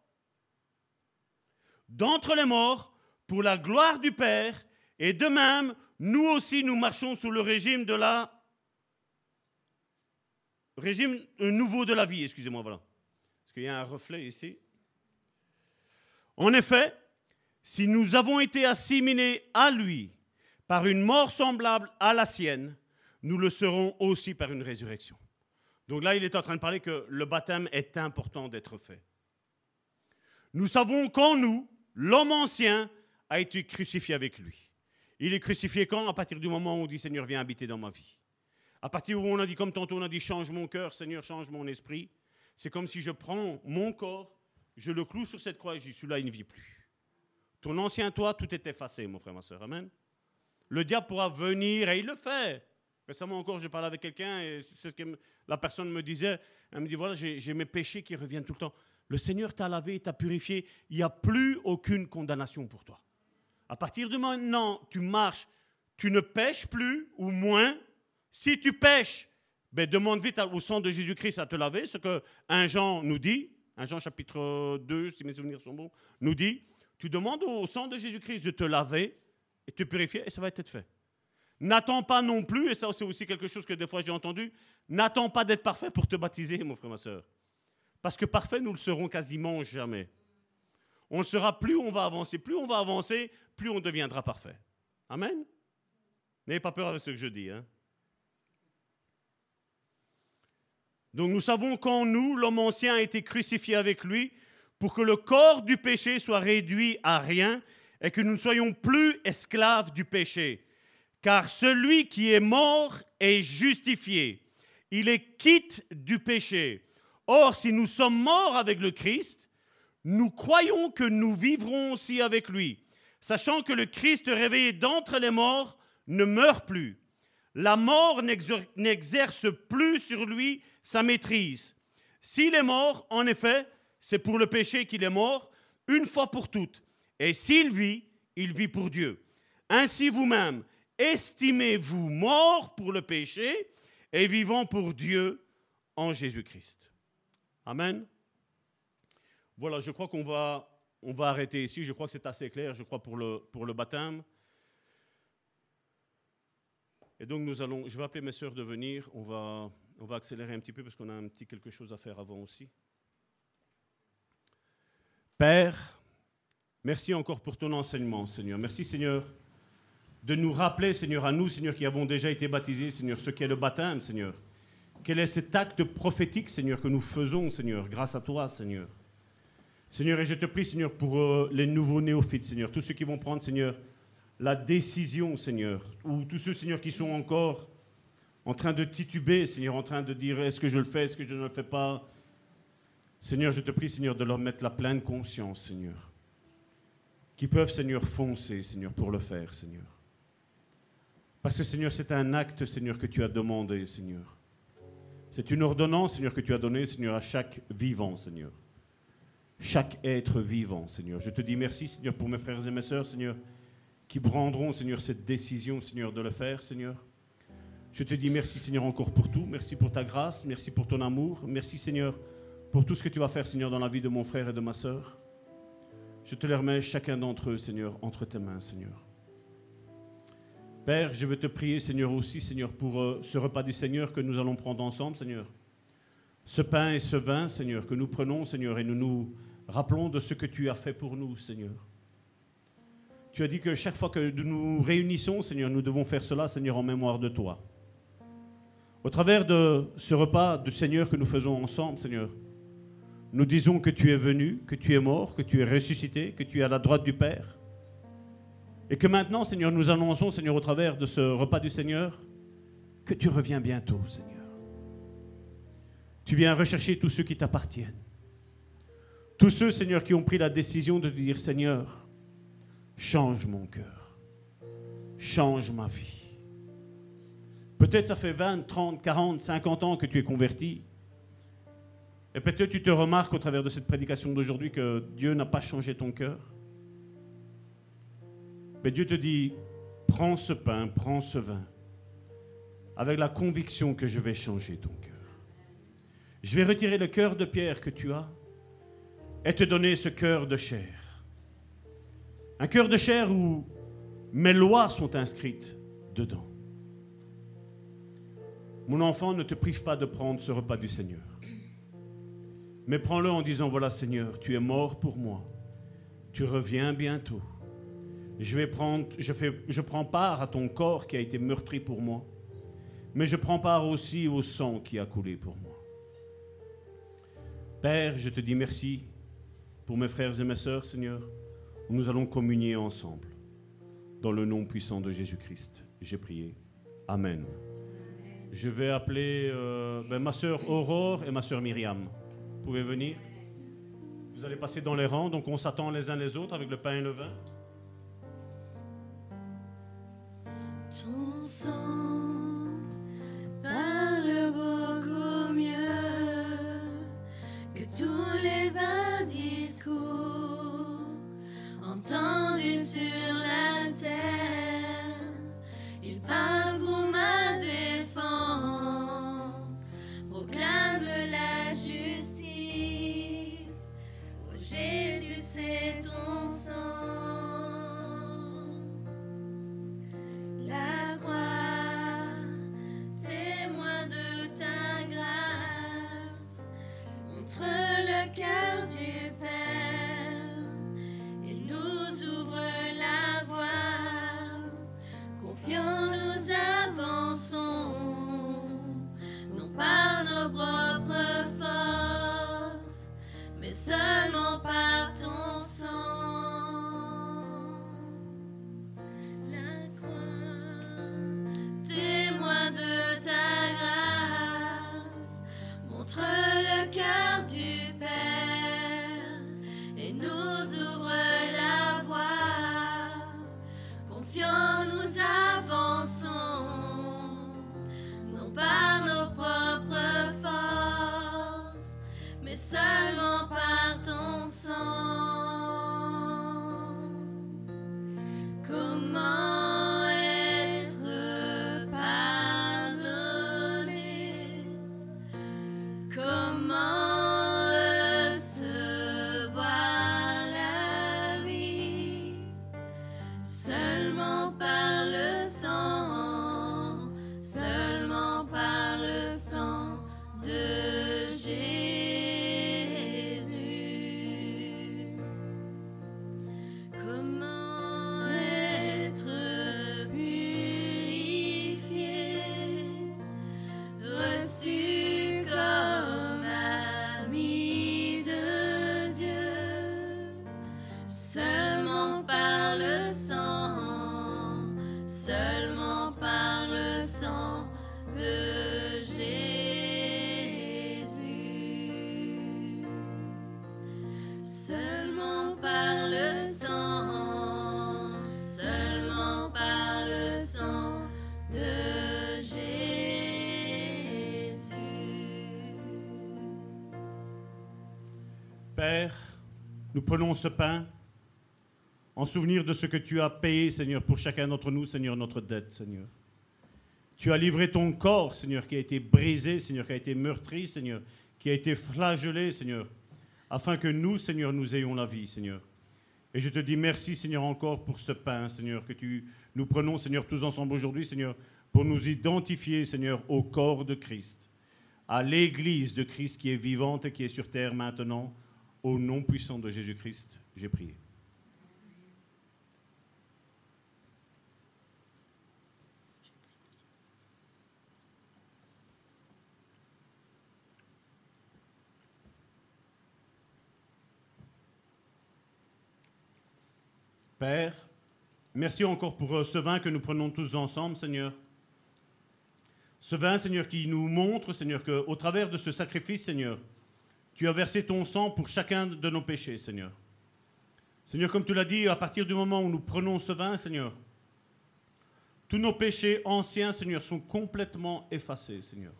d'entre les morts, pour la gloire du Père, et de même, nous aussi, nous marchons sous le régime de la Régime nouveau de la vie, excusez-moi, voilà. Parce qu'il y a un reflet ici. En effet, si nous avons été assimilés à lui par une mort semblable à la sienne, nous le serons aussi par une résurrection. Donc là, il est en train de parler que le baptême est important d'être fait. Nous savons qu'en nous, l'homme ancien a été crucifié avec lui. Il est crucifié quand? À partir du moment où on dit Seigneur, viens habiter dans ma vie. À partir où on a dit, comme tantôt on a dit, change mon cœur, Seigneur, change mon esprit. C'est comme si je prends mon corps, je le cloue sur cette croix et je dis, celui-là, il ne vit plus. Ton ancien toi, tout est effacé, mon frère, ma soeur. Amen. Le diable pourra venir et il le fait. Récemment encore, je parlais avec quelqu'un et c'est ce que la personne me disait. Elle me dit, voilà, j'ai mes péchés qui reviennent tout le temps. Le Seigneur t'a lavé, t'a purifié. Il n'y a plus aucune condamnation pour toi. À partir de maintenant, tu marches, tu ne pêches plus ou moins. Si tu pêches, ben demande vite au sang de Jésus-Christ à te laver, ce que un Jean nous dit, un Jean chapitre 2, si mes souvenirs sont bons, nous dit, tu demandes au sang de Jésus-Christ de te laver et te purifier et ça va être fait. N'attends pas non plus, et ça c'est aussi quelque chose que des fois j'ai entendu, n'attends pas d'être parfait pour te baptiser, mon frère, ma soeur. Parce que parfait, nous le serons quasiment jamais. On le sera plus on va avancer. Plus on va avancer, plus on deviendra parfait. Amen. N'ayez pas peur avec ce que je dis. Hein. Donc nous savons qu'en nous, l'homme ancien a été crucifié avec lui pour que le corps du péché soit réduit à rien et que nous ne soyons plus esclaves du péché. Car celui qui est mort est justifié. Il est quitte du péché. Or, si nous sommes morts avec le Christ, nous croyons que nous vivrons aussi avec lui, sachant que le Christ réveillé d'entre les morts ne meurt plus. La mort n'exerce plus sur lui sa maîtrise. S'il est mort, en effet, c'est pour le péché qu'il est mort, une fois pour toutes. Et s'il vit, il vit pour Dieu. Ainsi vous-même, estimez-vous mort pour le péché et vivant pour Dieu en Jésus-Christ. Amen. Voilà, je crois qu'on va, on va arrêter ici. Je crois que c'est assez clair, je crois, pour le, pour le baptême. Et donc, nous allons, je vais appeler mes sœurs de venir. On va, on va accélérer un petit peu parce qu'on a un petit quelque chose à faire avant aussi. Père, merci encore pour ton enseignement, Seigneur. Merci, Seigneur, de nous rappeler, Seigneur, à nous, Seigneur, qui avons déjà été baptisés, Seigneur, ce qu'est le baptême, Seigneur. Quel est cet acte prophétique, Seigneur, que nous faisons, Seigneur, grâce à toi, Seigneur. Seigneur, et je te prie, Seigneur, pour euh, les nouveaux néophytes, Seigneur, tous ceux qui vont prendre, Seigneur, la décision, Seigneur, ou tous ceux, Seigneur, qui sont encore en train de tituber, Seigneur, en train de dire est-ce que je le fais, est-ce que je ne le fais pas? Seigneur, je te prie, Seigneur, de leur mettre la pleine conscience, Seigneur, qui peuvent, Seigneur, foncer, Seigneur, pour le faire, Seigneur. Parce que, Seigneur, c'est un acte, Seigneur, que tu as demandé, Seigneur. C'est une ordonnance, Seigneur, que tu as donnée, Seigneur, à chaque vivant, Seigneur. Chaque être vivant, Seigneur. Je te dis merci, Seigneur, pour mes frères et mes sœurs, Seigneur, qui prendront, Seigneur, cette décision, Seigneur, de le faire, Seigneur. Je te dis merci, Seigneur, encore pour tout. Merci pour ta grâce. Merci pour ton amour. Merci, Seigneur, pour tout ce que tu vas faire, Seigneur, dans la vie de mon frère et de ma sœur. Je te les remets, chacun d'entre eux, Seigneur, entre tes mains, Seigneur. Père, je veux te prier, Seigneur, aussi, Seigneur, pour euh, ce repas du Seigneur que nous allons prendre ensemble, Seigneur. Ce pain et ce vin, Seigneur, que nous prenons, Seigneur, et nous nous rappelons de ce que tu as fait pour nous, Seigneur. Tu as dit que chaque fois que nous nous réunissons, Seigneur, nous devons faire cela, Seigneur, en mémoire de toi. Au travers de ce repas du Seigneur que nous faisons ensemble, Seigneur, nous disons que tu es venu, que tu es mort, que tu es ressuscité, que tu es à la droite du Père et que maintenant, Seigneur, nous annonçons, Seigneur, au travers de ce repas du Seigneur, que tu reviens bientôt, Seigneur. Tu viens rechercher tous ceux qui t'appartiennent. Tous ceux, Seigneur, qui ont pris la décision de dire, Seigneur, change mon cœur, change ma vie. Peut-être ça fait 20, 30, 40, 50 ans que tu es converti. Et peut-être tu te remarques au travers de cette prédication d'aujourd'hui que Dieu n'a pas changé ton cœur. Mais Dieu te dit, prends ce pain, prends ce vin, avec la conviction que je vais changer ton cœur. Je vais retirer le cœur de pierre que tu as et te donner ce cœur de chair. Un cœur de chair où mes lois sont inscrites dedans. Mon enfant, ne te prive pas de prendre ce repas du Seigneur. Mais prends-le en disant, voilà Seigneur, tu es mort pour moi. Tu reviens bientôt je, vais prendre, je, prends part à ton corps qui a été meurtri pour moi, mais je prends part aussi au sang qui a coulé pour moi. Père, je te dis merci pour mes frères et mes sœurs, Seigneur, nous allons communier ensemble. Dans le nom puissant de Jésus-Christ, j'ai prié. Amen. Je vais appeler euh, ben, ma sœur Aurore et ma sœur Myriam. Vous pouvez venir Vous allez passer dans les rangs, donc on s'attend les uns les autres avec le pain et le vin. Ton sang prenons ce pain en souvenir de ce que tu as payé, Seigneur, pour chacun d'entre nous, Seigneur, notre dette, Seigneur. Tu as livré ton corps, Seigneur, qui a été brisé, Seigneur, qui a été meurtri, Seigneur, qui a été flagellé, Seigneur, afin que nous, Seigneur, nous ayons la vie, Seigneur. Et je te dis merci, Seigneur, encore pour ce pain, Seigneur, que tu nous prenons, Seigneur, tous ensemble aujourd'hui, Seigneur, pour nous identifier, Seigneur, au corps de Christ, à l'Église de Christ qui est vivante et qui est sur terre maintenant, au nom puissant de Jésus-Christ, j'ai prié. Père, merci encore pour euh, ce vin que nous prenons tous ensemble, Seigneur. Ce vin, Seigneur, qui nous montre, Seigneur, qu'au travers de ce sacrifice, Seigneur, tu as versé ton sang pour chacun de nos péchés, Seigneur. Seigneur, comme tu l'as dit, à partir du moment où nous prenons ce vin, Seigneur, tous nos péchés anciens, Seigneur, sont complètement effacés, Seigneur.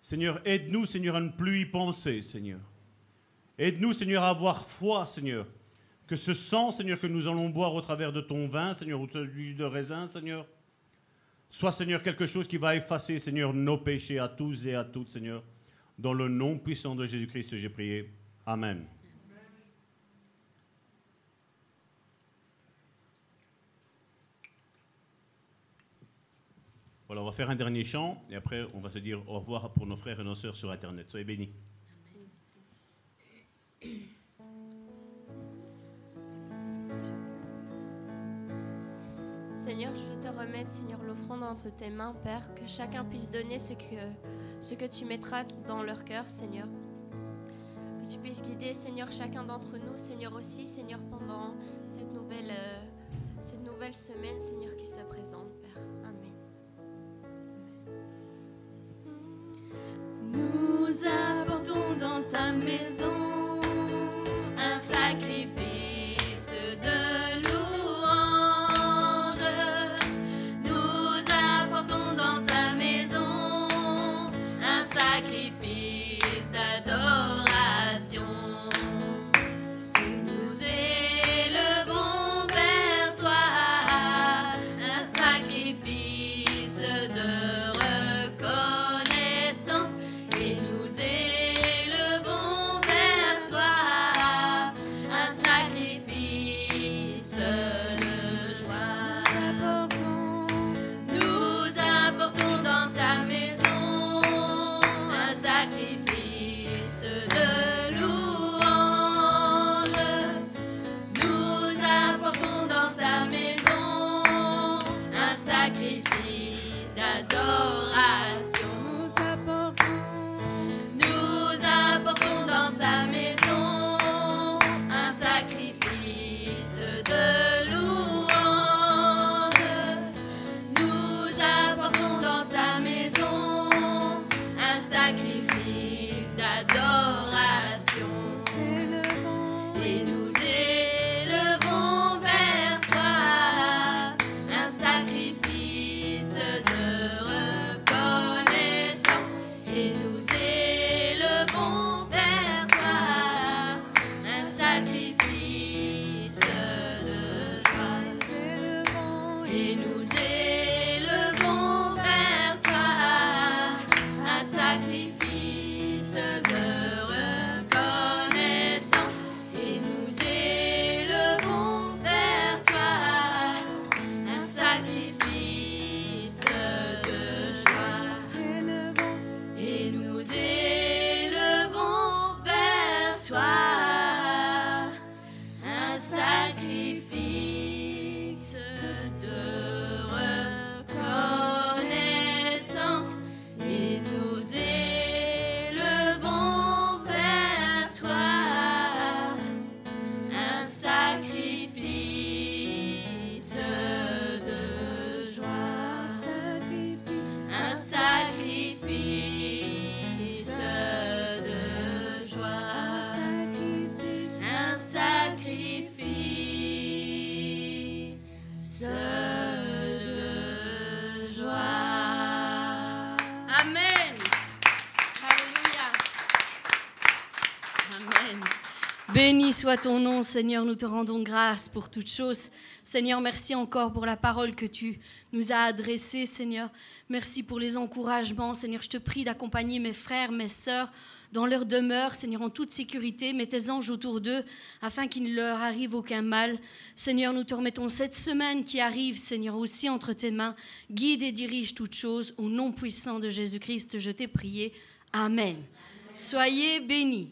Seigneur, aide-nous, Seigneur, à ne plus y penser, Seigneur. Aide-nous, Seigneur, à avoir foi, Seigneur, que ce sang, Seigneur, que nous allons boire au travers de ton vin, Seigneur, ou du jus de raisin, Seigneur, soit, Seigneur, quelque chose qui va effacer, Seigneur, nos péchés à tous et à toutes, Seigneur. Dans le nom puissant de Jésus-Christ, j'ai prié. Amen. Voilà, on va faire un dernier chant et après on va se dire au revoir pour nos frères et nos sœurs sur Internet. Soyez bénis. Seigneur, je veux te remettre, Seigneur, l'offrande entre tes mains, Père, que chacun puisse donner ce que, ce que tu mettras dans leur cœur, Seigneur. Que tu puisses guider, Seigneur, chacun d'entre nous, Seigneur aussi, Seigneur, pendant cette nouvelle, euh, semaine, Seigneur, qui se présente, Soit ton nom, Seigneur. Nous te rendons grâce pour toutes choses. Seigneur, merci encore pour la parole que tu nous as adressée, Seigneur. Merci pour les encouragements. Seigneur, je te prie d'accompagner mes frères, mes sœurs dans leur demeure, Seigneur, en toute sécurité. Mets tes anges autour d'eux afin qu'il ne leur arrive aucun mal. Seigneur, nous te remettons cette semaine qui arrive, Seigneur, aussi entre tes mains. Guide et dirige toutes choses. Au nom puissant de Jésus-Christ, je t'ai prié. Amen. Soyez bénis.